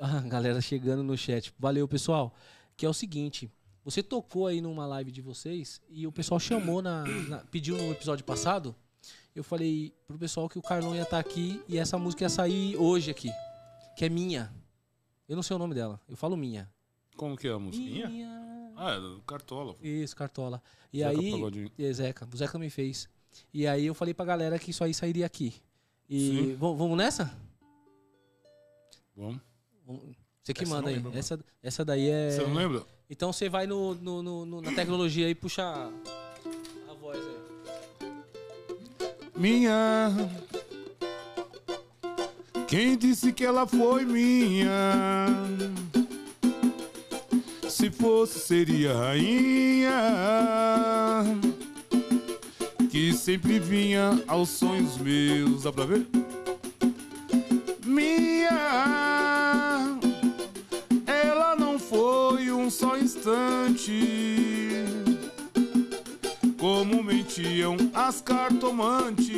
Ah, galera chegando no chat. Valeu, pessoal. Que é o seguinte. Você tocou aí numa live de vocês e o pessoal chamou na, na- pediu no episódio passado. Eu falei pro pessoal que o Carlão ia estar aqui e essa música ia sair hoje aqui. Que é minha. Eu não sei o nome dela. Eu falo minha. Como que é a música? Minha. Ah, é do Cartola. pô. Isso, Cartola. E Zeca aí. Pagodinho. É, Zeca. O Zeca me fez. E aí eu falei pra galera que isso aí sairia aqui. E vamos nessa? Vamos. Você que Essa manda aí. lembro. Essa, essa daí é. Você não lembra? Então você vai no, no- no- no- na tecnologia e puxa a voz aí. Minha. Quem disse que ela foi minha? Se fosse, seria rainha. Que sempre vinha aos sonhos meus. Dá pra ver? Minha. Ela não foi um só instante como mentiam as cartomantes,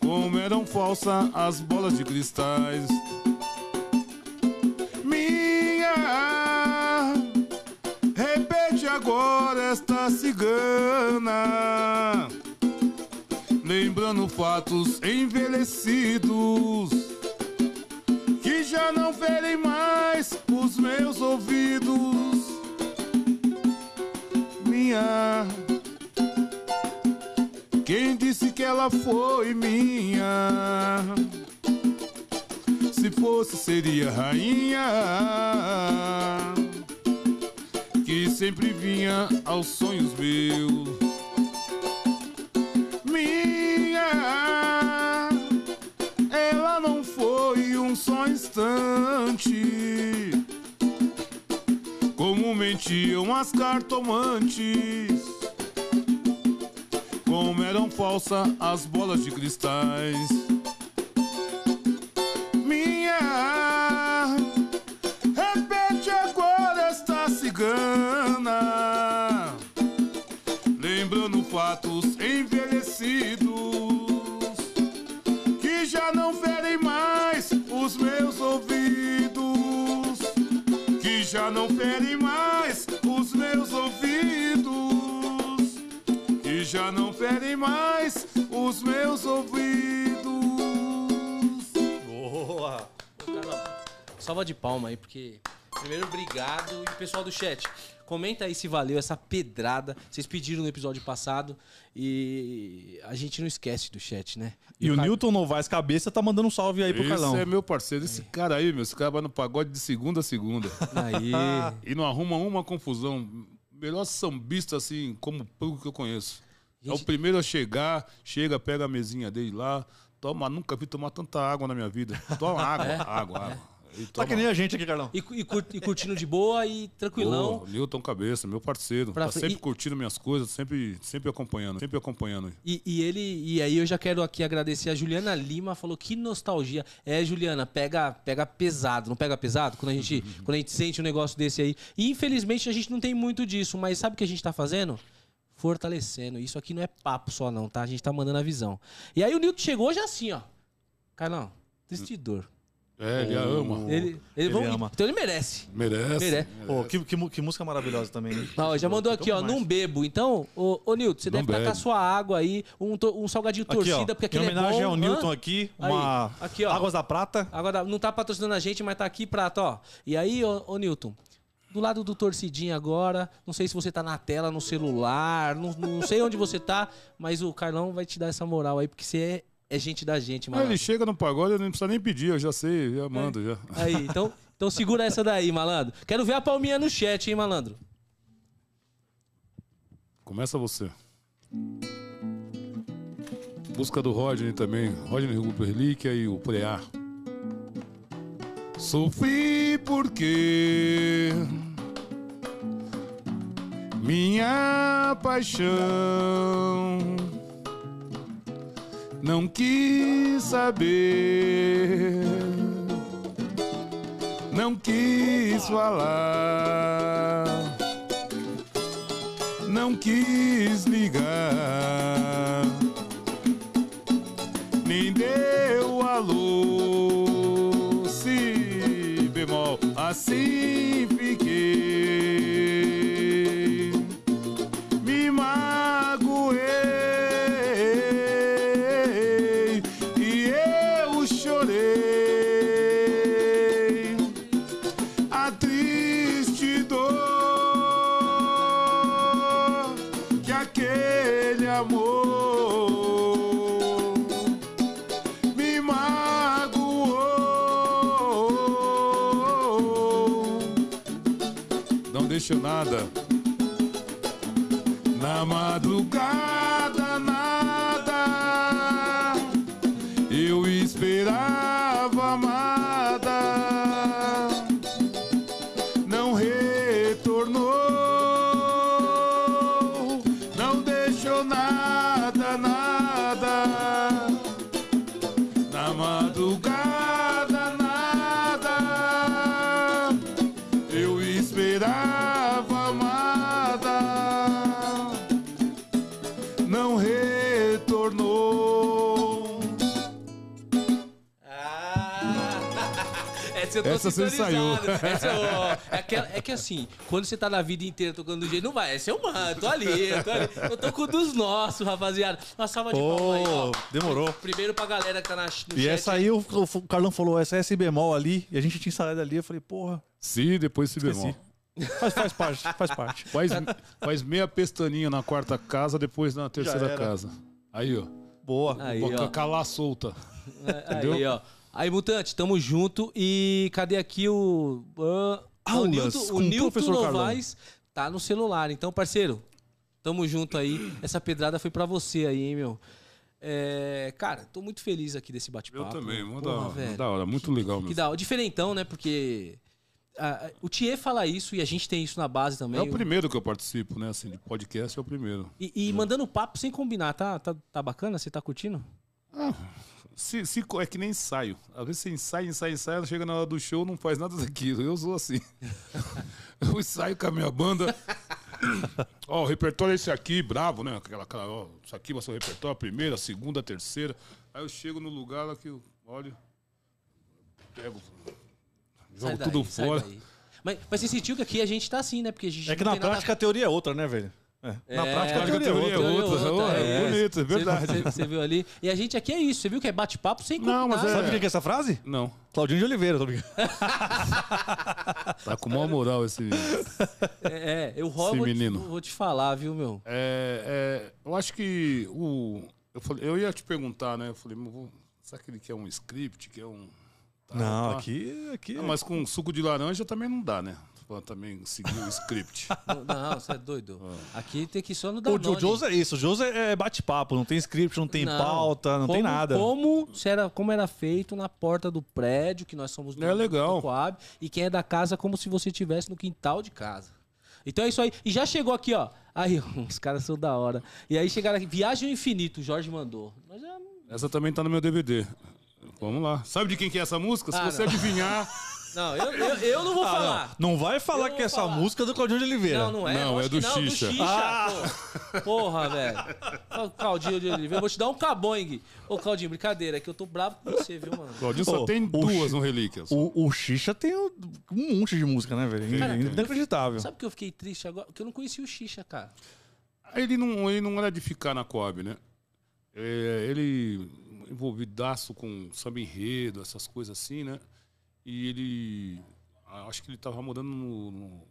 como eram falsas as bolas de cristais. Repete agora esta cigana, lembrando fatos envelhecidos que já não ferem mais os meus ouvidos minha. Quem disse que ela foi minha? Se fosse, seria rainha. Que sempre vinha aos sonhos meus. Minha. Ela não foi um só instante como mentiam as cartomantes, como eram falsas as bolas de cristais. Não ferem mais os meus ouvidos. Que já não ferem mais os meus ouvidos. Boa! Salva de palma aí, porque. Primeiro, obrigado. E o pessoal do chat, comenta aí se valeu essa pedrada. Vocês pediram no episódio passado. E a gente não esquece do chat, né? E o Car- Newton Novaes Cabeça tá mandando um salve aí pro Esse Carlão. é meu parceiro, esse cara aí, meu, esse cara vai no pagode de segunda a segunda. Aí. e não arruma uma confusão. Melhor sambista, assim, como pouco que eu conheço. É o Gente- primeiro a chegar, chega, pega a mesinha dele lá, toma, nunca vi tomar tanta água na minha vida. Toma água, água, água. E Tá que nem a gente aqui, Carlão. E, e cur- e curtindo de boa e tranquilão. Pô, Newton Cabeça, meu parceiro. Pra tá sempre e- curtindo minhas coisas, sempre, sempre acompanhando, sempre acompanhando. E, e ele, e aí eu já quero aqui agradecer a Juliana Lima, falou que nostalgia. É, Juliana, pega, pega pesado, não pega pesado quando a gente, quando a gente sente um negócio desse aí. E infelizmente a gente não tem muito disso, mas sabe o que a gente tá fazendo? Fortalecendo. Isso aqui não é papo só não, tá? A gente tá mandando a visão. E aí o Nilton chegou já assim, ó. Carlão, tristidor. É, ele a ama. Ele, ele, Ele vamos- ama. Então ele merece. Merece. Merece. Pô, que, que, que música maravilhosa também. hein? Ó, já mandou aqui, ó, não bebo. Então, ô, ô Nilton, você Não deve estar com a bebe. sua água aí, um, to- um salgadinho Aqui, ó, torcida, porque em aquele é bom. homenagem ao Hã? Newton aqui, uma Aí, aqui, ó. Águas da Prata. Agora, não tá patrocinando a gente, mas tá aqui prata, ó. E aí, ô, ô Newton, do lado do torcidinho agora, não sei se você tá na tela, no celular, não, não sei onde você tá, mas o Carlão vai te dar essa moral aí, porque você é, é gente da gente, mano. ele chega no pagode, eu não precisa nem pedir, eu já sei, já mando já. Aí, então, então segura essa daí, malandro. Quero ver a palminha no chat, hein, malandro. Começa você. Busca do Rodney também. Rodney Hugo Relíquia e o Preá. Sofri porque minha paixão não quis saber, não quis falar não quis ligar, nem deu alô, si bemol, assim fiquei, Não deixou nada. Na essa eu tô Essa sintonizado. ó, é, que, é que assim, quando você tá na vida inteira tocando do jeito, não vai. Essa eu mando, tô ali, eu tô ali. Eu tô com um dos nossos, rapaziada. Uma salva de palmas aí, ó. Demorou. Primeiro pra galera que tá na, no E chat. essa aí, o, o Carlão falou, essa é S bemol ali, e a gente tinha ensaiado ali, eu falei, porra, Se depois se bemol. Faz, faz parte, faz parte. Faz, faz meia pestaninha na quarta casa, depois na terceira casa. Aí, ó. Boa. Aí, Boca ó. calar solta. Aí, Entendeu? ó. Aí, Mutante, tamo junto. E cadê aqui o. ah, o Aulas Nilton, o o Nilton professor Carlão. Novaes tá no celular. Então, parceiro, tamo junto aí. Essa pedrada foi pra você aí, hein, meu. É, cara, tô muito feliz aqui desse Eu bate-papo. também, mó da hora, da hora, muito legal Que mesmo. da hora. Diferentão, né? Porque ah, o Thier fala isso e a gente tem isso na base também. É o primeiro que eu participo, né? Assim, de podcast é o primeiro. E, e mandando papo sem combinar, tá, tá, tá bacana? Você tá curtindo? Se, se, é que nem ensaio. Às vezes você ensaia, ensaia, ensaia, chega na hora do show, não faz nada daquilo. Eu sou assim. fui sair com a minha banda. Ó, o repertório é esse aqui, bravo, né? Aquela, aquela, ó, isso aqui vai ser o repertório, a primeira, a segunda, a terceira. Aí eu chego no lugar lá que eu olho, pego, jogo daí, tudo fora. Mas, mas você sentiu que aqui a gente tá assim, né? Porque a gente É que na tem nada- prática a teoria é outra, né, velho? É. Na É, prática a a teoria é teoria outra. é outra. Ó, é bonito, é verdade. Você, viu ali? E a gente aqui é isso. Você viu que é bate-papo sem Não, mas combinar. é- Sabe o que é essa frase? Não, Claudinho de Oliveira, tô brincando. tá com maior moral esse. É, é, eu roubo, vou te- menino. vou te falar, viu, meu? É, é, eu acho que o. Eu, falei, eu ia te perguntar, né? Eu falei, mas vou, será que ele quer um script? Quer um. tá, Não, tá? aqui. aqui Não, mas com suco de laranja também não dá, né? Pra também seguir o script. Não, Não, você é doido. Aqui tem que ir só no O, Danone. o Jones é isso. O Jones é é bate-papo. Não tem script, não tem Não. pauta, não tem Como- nada. Como, era, como era feito na porta do prédio, que nós somos do, É legal. do Coab, e quem é da casa, como se você estivesse no quintal de casa. Então é isso aí. E já chegou aqui, ó. Aí, os caras são da hora. E aí chegaram aqui, Viagem ao Infinito, o Jorge mandou. Mas já... Essa também tá no meu DVD. Vamos lá. Sabe de quem que é essa música? Se Ah, você não. adivinhar. Não, eu, eu, eu não vou Ah, falar. não. Não vai falar que essa falar. música é do Claudinho de Oliveira. Não, não é. Não, é acho do não, Xixa. do Xixa. Ah. pô. Porra, velho. Claudinho de Oliveira. Eu vou te dar um caboing. Ô, Claudinho, brincadeira, é que eu tô bravo com você, viu, mano? Claudinho só Ô, tem duas no Relíquias. O, o Xixa tem um um monte de música, né, velho? Cara, Inacreditável. Sabe que eu fiquei triste agora? Porque eu não conhecia o Xixa, cara. Ele não, ele não era de ficar na Coab, né? É, ele envolvidaço com samba enredo, essas coisas assim, né? E ele. Acho que ele tava morando no, no-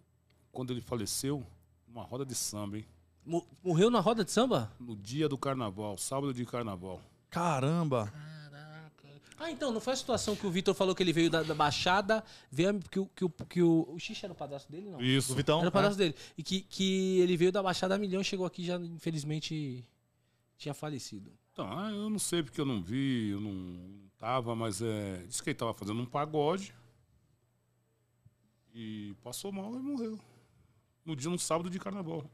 Quando ele faleceu, numa roda de samba, hein? Mo- Morreu na roda de samba? No dia do carnaval, sábado de carnaval. Caramba. Ah, então, não foi a situação que o Vitor falou que ele veio da, da Baixada, veio que o, que o, que o, o Xixa era o padrasto dele, não? Isso. Do Vitão. Era o é. padrasto dele. E que, que ele veio da Baixada a milhão e chegou aqui e já, infelizmente, tinha falecido. Então, ah, eu não sei porque eu não vi, eu não tava, mas é. Disse que ele tava fazendo um pagode. E passou mal e morreu. No dia, no sábado de carnaval.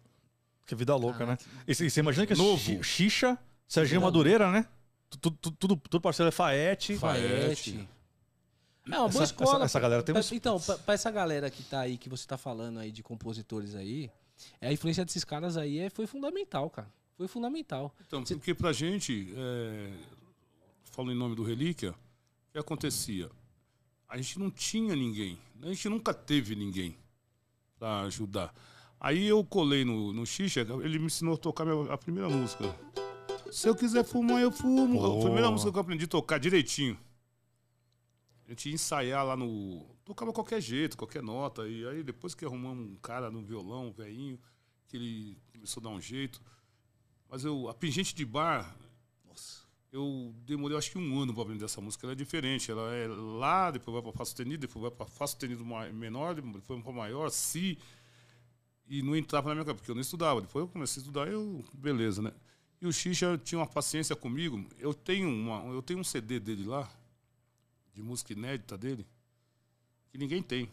Que vida louca, né? E você imagina que Novo. Xi- Xixa, Serginho Vida Madureira, né? Tudo, tudo, tudo, parceiro é Faete. Faete. É uma boa Essa- escola. essa- essa galera tem Pra- uns- Então, pra, pra essa galera que tá aí, que você tá falando aí de compositores aí, é, a influência desses caras aí é, foi fundamental, cara. Foi fundamental. Então, porque pra gente, é, falo em nome do Relíquia, o que acontecia? A gente não tinha ninguém, a gente nunca teve ninguém pra ajudar. Aí eu colei no, no Xixa, ele me ensinou a tocar minha- a primeira música. Se eu quiser fumar, eu fumo. Pô. A primeira música que eu aprendi a tocar direitinho. A gente ia ensaiar lá no. Tocava qualquer jeito, qualquer nota. E aí depois que arrumamos um cara no violão, um velhinho, que ele começou a dar um jeito. Mas eu, a Pingente de Bar, eu demorei acho que um ano para aprender essa música. Ela é diferente. Ela é lá, depois vai para Fá sustenido, depois vai para Fá sustenido menor, depois para maior, Si. E não entrava na minha cabeça, porque eu não estudava. Depois eu comecei a estudar, eu, beleza, né? E o Xixa tinha uma paciência comigo. Eu tenho, uma, eu tenho um CD dele lá, de música inédita dele, que ninguém tem.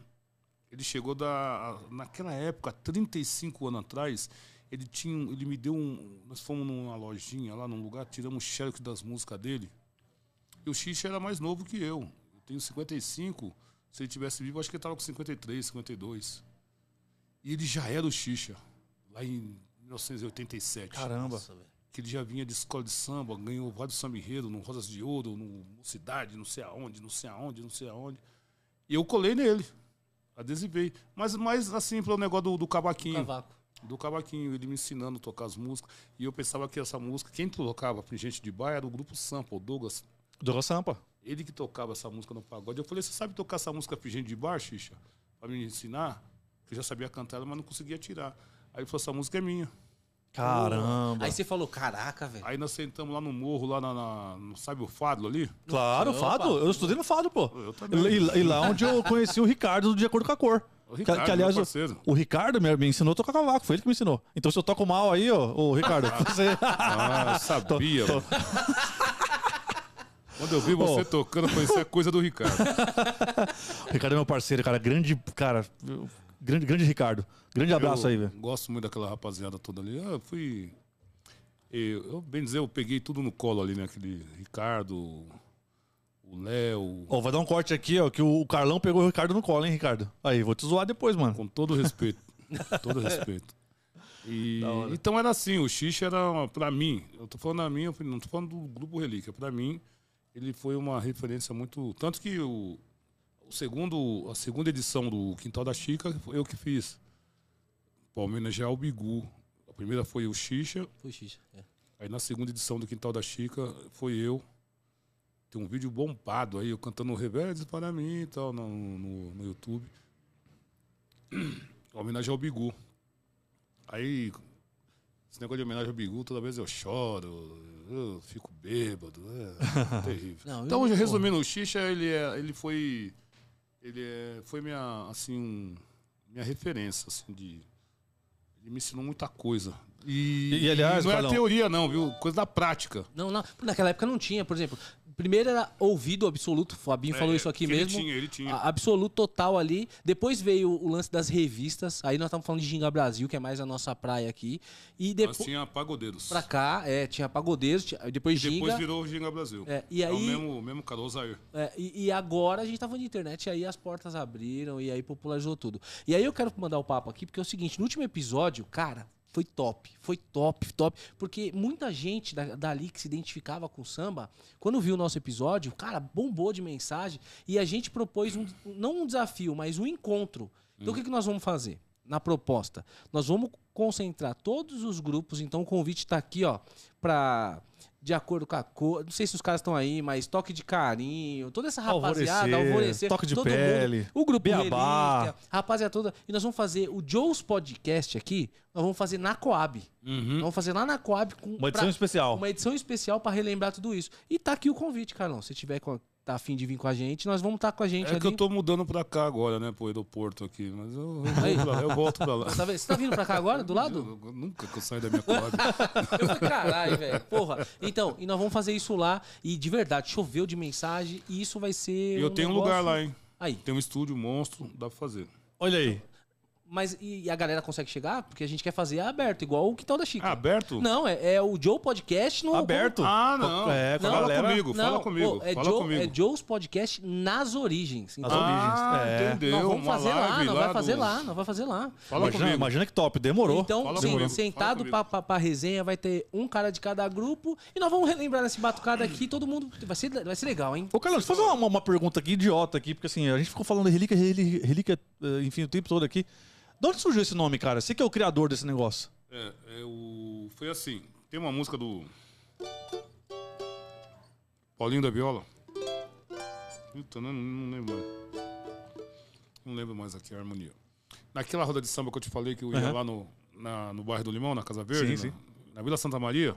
Ele chegou da. Naquela época, 35 anos atrás, ele tinha. um- Ele me deu um. Nós fomos numa lojinha lá num lugar, tiramos o xerox das músicas dele. E o Xixa era mais novo que eu. Eu tenho 55. Se ele tivesse vivo, acho que ele estava com 53, 52. E ele já era o Xixa, lá em 1987 Caramba. Nossa, que ele já vinha de escola de samba, ganhou vários samba enredo, no Rosas de Ouro, no Cidade, não sei aonde, não sei aonde, não sei aonde. E eu colei nele, adesivei. Mas, mas assim, pelo negócio do, do cavaquinho. Cavaco. Do cavaquinho, ele me ensinando a tocar as músicas. E eu pensava que essa música, quem tocava gente de baia era o grupo Sampa, o Douglas. Douglas Sampa. Ele que tocava essa música no pagode. Eu falei, você sabe tocar essa música Frigente de Bar, Xixa? Pra me ensinar? Eu já sabia cantar ela, mas não conseguia tirar. Aí ele falou, essa música é minha. Caramba. Aí você falou, caraca, velho. Aí nós sentamos lá no morro, lá na, na- no- sabe o Fado ali? Claro, Opa. Fado. Eu estudei no Fado, pô. Eu também. E, e lá onde eu conheci o Ricardo do De Acordo com a Cor. O Ricardo, que, que, aliás, o, o Ricardo me, me ensinou a tocar cavaco. Foi ele que me ensinou. Então, se eu toco mal aí, ó, ô Ricardo, você. Ah, eu sabia. mano. Quando eu vi você tocando, eu falei, isso é coisa do Ricardo. O Ricardo é meu parceiro, cara. Grande, cara. Grande, grande Ricardo. Grande abraço eu aí, velho. Gosto muito daquela rapaziada toda ali. Ah, Eu fui. Eu, eu, bem dizer, eu peguei tudo no colo ali, né? Aquele Ricardo, o Léo. Ó, vai dar um corte aqui, ó, que o Carlão pegou o Ricardo no colo, hein, Ricardo? Aí, vou te zoar depois, mano. Com todo respeito. todo respeito. E, então era assim, o Xixa era, pra mim, eu tô falando minha, opinião, não tô falando do Grupo Relíquia, pra mim, ele foi uma referência muito. Tanto que o, o segundo, a segunda edição do Quintal da Chica foi eu que fiz. Pra homenagear o Bigu. A primeira foi o Xixa, Foi xixa. é. aí na segunda edição do Quintal da Chica foi eu. Tem um vídeo bombado aí, eu cantando Reverdes para mim e tal, no, no, no YouTube. Homenagem ao Bigu. Aí, esse negócio de homenagem ao Bigu, toda vez eu choro, eu fico bêbado, é terrível. Não, Então, eu- resumindo, o Xixa, ele, é, ele foi. Ele é, foi minha, assim, um- minha referência, assim, de. Ele me ensinou muita coisa. E, E, aliás, não é teoria, não, viu? Coisa da prática. Não, não. Naquela época não tinha, por exemplo. Primeiro era ouvido absoluto, o Fabinho falou É, isso aqui mesmo. Ele tinha, ele tinha. Absoluto total ali. Depois veio o lance das revistas. Aí nós estamos falando de Ginga Brasil, que é mais a nossa praia aqui. E Nós depois tinha pagodeiros. pra cá, é, tinha Pagodeiros, tinha- depois Depois Ginga. virou o Ginga Brasil. É, e É o aí, mesmo, o mesmo cara, o Zaire. é, e, e agora a gente tá falando de internet, e aí as portas abriram e aí popularizou tudo. E aí eu quero mandar o papo aqui, porque é o seguinte, no último episódio, cara, foi top, foi top, top, porque muita gente da- dali que se identificava com o samba, quando viu o nosso episódio, cara, bombou de mensagem, e a gente propôs, um, não um desafio, mas um encontro. Então o que, que nós vamos fazer? Na proposta, nós vamos concentrar todos os grupos, então o convite tá aqui, ó, pra... De acordo com a cor. Não sei se os caras estão aí, mas toque de carinho. Toda essa rapaziada, Alvorecer, alvorecer. toque de todo pele, Mundo, o grupo beabá. Relíquia, rapaziada toda. E nós vamos fazer o Joe's Podcast aqui. Nós vamos fazer na Coab. Uhum. Vamos fazer lá na Coab com Uma edição pra- especial. uma edição especial pra relembrar tudo isso. E tá aqui o convite, Carlão. Se tiver com, tá afim de vir com a gente, nós vamos estar com a gente É ali. que eu tô mudando pra cá agora, né, pro aeroporto aqui. Mas eu, eu, pra lá, eu volto pra lá. Tá vendo? Você tá vindo pra cá agora, do lado? Eu- eu- nunca que eu saio da minha. Eu falei, caralho, velho. Porra. Então, e nós vamos fazer isso lá. E de verdade, choveu de mensagem. E isso vai ser. Eu tenho um lugar negócio- lá, hein? Aí. Tem um estúdio monstro, dá pra fazer. Olha aí. Mas e, e a galera consegue chegar? Porque a gente quer fazer aberto, igual o Quintal da Chica. Ah, aberto? Não, é, é o Joe Podcast no. Aberto. Ah, não. É, com a fala galera- comigo, Não, fala comigo. pô, é, fala Joe, comigo. é Joe's Podcast nas origens. Então, Nas origens. Ah, É. entendeu. nós vamos fazer lá, nós vai fazer lá, nós vai fazer lá. Fala imagina, comigo. imagina que top, demorou. Então, Fala sim, comigo, sentado pra, pra, pra resenha, vai ter um cara de cada grupo. E nós vamos relembrar nesse batucada aqui, todo mundo. Vai ser, vai ser legal, hein? Ô, Carlos, fazer uma, uma pergunta aqui, idiota aqui, porque assim, a gente ficou falando de relíquia, relíquia, relíquia, eh, enfim, o tempo todo aqui. De onde surgiu esse nome, cara? Você que é o criador desse negócio. É, é foi assim. Tem uma música do. Paulinho da Viola. Puta, não, não lembro mais. Não lembro mais aqui a harmonia. Naquela roda de samba que eu te falei que eu ia Aham. lá no, na- no bairro do Limão, na Casa Verde, Sim, na, sim. na Vila Santa Maria,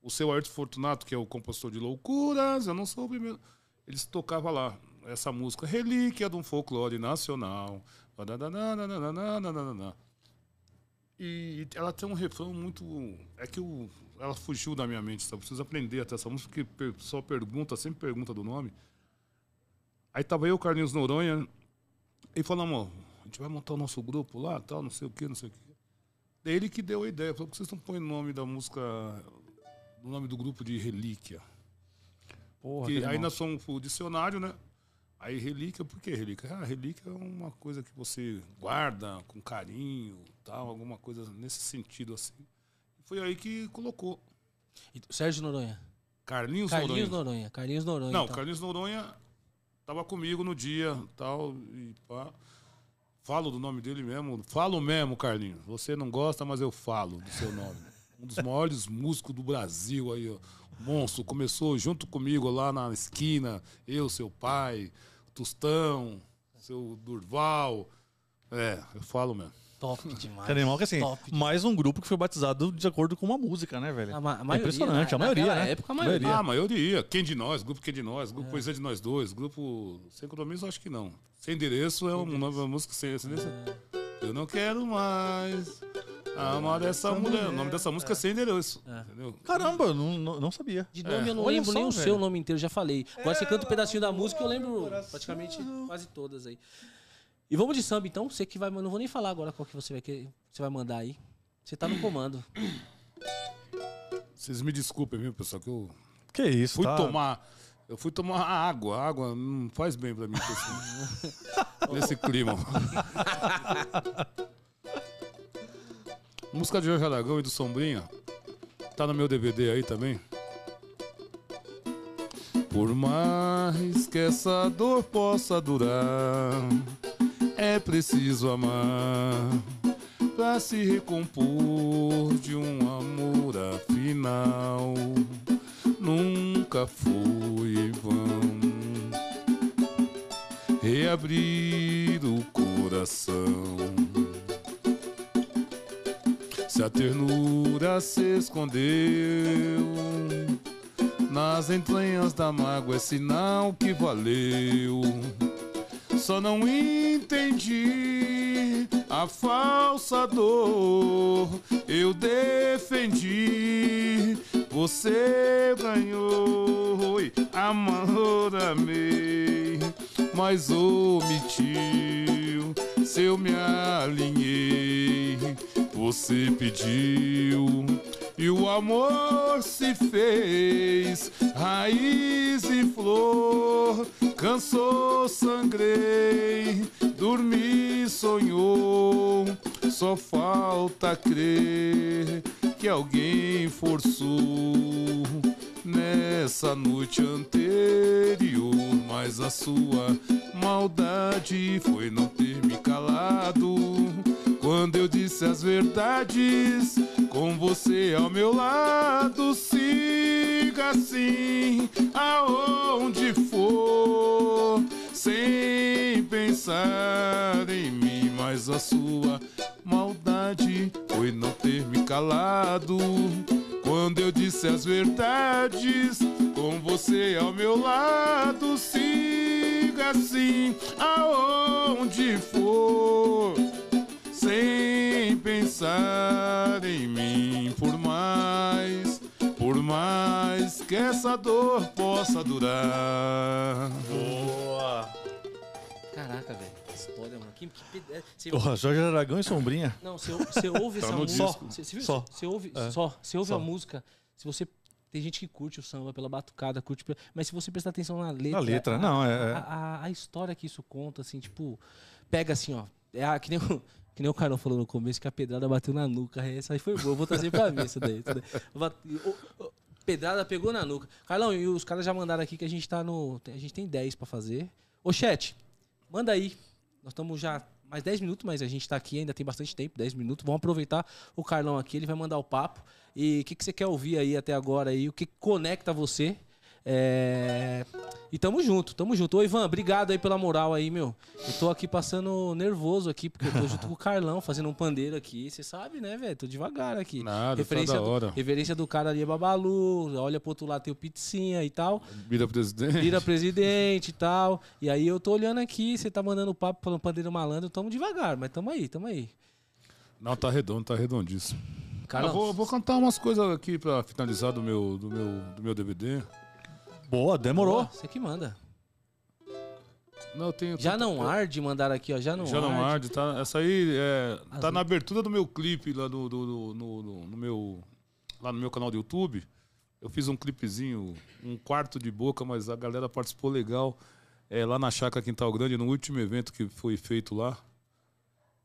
o seu Ayrton Fortunato, que é o compositor de Loucuras, eu não sou o primeiro. Eles tocavam lá essa música, Relíquia de um Folclore Nacional. E ela tem um refrão muito. É que eu... ela fugiu da minha mente, sabe? Preciso aprender até essa música, porque só pergunta, sempre pergunta do nome. Aí tava eu, Carlinhos Noronha, e falamos: a gente vai montar o nosso grupo lá, tal, não sei o quê não sei o que. Ele que deu a ideia, falou: por que vocês não põem o nome da música, o nome do grupo de Relíquia? Porra, que aí nós fomos pro dicionário, né? Aí relíquia, por que relíquia? Ah, relíquia é uma coisa que você guarda com carinho, tal, alguma coisa nesse sentido assim. Foi aí que colocou Sérgio Noronha. Carlinhos, Carlinhos Noronha. Noronha. Carlinhos Noronha. Não, então. Carlinhos Noronha tava comigo no dia, tal, e pá. Falo do nome dele mesmo, falo mesmo, Carlinhos. Você não gosta, mas eu falo do seu nome. Um dos maiores músicos do Brasil aí, ó. Monstro, começou junto comigo lá na esquina, eu, seu pai, Tostão, seu Durval. É, eu falo mesmo. Top demais. Que animal que assim, Top mais um grupo que foi batizado de acordo com uma música, né, velho? A, ma- a É maioria, impressionante, na- a maioria, né? época, a A maioria. Ah, a maioria. Quem de nós? Grupo Quem de nós? É. Grupo Poesia de Nós Dois? Grupo Sem Compromisso, acho que não. Sem Endereço é uma nova música sem esse endereço. Eu não quero mais amar essa mulher. O nome dessa música é Sem Endereço. Entendeu? Caramba, eu não, não, sabia. De nome eu não Olha lembro só, nem o velho. seu nome inteiro, já falei. Agora você canta um pedacinho da música, eu lembro praticamente quase todas aí. E vamos de samba então, você que vai, não vou nem falar agora qual que você vai querer, você vai mandar aí. Você tá no comando. Vocês me desculpem, viu, pessoal, que eu Que isso, fui tá? tomar. Eu fui tomar água. A água não faz bem pra mim nesse clima. Música de Jorge Aragão e do Sombrinha. Tá no meu DVD aí também. Por mais que essa dor possa durar, é preciso amar pra se recompor de um amor afinal. Nunca foi em vão reabrir o coração. Se a ternura se escondeu nas entranhas da mágoa, é sinal que valeu. Só não entendi a falsa dor. Eu defendi, você ganhou. Amor, amei, mas omitiu. Se eu me alinhei, você pediu. E o amor se fez raiz e flor. Cansou, sangrei, dormi, sonhou. Só falta crer que alguém forçou nessa noite anterior. Mas a sua maldade foi não ter me calado. Quando eu disse as verdades, com você ao meu lado, siga assim aonde for, sem pensar em mim. Mas a sua maldade foi não ter me calado. Quando eu disse as verdades, com você ao meu lado, siga assim aonde for sem pensar em mim por mais, por mais que essa dor possa durar. Boa! Caraca, velho. História, mano. Que, que, é, você- Porra, Jorge Aragão e Sombrinha. Não, você, você ouve Tá essa música. disco. Você, você viu? Só. Você ouve É. só. Você ouve Só. a música. Se você. Tem gente que curte o samba pela batucada, curte. Mas se você prestar atenção na letra. Na letra, a- não, é. A, é- a- a história que isso conta, assim, tipo. Pega assim, ó. É a- que, nem o, que nem o Carol falou no começo que a pedrada bateu na nuca. Essa aí foi boa. Eu vou trazer pra mim isso daí. Isso daí. O- o- pedrada pegou na nuca. Carlão, e os caras já mandaram aqui que a gente tá no. A gente tem 10 pra fazer. Ô, chat, manda aí. Nós estamos já mais 10 minutos, mas a gente tá aqui, ainda tem bastante tempo, 10 minutos. Vamos aproveitar o Carlão aqui, ele vai mandar o papo. E o que, que você quer ouvir aí até agora aí? O que conecta você? É... E tamo junto, tamo junto. Ô, Ivan, obrigado aí pela moral aí, meu. Eu tô aqui passando nervoso aqui, porque eu tô junto com o Carlão, fazendo um pandeiro aqui. Você sabe, né, velho? Tô devagar aqui. Nada, referência, tá hora. Do, referência do cara ali é Babalu, olha pro outro lado tem o Pizzinha e tal. Vira presidente. Vira presidente e tal. E aí eu tô olhando aqui, você tá mandando papo falando pandeiro malandro, tamo devagar, mas tamo aí, tamo aí. Não, tá redondo, tá redondíssimo. Carlão, Eu vou, vou cantar umas coisas aqui pra finalizar do meu, do meu, do meu DVD. Boa, demorou. Boa, Você que manda. Não, eu tenho. Já não arde, mandaram aqui, ó. Já não Já não arde. arde, tá? Essa aí é, As tá na abertura do meu clipe lá do, do- do- no, no- no meu lá no meu canal do YouTube. Eu fiz um clipezinho, um quarto de boca, mas a galera participou legal. É, lá na Chácara Quintal Grande, no último evento que foi feito lá.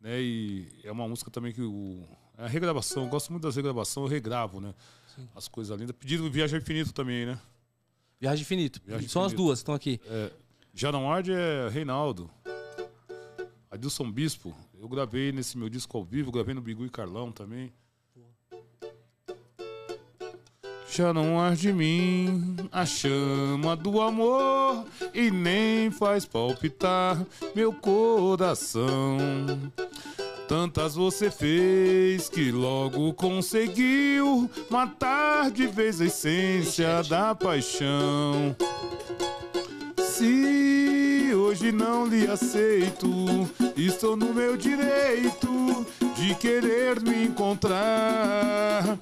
Né? E é uma música também que o. É a regravação, eu gosto muito das regravações, eu regravo, né? Sim. As coisas lindas. Pedido Viagem Infinito também, né? Viagem Infinito. Viagem São as Infinito. duas, estão aqui. É, Já não arde é Reinaldo. Adilson Bispo. Eu gravei nesse meu disco ao vivo, gravei no Bigu e Carlão também. Já não arde em mim a chama do amor e nem faz palpitar meu coração. Tantas você fez que logo conseguiu matar de vez a essência da paixão. Se hoje não lhe aceito, estou no meu direito de querer me encontrar.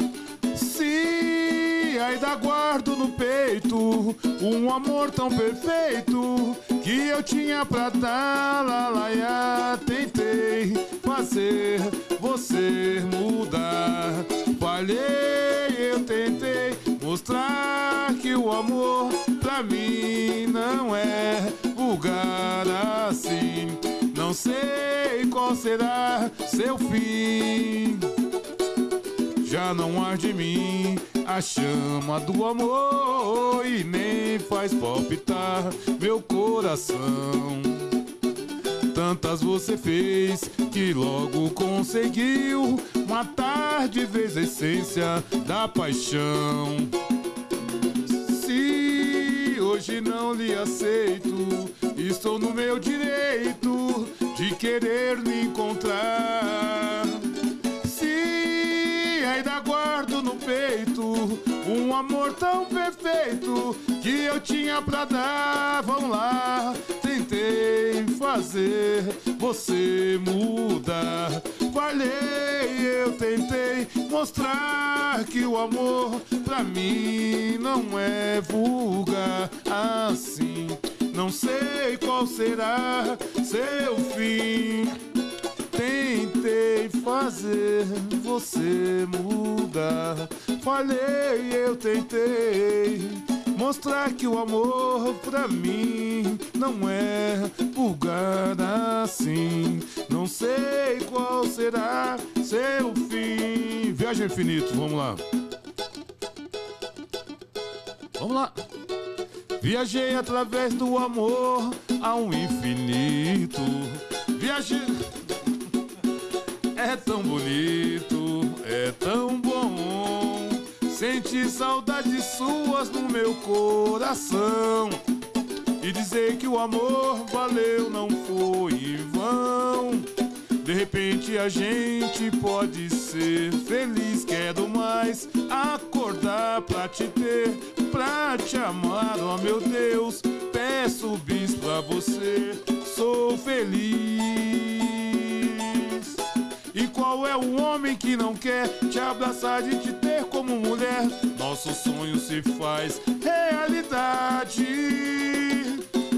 Se ainda guardo no peito um amor tão perfeito que eu tinha pra dar, lá, tentei fazer você mudar. Falhei, eu tentei Mostrar que o amor pra mim não é vulgar assim. Não sei qual será seu fim. Já não arde em mim a chama do amor e nem faz palpitar meu coração. Tantas você fez que logo conseguiu matar de vez a essência da paixão. Se hoje não lhe aceito, estou no meu direito de querer me encontrar. No peito um amor tão perfeito que eu tinha pra dar, vamos lá. Tentei fazer você mudar. Falhei, eu tentei mostrar que o amor pra mim não é vulgar assim. Não sei qual será seu fim. Fazer você mudar. Falhei, eu tentei mostrar que o amor pra mim não é vulgar assim. Não sei qual será seu fim. Viagem infinito, vamos lá. Vamos lá. Viajei através do amor a um infinito. Viajei. É tão bonito, é tão bom. Senti saudades suas no meu coração. E dizer que o amor valeu não foi em vão. De repente a gente pode ser feliz. Quero mais acordar pra te ter, pra te amar. Oh meu Deus, peço bis pra você. Sou feliz. Qual é o homem que não quer te abraçar e te ter como mulher? Nosso sonho se faz realidade.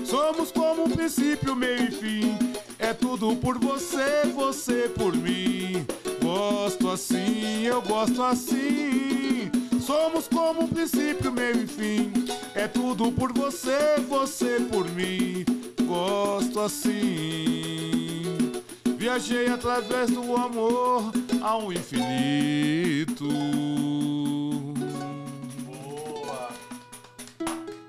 Somos como um princípio, meio e fim. É tudo por você, você por mim. Gosto assim, eu gosto assim. Somos como um princípio, meio e fim. É tudo por você, você por mim. Gosto assim. Viajei através do amor ao infinito.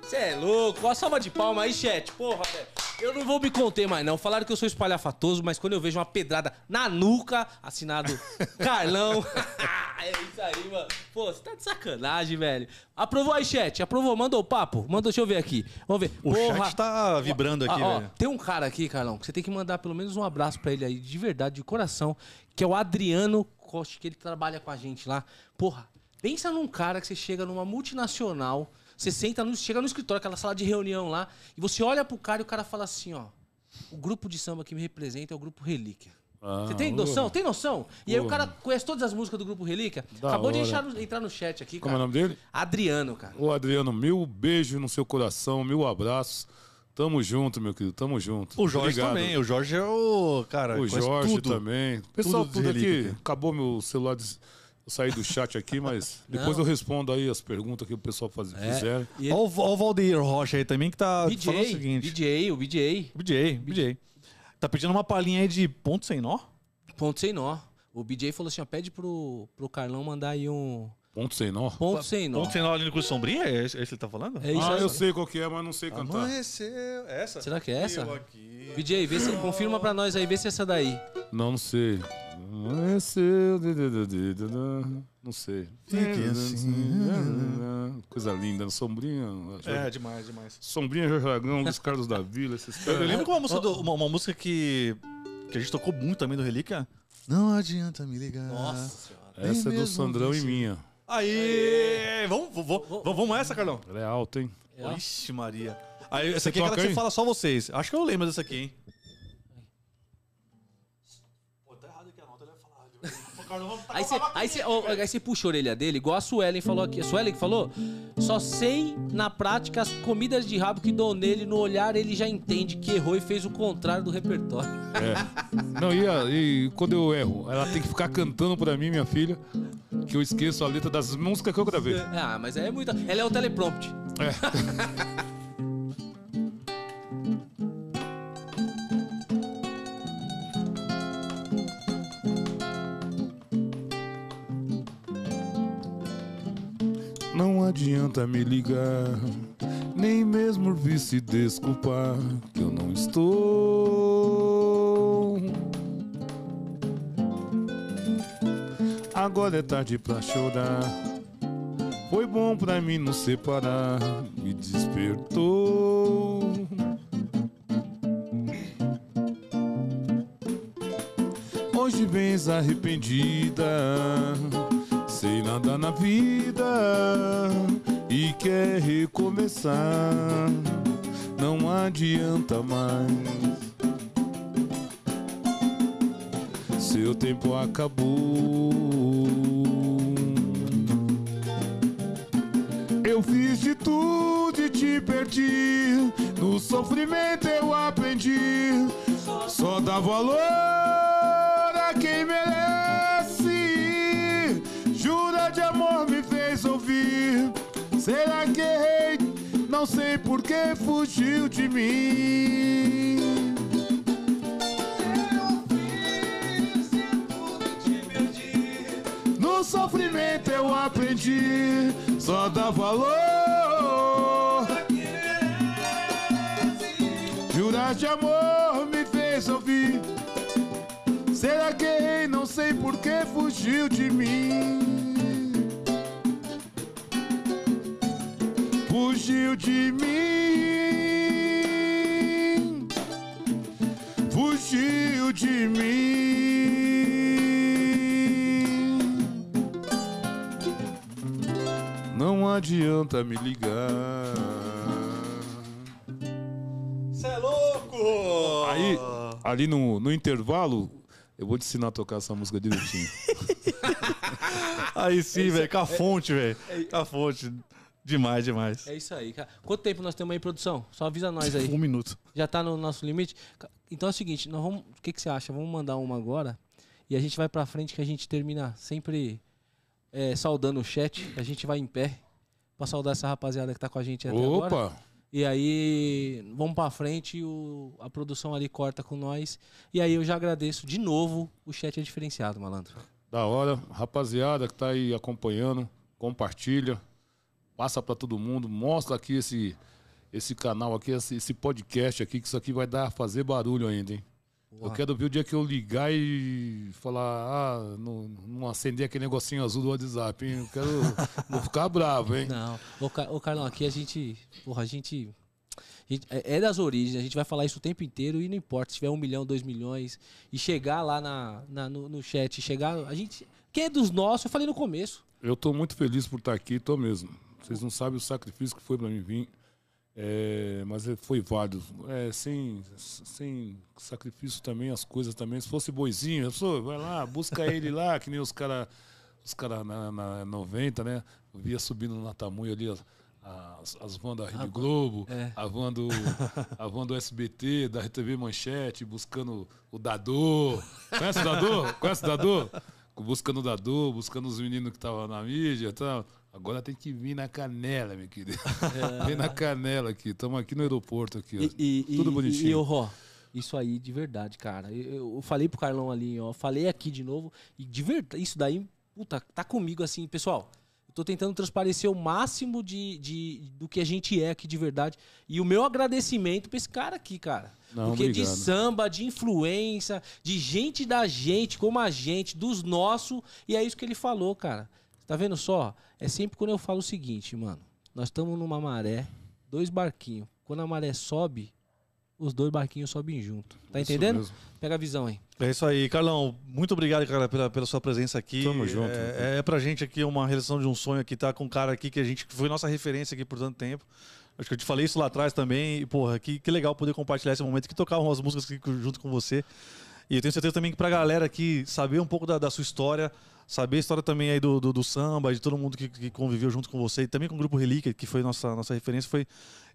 Você é louco. Uma salva de palma aí, chat. Porra, velho. Eu não vou me conter mais, não. Falaram que eu sou espalhafatoso, mas quando eu vejo uma pedrada na nuca, assinado Carlão. é isso aí, mano. Pô, você tá de sacanagem, velho. Aprovou aí, chat? Aprovou? Mandou o papo? Manda, deixa eu ver aqui. Vamos ver. O chat tá vibrando aqui, ó, velho. tem um cara aqui, Carlão, que você tem que mandar pelo menos um abraço pra ele aí, de verdade, de coração, que é o Adriano Costa, que ele trabalha com a gente lá. Porra, pensa num cara que você chega numa multinacional, você senta no, chega no escritório, aquela sala de reunião lá, e você olha pro cara e o cara fala assim, ó, o grupo de samba que me representa é o grupo Relíquia. Ah, Você tem noção? Tem noção? E aí o cara conhece todas as músicas do grupo Relíquia. Acabou de hora. entrar no, entrar no chat aqui, Como é o cara. nome dele? Adriano, cara. Ô Adriano, mil beijo no seu coração, mil abraços. Tamo junto, meu querido, tamo junto. O Jorge Obrigado. também. O Jorge é o. Cara, O Jorge tudo. também. Pessoal, Tudo tudo, de aqui. relíquia. Acabou meu celular. des- Eu saí do chat aqui, mas depois Não. eu respondo aí as perguntas que o pessoal faz... É. fizer. E ele- Olha o, ó o Valdeir Rocha aí também que tá falando o BJ, seguinte. BJ, o BJ. BJ, BJ. Tá pedindo uma palhinha aí de ponto sem nó? Ponto sem nó. O BJ falou assim, ó, pede pro, pro Carlão mandar aí um Ponto sem nó. ponto sem nó. Ponto sem nó ali no Cruz Sombrinha? É esse é esse que ele tá falando? É isso ah, aí. eu sei qual que é, mas não sei cantar. Amanheceu. Essa? Será que é essa? Eu aqui. BJ, vê se, confirma pra nós aí, vê se é essa daí. Não, não sei. Não sei. Fique assim. Coisa linda, sombrinha. É, demais, demais. Sombrinha Jorge Aragão, Luiz Carlos da Vila, esses Eu, eu caras. lembro que uma música, do- uma, uma música que, que a gente tocou muito também do Relíquia. Não adianta me ligar. senhora. Essa é do Sandrão e minha. Aí! Vamos, vamos, vamos, vamos essa, Carlão? Ela é alta, hein? Ixi, Maria. Aí, essa aqui é aquela que você fala só vocês. Acho que eu lembro dessa aqui, hein? Vamos Aí você aí cê, ó, aí puxa a orelha dele, igual a Suelen falou aqui. A Suelen que falou? Só sei na prática as comidas de rabo que dou nele, no olhar ele já entende que errou e fez o contrário do repertório. É. Não, e, a- e quando eu erro, ela tem que ficar cantando pra mim, minha filha. que eu esqueço a letra das músicas que eu gravei. Ah, mas é muita. Ela é o teleprompter. Não adianta me ligar, nem mesmo vir se desculpar que eu não estou. Agora é tarde pra chorar. Foi bom pra mim nos separar, me despertou. Hoje vens arrependida, sem nada na vida e quer recomeçar. Não adianta mais. Seu tempo acabou. Eu fiz de tudo e te perdi. No sofrimento eu aprendi. Só dá valor Será que errei? Não sei por que fugiu de mim. No sofrimento eu aprendi, só dá valor. Jurar de amor me fez ouvir. Será que errei? Não sei por que fugiu de mim. Fugiu de mim. Fugiu de mim. Não adianta me ligar. Você é louco! Aí, ali no, no intervalo, eu vou te ensinar a tocar essa música direitinho. Aí sim, velho, com a fonte, velho. Com a fonte. Demais, demais. É isso aí, cara. Quanto tempo nós temos aí, produção? Só avisa nós aí. Um minuto. Já tá no nosso limite? Então é o seguinte, nós vamos. O que, que você acha? Vamos mandar uma agora e a gente vai pra frente que a gente termina sempre é, saudando o chat. A gente vai em pé pra saudar essa rapaziada que tá com a gente até agora. Opa! E aí, vamos pra frente e o, a produção ali corta com nós. E aí eu já agradeço de novo. O chat é diferenciado, malandro. Da hora. Rapaziada que tá aí acompanhando, compartilha. Passa pra todo mundo. Mostra aqui esse, esse canal aqui, esse, esse podcast aqui, que isso aqui vai dar fazer barulho ainda, hein? Eu quero ver o dia que eu ligar e falar, ah, não, não acender aquele negocinho azul do WhatsApp, hein? Eu quero. vou ficar bravo, hein? Não, ô, Ca- ô Carlão, aqui a gente. Porra, a gente. a gente- é é das origens, a gente vai falar isso o tempo inteiro e não importa se tiver um milhão, dois milhões e chegar lá na, na- no, no chat, chegar. A gente. Quem é dos nossos, eu falei no começo. Eu tô muito feliz por estar aqui, tô mesmo. Vocês não sabem o sacrifício que foi para mim vir. É, mas é- foi válido. É, sem, sem sacrifício também, as coisas também. Se fosse boizinho, a pessoa vai lá, busca ele lá, que nem os caras os cara na, na 90, né? Eu via subindo na tamanho ali as, as, as vans da Rede Globo, é. a, van do, a van do SBT, da RTV Manchete, buscando o Dador. Conhece o Dador? Conhece o Dador? Buscando o Dador, buscando os meninos que estavam na mídia e tal. Agora tem que vir na canela, meu querido. Vem na canela aqui. Estamos aqui no aeroporto aqui. ó. É. E, e, Tudo e- bonitinho. E, ô, Ró, isso aí de verdade, cara. Eu, eu falei pro Carlão ali, ó. Falei aqui de novo. E de verdade, isso daí, puta, tá comigo assim, pessoal. Eu tô tentando transparecer o máximo de, de, do que a gente é aqui de verdade. E o meu agradecimento pra esse cara aqui, cara. Não, Porque de obrigado. samba, de influência, de gente da gente, como a gente, dos nossos. E é isso que ele falou, cara. Tá vendo só? É sempre quando eu falo o seguinte, mano. Nós estamos numa maré, dois barquinhos. Quando a maré sobe, os dois barquinhos sobem junto. Tá Isso entendendo? mesmo. Pega a visão aí. É isso aí, Carlão. Muito obrigado, cara, pela, pela sua presença aqui. Tamo junto. É, é pra gente aqui uma realização de um sonho aqui, tá com um cara aqui que a gente que foi nossa referência aqui por tanto tempo. Acho que eu te falei isso lá atrás também. E, porra, que, que legal poder compartilhar esse momento que tocavam as músicas aqui junto com você. E eu tenho certeza também que pra galera aqui saber um pouco da, da sua história, saber a história também aí do, do, do samba, de todo mundo que, que conviveu junto com você, e também com o Grupo Relíquia, que foi nossa, nossa referência, foi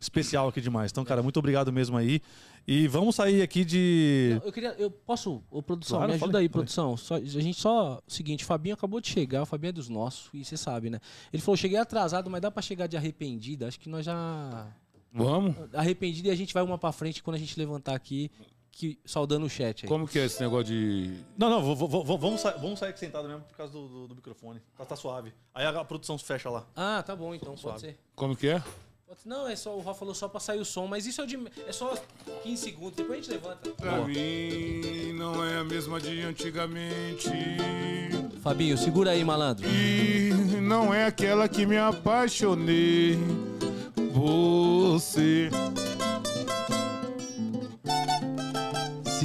especial aqui demais. Então, cara, muito obrigado mesmo aí. E vamos sair aqui de. Eu queria. Eu posso. Ô, produção, Claro, me ajuda fala aí, produção. Só- a gente só. Seguinte, o Fabinho acabou de chegar, o Fabinho é dos nossos, e você sabe, né? Ele falou: cheguei atrasado, mas dá pra chegar de arrependida. Acho que nós já. Vamos? Arrependido e a gente vai uma pra frente quando a gente levantar aqui, que, saudando o chat aí. Como que é esse negócio de. Não, não, vamos, sa- vamos sair aqui sentado mesmo por causa do, do- do microfone. Tá, tá suave. Aí a, produção fecha lá. Ah, tá bom, então, pode Suave. ser. Como que é? Não, é só o Rafa falou só pra sair o som, mas isso é, de, é só 15 segundos, depois a gente levanta. Pra mim não é a mesma de antigamente. Fabinho, segura aí, malandro. E não é aquela que me apaixonei. Você.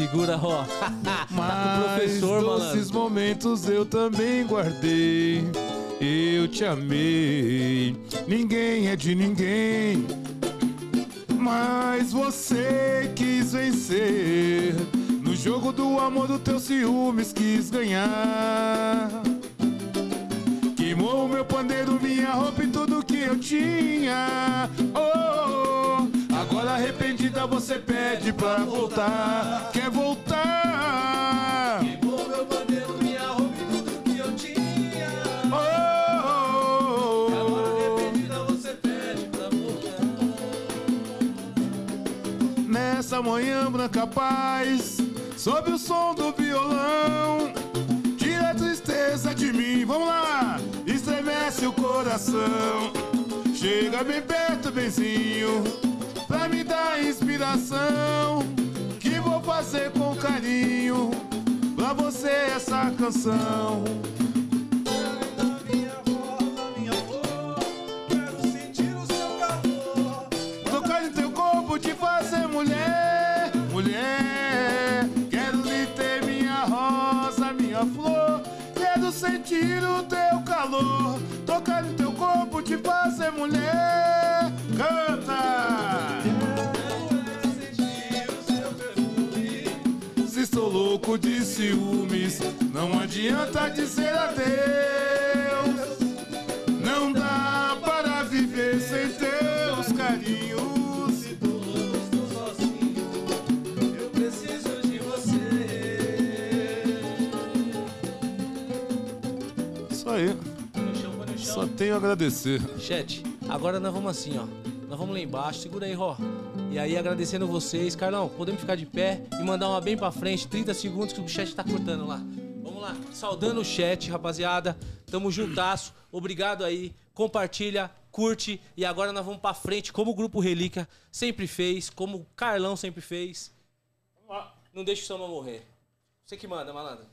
Segura, ó. tá com o professor, doces malandro. momentos eu também guardei. Eu te amei. Ninguém é de ninguém. Mas você quis vencer. No jogo do amor do teu ciúmes quis ganhar. Queimou meu pandeiro, minha roupa e tudo que eu tinha. Oh, oh, agora arrependida você pede pra voltar. Quer voltar? Queimou meu bandeiro, minha roupa e tudo que eu tinha. Oh, oh, Agora oh. arrependida você pede pra voltar. Nessa manhã branca paz, sob o som do violão, tira a tristeza de mim, vamos lá, estremece o coração. Chega bem perto, benzinho, me dar inspiração, que vou fazer com carinho, pra você essa canção. Tocar no teu corpo, te fazer mulher, mulher. Quero lhe ter minha rosa, minha flor. Quero sentir o teu calor. Tocar no teu corpo, te fazer mulher. Se louco de ciúmes, não adianta dizer adeus. Não dá para viver sem teus carinhos. Eu preciso de você. Isso aí. Só tenho a agradecer. Chat, agora nós vamos assim, ó. Nós vamos lá embaixo, segura aí, Ró. E aí, agradecendo vocês. Carlão, podemos ficar de pé e mandar uma bem pra frente, 30 segundos que o chat tá cortando lá. Vamos lá, saudando o chat, rapaziada. Tamo juntasso. Obrigado aí. Compartilha, curte. E agora nós vamos pra frente, como o Grupo Relíquia sempre fez, como o Carlão sempre fez. Não deixa o samba morrer. Você que manda, malandro.